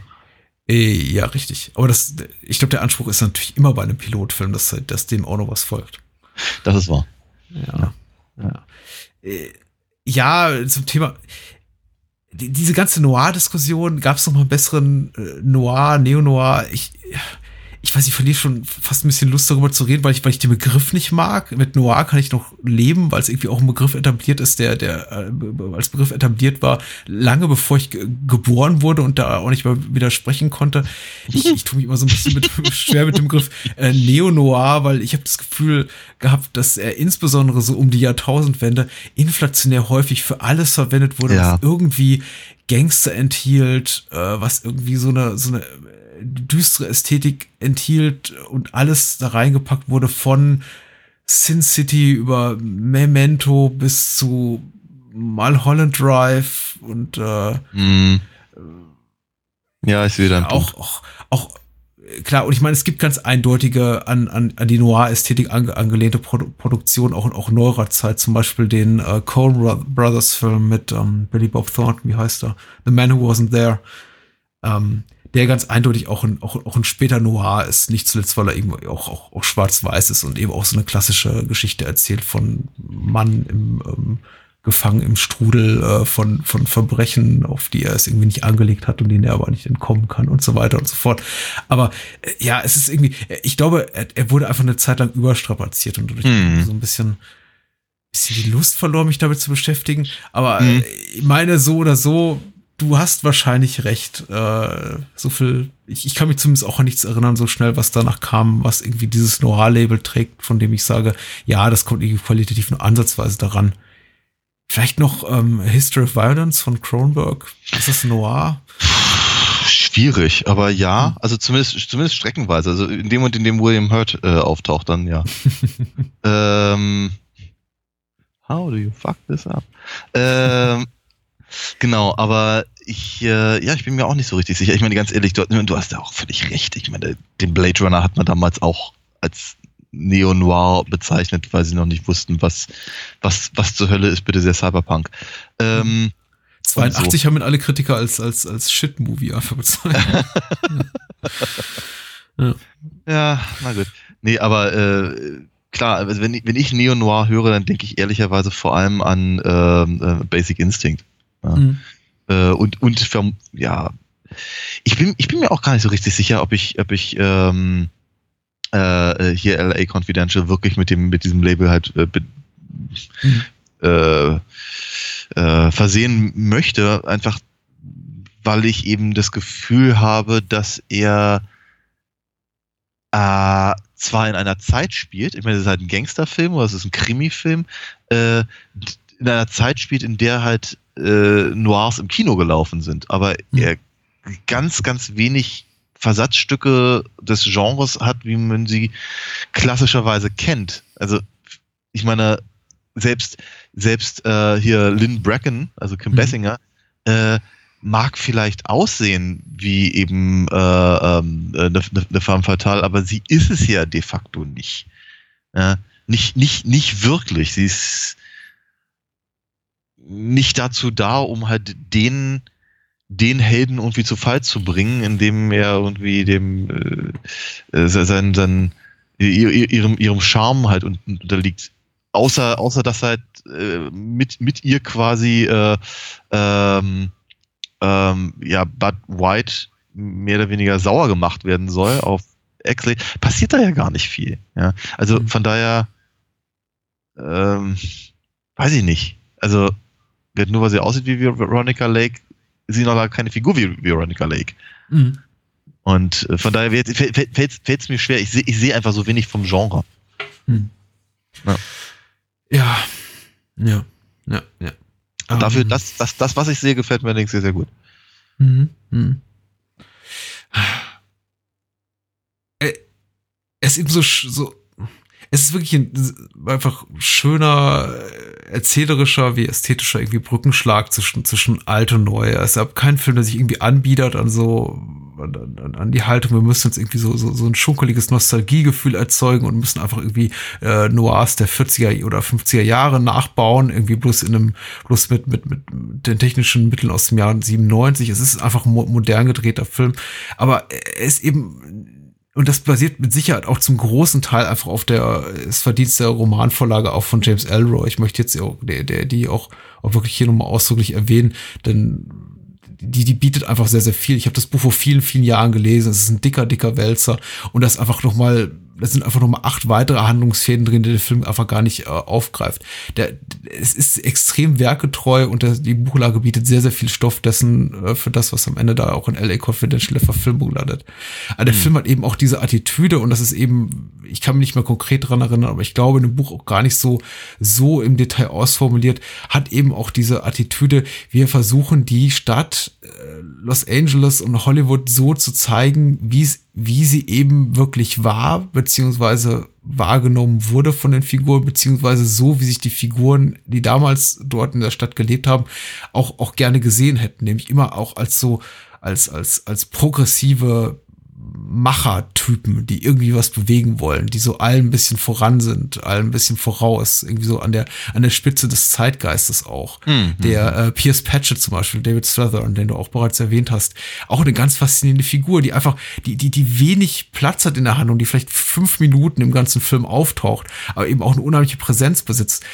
Äh, ja, richtig. Aber das, ich glaube, der Anspruch ist natürlich immer bei einem Pilotfilm, dass, halt- dass dem auch noch was folgt. Das ist wahr. Ja. Ja, Äh, ja zum Thema. die- Diese ganze Noir-Diskussion, gab es noch mal einen besseren äh, Noir, Neo-Noir? Ich, ich weiß, ich verliere schon fast ein bisschen Lust darüber zu reden, weil ich, weil ich den Begriff nicht mag. Mit Noir kann ich noch leben, weil es irgendwie auch ein Begriff etabliert ist, der, der äh, als Begriff etabliert war, lange bevor ich ge geboren wurde und da auch nicht mal widersprechen konnte. Ich, ich tue mich immer so ein bisschen mit, schwer mit dem Begriff äh, Neo-Noir, weil ich habe das Gefühl gehabt, dass er insbesondere so um die Jahrtausendwende inflationär häufig für alles verwendet wurde, Ja. was irgendwie Gangster enthielt, äh, was irgendwie so eine, so eine düstere Ästhetik enthielt und alles da reingepackt wurde von Sin City über Memento bis zu Mulholland Drive und äh, Hm. Ja, ich sehe deinen auch, Punkt. auch, auch, klar, und ich meine, es gibt ganz eindeutige an, an, an die Noir-Ästhetik ange, angelehnte Produ Produktion, auch, auch in neuerer Zeit, zum Beispiel den äh, Coen Bro- Brothers Film mit ähm, Billy Bob Thornton, wie heißt er? The Man Who Wasn't There. Ähm, der ganz eindeutig auch ein, auch, auch ein später Noir ist, nicht zuletzt, weil er eben auch, auch, auch schwarz-weiß ist und eben auch so eine klassische Geschichte erzählt von Mann im, ähm, gefangen im Strudel äh, von, von Verbrechen, auf die er es irgendwie nicht angelegt hat und denen er aber nicht entkommen kann und so weiter und so fort. Aber äh, ja, es ist irgendwie, äh, ich glaube, er, er wurde einfach eine Zeit lang überstrapaziert und dadurch Hm. so ein bisschen, bisschen die Lust verloren, mich damit zu beschäftigen. Aber Hm. äh, ich meine, so oder so, du hast wahrscheinlich recht. Äh, so viel, ich, ich kann mich zumindest auch an nichts erinnern, so schnell, was danach kam, was irgendwie dieses Noir-Label trägt, von dem ich sage, ja, das kommt irgendwie qualitativ nur ansatzweise daran. Vielleicht noch ähm, History of Violence von Cronenberg. Ist das Noir? Schwierig, aber ja, also zumindest, zumindest streckenweise. Also in dem und in dem William Hurt äh, auftaucht, dann ja. ähm, how do you fuck this up? Ähm, genau, aber ich, äh, ja, ich bin mir auch nicht so richtig sicher. Ich meine, ganz ehrlich, du, du hast ja auch völlig recht. Ich meine, den Blade Runner hat man damals auch als Neo-Noir bezeichnet, weil sie noch nicht wussten, was, was, was zur Hölle ist bitte der Cyberpunk. Ähm, 82 haben ihn alle Kritiker als, als, als Shit-Movie einfach bezeichnet. Ja, na gut. Nee, aber äh, klar, also wenn ich, wenn ich Neo-Noir höre, dann denke ich ehrlicherweise vor allem an ähm, äh, Basic Instinct. Ja. Mhm. Äh, und und verm- ja, ich bin, ich bin mir auch gar nicht so richtig sicher, ob ich, ob ich ähm, äh, hier LA Confidential wirklich mit dem, mit diesem Label halt äh, be- Mhm. äh, äh, versehen möchte, einfach weil ich eben das Gefühl habe, dass er äh, zwar in einer Zeit spielt, ich meine, es ist halt ein Gangsterfilm oder es ist ein Krimifilm, äh, in einer Zeit spielt, in der halt äh, Noirs im Kino gelaufen sind, aber Mhm. er ganz, ganz wenig Versatzstücke des Genres hat, wie man sie klassischerweise kennt. Also, ich meine, selbst, selbst äh, hier Lynn Bracken, also Kim Mhm. Bessinger, äh, mag vielleicht aussehen wie eben äh, ähm, eine, eine, eine femme fatale, aber sie ist es ja de facto nicht. Ja, nicht, nicht, nicht wirklich. Sie ist nicht dazu da, um halt den, den Helden irgendwie zu Fall zu bringen, indem er irgendwie dem äh, äh, sein, sein, ihr- ihr- ihrem, ihrem Charme halt un- unterliegt. außer, außer dass halt äh, mit, mit ihr quasi äh, ähm, ähm, ja, Bud White mehr oder weniger sauer gemacht werden soll auf Exley, passiert da ja gar nicht viel. Ja? Also Mhm. von daher ähm, weiß ich nicht. Also nur weil sie aussieht wie Veronica Lake, sie noch lange keine Figur wie Veronica Lake. Mhm. Und äh, von daher fällt es mir schwer. Ich sehe seh einfach so wenig vom Genre. Ja. Ja. Ja. ja. Und dafür, Ähm, das, das, das, was ich sehe, gefällt mir allerdings sehr, sehr gut. Mhm. Mhm. Äh, Es ist eben so, so, es ist wirklich ein einfach schöner, äh, erzählerischer wie ästhetischer irgendwie Brückenschlag zwischen, zwischen alt und neu. Es ist kein Film, der sich irgendwie anbietet an so, an, an, an die Haltung, wir müssen jetzt irgendwie so, so, so ein schunkeliges Nostalgiegefühl erzeugen und müssen einfach irgendwie äh, Noirs der 40er oder 50er Jahre nachbauen, irgendwie bloß in einem, bloß mit, mit, mit den technischen Mitteln aus dem Jahr 97. Es ist einfach ein mo modern gedrehter Film, aber er ist eben und das basiert mit Sicherheit auch zum großen Teil einfach auf der, das Verdienst der Romanvorlage auch von James Elroy. Ich möchte jetzt auch, der, der, die auch, auch wirklich hier nochmal ausdrücklich erwähnen, denn die, die bietet einfach sehr, sehr viel. Ich habe das Buch vor vielen, vielen Jahren gelesen. Es ist ein dicker, dicker Wälzer. Und das einfach nochmal, da sind einfach nochmal acht weitere Handlungsfäden drin, die der Film einfach gar nicht äh, aufgreift. Der, es ist extrem werketreu und der, die Buchlage bietet sehr, sehr viel Stoff dessen äh, für das, was am Ende da auch in LA Confidential der Verfilmung landet. Aber der Film hat eben auch diese Attitüde und das ist eben, ich kann mich nicht mehr konkret dran erinnern, aber ich glaube in dem Buch auch gar nicht so, so im Detail ausformuliert, hat eben auch diese Attitüde, wir versuchen die Stadt äh, Los Angeles und Hollywood so zu zeigen, wie es wie sie eben wirklich war, beziehungsweise wahrgenommen wurde von den Figuren, beziehungsweise so, wie sich die Figuren, die damals dort in der Stadt gelebt haben, auch, auch gerne gesehen hätten, nämlich immer auch als so, als, als, als progressive Machertypen, die irgendwie was bewegen wollen, die so allen ein bisschen voran sind, allen ein bisschen voraus, irgendwie so an der, an der Spitze des Zeitgeistes auch. Mhm. Der äh, Pierce Patchett zum Beispiel, David Strathern, den du auch bereits erwähnt hast, auch eine ganz faszinierende Figur, die einfach, die, die, die wenig Platz hat in der Handlung, die vielleicht fünf Minuten im ganzen Film auftaucht, aber eben auch eine unheimliche Präsenz besitzt.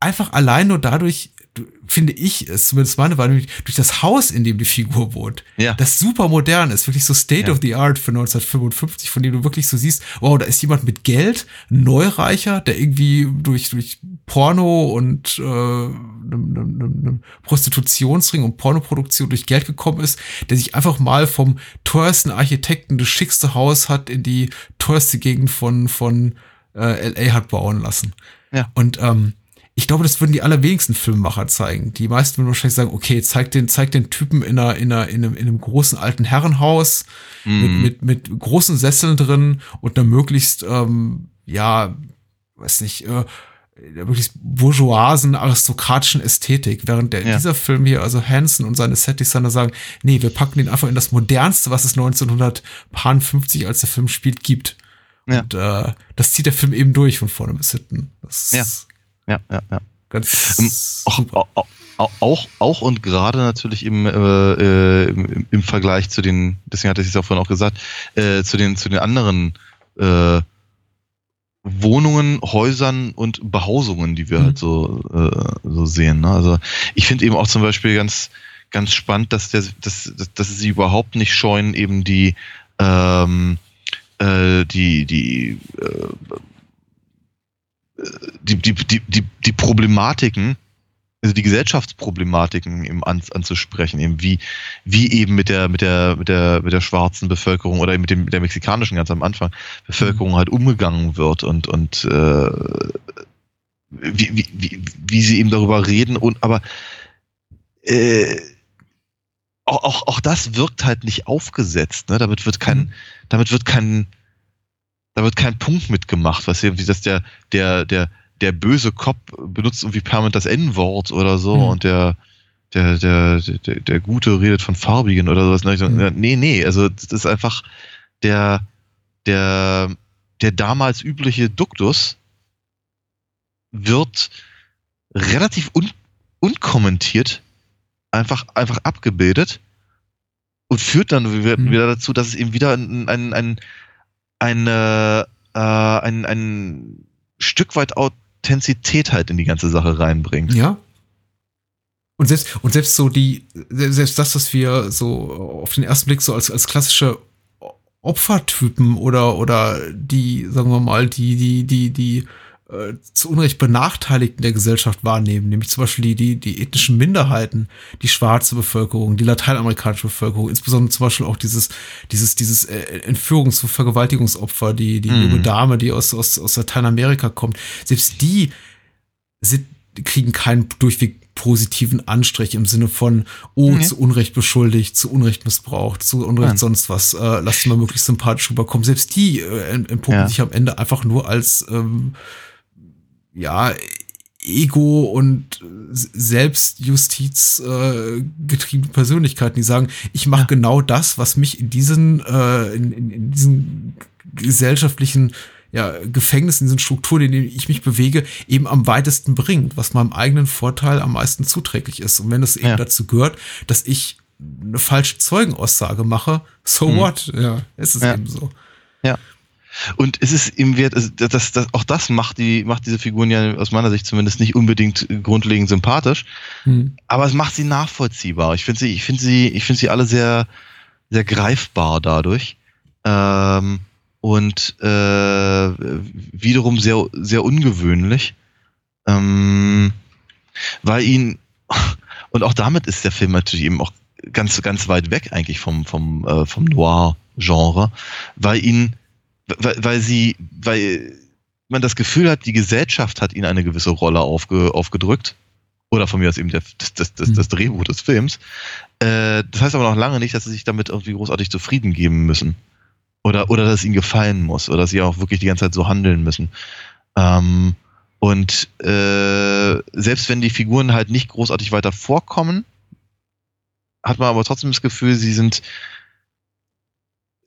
Einfach allein nur dadurch, du- finde ich, ist zumindest meine Wahrnehmung, durch das Haus, in dem die Figur wohnt, Ja. das super modern ist, wirklich so State Ja. of the Art für 1955, von dem du wirklich so siehst, wow, da ist jemand mit Geld, Neureicher, der irgendwie durch, durch Porno und äh, einem, einem, einem Prostitutionsring und Pornoproduktion durch Geld gekommen ist, der sich einfach mal vom teuersten Architekten das schickste Haus hat in die teuerste Gegend von, von äh, LA hat bauen lassen. Ja. Und ähm, ich glaube, das würden die allerwenigsten Filmemacher zeigen. Die meisten würden wahrscheinlich sagen, okay, zeig den, zeig den Typen in, einer, in, einer, in, einem, in einem großen alten Herrenhaus Mhm. mit, mit, mit großen Sesseln drin und einer möglichst, ähm, ja, weiß nicht, äh, der möglichst bourgeoisen, aristokratischen Ästhetik, während der, Ja. dieser Film hier, also Hansen und seine Set-Designer sagen, nee, wir packen den einfach in das modernste, was es 1950, als der Film spielt, gibt. Ja. Und äh, das zieht der Film eben durch von vorne bis hinten. Das ist Ja, ja, ja. ganz Ähm, auch, auch, auch, und gerade natürlich im, äh, äh, im, im Vergleich zu den, deswegen hatte ich es ja vorhin auch gesagt, äh, zu den, zu den anderen äh, Wohnungen, Häusern und Behausungen, die wir Mhm. halt so, äh, so sehen. Ne? Also ich finde eben auch zum Beispiel ganz, ganz spannend, dass, der, dass, dass, dass sie überhaupt nicht scheuen, eben die, ähm, äh, die, die, äh, die, die, die, die, die Problematiken, also die Gesellschaftsproblematiken eben an, anzusprechen, eben wie, wie eben mit der, mit der, mit der, mit der schwarzen Bevölkerung oder mit dem, mit der mexikanischen ganz am Anfang Bevölkerung halt umgegangen wird und, und äh, wie, wie, wie, wie sie eben darüber reden und aber äh, auch, auch, auch das wirkt halt nicht aufgesetzt, ne? Damit wird kein, Mhm. damit wird kein, da wird kein Punkt mitgemacht, was irgendwie, dass der, der, der, der böse Cop benutzt irgendwie permanent das N-Wort oder so Mhm. und der, der, der, der, der Gute redet von Farbigen oder sowas. Mhm. Nee, nee, also das ist einfach der, der, der damals übliche Duktus wird relativ un, unkommentiert einfach, einfach abgebildet und führt dann wieder, Mhm. wieder dazu, dass es eben wieder ein, ein, ein, ein, äh, ein, ein Stück weit au Authentizität halt in die ganze Sache reinbringt. Ja. Und selbst, und selbst so die, selbst das, was wir so auf den ersten Blick so als, als klassische Opfertypen oder, oder die, sagen wir mal, die, die, die, die äh, zu Unrecht Benachteiligten der Gesellschaft wahrnehmen, nämlich zum Beispiel die, die, die ethnischen Minderheiten, die schwarze Bevölkerung, die lateinamerikanische Bevölkerung, insbesondere zum Beispiel auch dieses, dieses, dieses äh, Entführungs- und Vergewaltigungsopfer, die, die Mhm. junge Dame, die aus, aus, aus Lateinamerika kommt, selbst die sind, kriegen keinen durchweg positiven Anstrich im Sinne von, oh, Nee. zu Unrecht beschuldigt, zu Unrecht missbraucht, zu Unrecht Nein. sonst was, äh, lasst mal möglichst sympathisch rüberkommen. Selbst die äh, entpuppen Ja. sich am Ende einfach nur als ähm, ja, Ego und Selbstjustiz äh, getriebene Persönlichkeiten, die sagen, ich mache Ja. genau das, was mich in diesen, äh, in, in, in diesen gesellschaftlichen ja, Gefängnissen, in diesen Strukturen, in denen ich mich bewege, eben am weitesten bringt, was meinem eigenen Vorteil am meisten zuträglich ist. Und wenn es eben Ja. dazu gehört, dass ich eine falsche Zeugenaussage mache, so Mhm. what? Ja, ist es Ja. eben so. Und es ist im Wert, also das, das, auch das macht die, macht diese Figuren ja aus meiner Sicht zumindest nicht unbedingt grundlegend sympathisch, Hm. aber es macht sie nachvollziehbar. Ich finde sie, ich finde sie, ich finde sie alle sehr, sehr greifbar dadurch. Ähm, und äh, wiederum sehr, sehr ungewöhnlich. Ähm, weil ihn, und auch damit ist der Film natürlich eben auch ganz, ganz weit weg eigentlich vom, vom, äh, vom Noir-Genre, weil ihn, weil, weil sie, weil man das Gefühl hat, die Gesellschaft hat ihnen eine gewisse Rolle aufge, aufgedrückt. Oder von mir aus eben der, das, das, das, das Drehbuch des Films. Äh, das heißt aber noch lange nicht, dass sie sich damit irgendwie großartig zufrieden geben müssen. Oder, oder dass es ihnen gefallen muss. Oder dass sie auch wirklich die ganze Zeit so handeln müssen. Ähm, und äh, selbst wenn die Figuren halt nicht großartig weiter vorkommen, hat man aber trotzdem das Gefühl, sie sind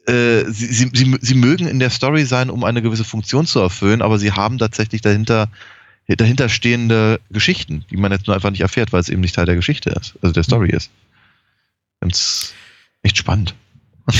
äh, sie, sie, sie, sie mögen in der Story sein, um eine gewisse Funktion zu erfüllen, aber sie haben tatsächlich dahinter dahinterstehende Geschichten, die man jetzt nur einfach nicht erfährt, weil es eben nicht Teil der Geschichte ist, also der Story ist. Ganz echt spannend.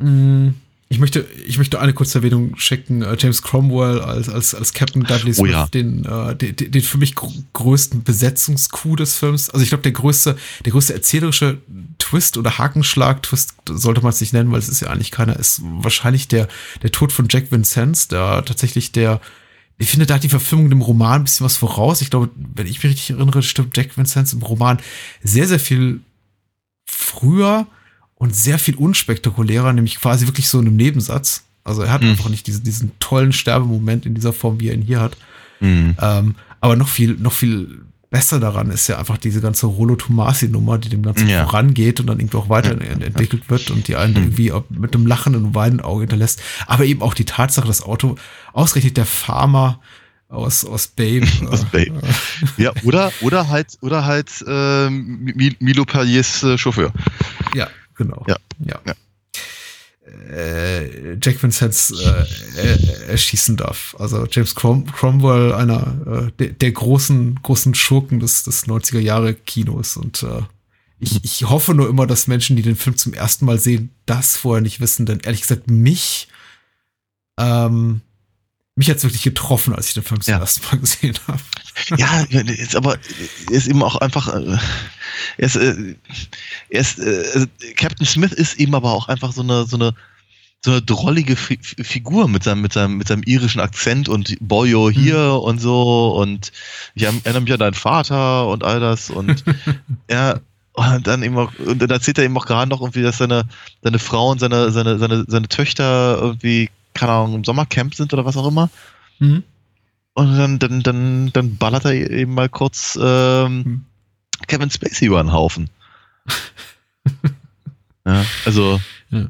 Mm, Ich möchte, ich möchte eine kurze Erwähnung schicken. Äh, James Cromwell als, als, als Captain Dudley Oh Smith, ja. den, äh, den, den für mich gr größten Besetzungscoup des Films. Also ich glaube, der größte, der größte erzählerische Twist oder Hakenschlag-Twist sollte man es nicht nennen, weil es ist ja eigentlich keiner, ist wahrscheinlich der, der Tod von Jack Vincennes, der tatsächlich der, ich finde, da hat die Verfilmung dem Roman ein bisschen was voraus. Ich glaube, wenn ich mich richtig erinnere, stimmt Jack Vincennes im Roman sehr, sehr viel früher und sehr viel unspektakulärer, nämlich quasi wirklich so in einem Nebensatz. Also er hat Hm. einfach nicht diesen, diesen tollen Sterbemoment in dieser Form, wie er ihn hier hat. Mhm. Ähm, aber noch viel, noch viel besser daran ist ja einfach diese ganze Rollo Tomasi-Nummer, die dem Ganzen Ja. vorangeht und dann irgendwie auch weiterentwickelt wird und die einen Hm. irgendwie mit einem lachenden und weinenden Auge hinterlässt. Aber eben auch die Tatsache, das Auto ausgerechnet der Farmer aus, aus Babe. Aus äh, Babe. Ja, oder, oder halt, oder halt äh, Mi- Milo Paliers äh, Chauffeur. Ja, genau. Ja. ja. Ja. Äh, Jack Vincennes äh, er, erschießen darf. Also James Crom Cromwell, einer äh, der, der großen, großen Schurken des, des 90er Jahre Kinos. Und äh, ich, ich hoffe nur immer, dass Menschen, die den Film zum ersten Mal sehen, das vorher nicht wissen. Denn ehrlich gesagt, mich, ähm, mich hat's wirklich getroffen, als ich den Film zum Ja. ersten Mal gesehen habe. Ja, ist aber er ist eben auch einfach. Er ist, äh, er ist äh, also Captain Smith ist eben aber auch einfach so eine so eine so eine drollige Fi Figur mit seinem mit seinem mit seinem irischen Akzent und Boyo hier und so und ich erinnere mich an deinen Vater und all das und er und dann eben auch, und dann erzählt er eben auch gerade noch irgendwie, dass seine, seine Frau und seine, seine, seine, seine Töchter irgendwie, keine Ahnung, im Sommercamp sind oder was auch immer. Mhm. Und dann, dann, dann, dann ballert er eben mal kurz ähm, Kevin Spacey über den Haufen. ja, also Ja.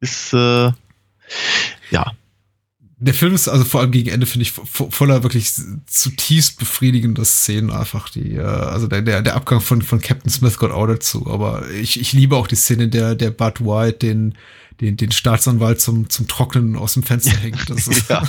ist äh, ja. Der Film ist also vor allem gegen Ende, finde ich, vo voller wirklich zutiefst befriedigender Szenen einfach. Die, äh, also der, der, der Abgang von, von Captain Smith gehört auch dazu. Aber ich, ich liebe auch die Szene, in der, der Bud White den, den, den Staatsanwalt zum, zum Trocknen aus dem Fenster hängt. Das ist Ja.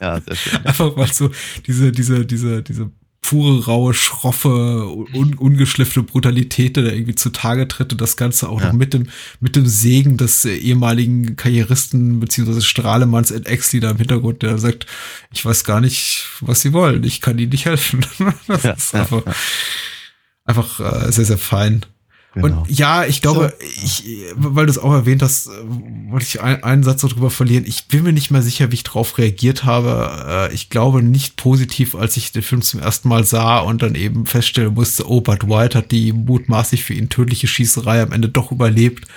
Ja, sehr schön. einfach mal so diese, diese, diese, diese pure, raue, schroffe, un ungeschliffene Brutalität, der da irgendwie zutage tritt und das Ganze auch Ja. noch mit dem, mit dem Segen des äh, ehemaligen Karrieristen beziehungsweise Strahlemanns Ed Exley da im Hintergrund, der sagt, ich weiß gar nicht, was sie wollen, ich kann ihnen nicht helfen. das Ja, ist einfach, ja. einfach äh, sehr, sehr fein. Genau. Und ja, ich glaube, ich, weil du es auch erwähnt hast, äh, wollte ich ein, einen Satz noch drüber verlieren. Ich bin mir nicht mehr sicher, wie ich drauf reagiert habe. Äh, Ich glaube nicht positiv, als ich den Film zum ersten Mal sah und dann eben feststellen musste, oh, Bud White hat die mutmaßlich für ihn tödliche Schießerei am Ende doch überlebt.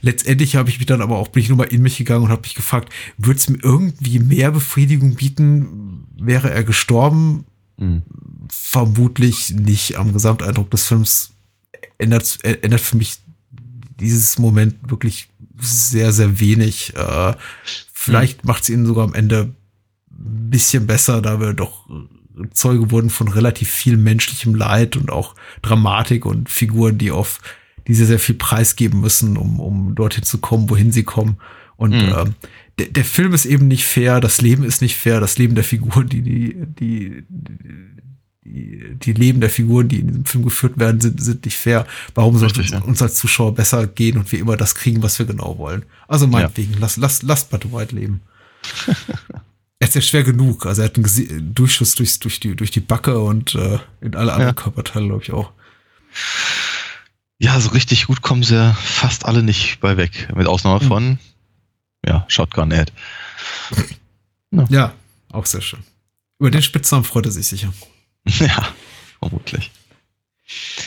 Letztendlich habe ich mich dann aber auch, bin ich nur mal in mich gegangen und habe mich gefragt, würde es mir irgendwie mehr Befriedigung bieten, wäre er gestorben? Mhm. vermutlich nicht am Gesamteindruck des Films ändert, äh, ändert für mich dieses Moment wirklich sehr, sehr wenig. Äh, vielleicht macht es ihn sogar am Ende ein bisschen besser, da wir doch Zeuge wurden von relativ viel menschlichem Leid und auch Dramatik und Figuren, die auf die sehr, sehr viel preisgeben müssen, um, um dorthin zu kommen, wohin sie kommen. Und Mhm. ähm, der, der Film ist eben nicht fair, das Leben ist nicht fair, das Leben der Figuren, die, die, die, die, Leben der Figuren, die in diesem Film geführt werden, sind, sind nicht fair. Warum sollte Richtig, es ja. uns als Zuschauer besser gehen und wir immer das kriegen, was wir genau wollen? Also meinetwegen, lass, lass, lass Bud White leben. er ist ja schwer genug. Also er hat einen Gesi Durchschuss durchs, durch, die, durch die Backe und äh, in alle anderen Ja. Körperteile, glaube ich, auch. Ja, so richtig gut kommen sie ja fast alle nicht bei weg. Mit Ausnahme Mhm. von, ja, Shotgun Ed. Ja, auch sehr schön. Über den Spitznamen freut er sich sicher. Ja, vermutlich.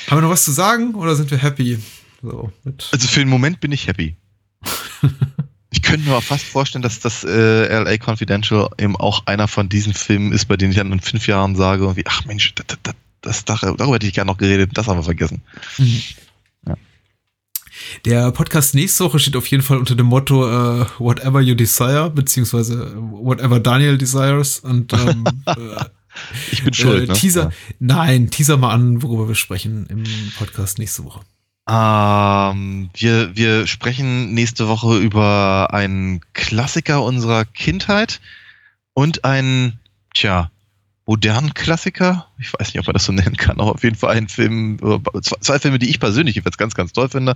Haben wir noch was zu sagen oder sind wir happy? So, Also für den Moment bin ich happy. ich könnte mir fast vorstellen, dass das äh, LA Confidential eben auch einer von diesen Filmen ist, bei denen ich dann in fünf Jahren sage, irgendwie, ach Mensch, das, das, das, darüber hätte ich gerne noch geredet, das haben wir vergessen. Der Podcast nächste Woche steht auf jeden Fall unter dem Motto äh, Whatever You Desire, beziehungsweise Whatever Daniel Desires. Und ähm, äh, Ich bin schuld, äh, ne? Teaser, nein, teaser mal an, worüber wir sprechen im Podcast nächste Woche. Ähm, wir, wir sprechen nächste Woche über einen Klassiker unserer Kindheit und einen, tja, modernen Klassiker. Ich weiß nicht, ob man das so nennen kann, aber auf jeden Fall ein Film, äh, zwei, zwei Filme, die ich persönlich jedenfalls ganz, ganz toll finde.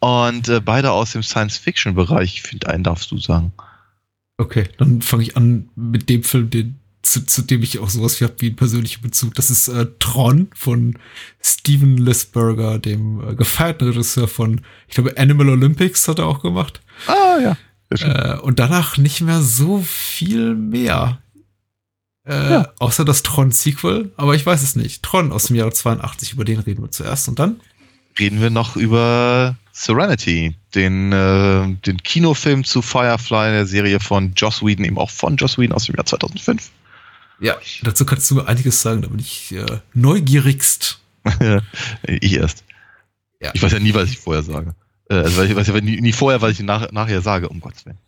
Und äh, beide aus dem Science-Fiction-Bereich. Ich finde, einen darfst du sagen. Okay, dann fange ich an mit dem Film, den, zu, zu dem ich auch sowas wie habe wie einen persönlichen Bezug. Das ist äh, Tron von Steven Lisberger, dem äh, gefeierten Regisseur von, ich glaube, Animal Olympics hat er auch gemacht. Ah, ja. Äh, und danach nicht mehr so viel mehr. Äh, Ja. Außer das Tron-Sequel, aber ich weiß es nicht. Tron aus dem Jahre 82, über den reden wir zuerst. Und dann? reden wir noch über Serenity, den, äh, den Kinofilm zu Firefly, der Serie von Joss Whedon, eben auch von Joss Whedon aus dem Jahr 2005. Ja, dazu kannst du mir einiges sagen, da bin ich äh, neugierigst. ich erst. Ja. Ich weiß ja nie, was ich vorher sage. Äh, also ich weiß ja nie, nie vorher, was ich nach, nachher sage, um Gottes Willen.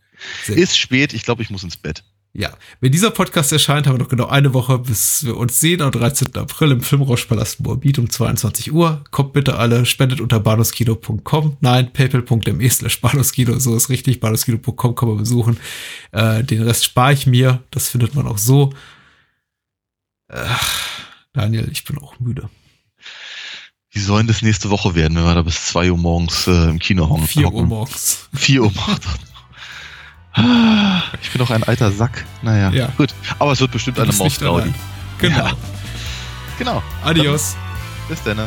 Sehr Ist spät, ich glaube, ich muss ins Bett. Ja, wenn dieser Podcast erscheint, haben wir noch genau eine Woche, bis wir uns sehen am 13. April im Filmrauschpalast Moabit um 22 Uhr. Kommt bitte alle, spendet unter bahnhofskino.com. Nein, paypal.me slash bahnhofskino, so ist richtig, bahnhofskino.com kann man besuchen. Äh, den Rest spare ich mir, das findet man auch so. Äh, Daniel, ich bin auch müde. Wie sollen das nächste Woche werden, wenn wir da bis 2 Uhr morgens äh, im Kino hocken? 4 Uhr morgens. 4 Uhr morgens. Ich bin doch ein alter Sack. Naja, Ja. gut. Aber es wird bestimmt eine Maus-Gaudi. allein. Genau. Ja. Genau. Adios. Bis dann.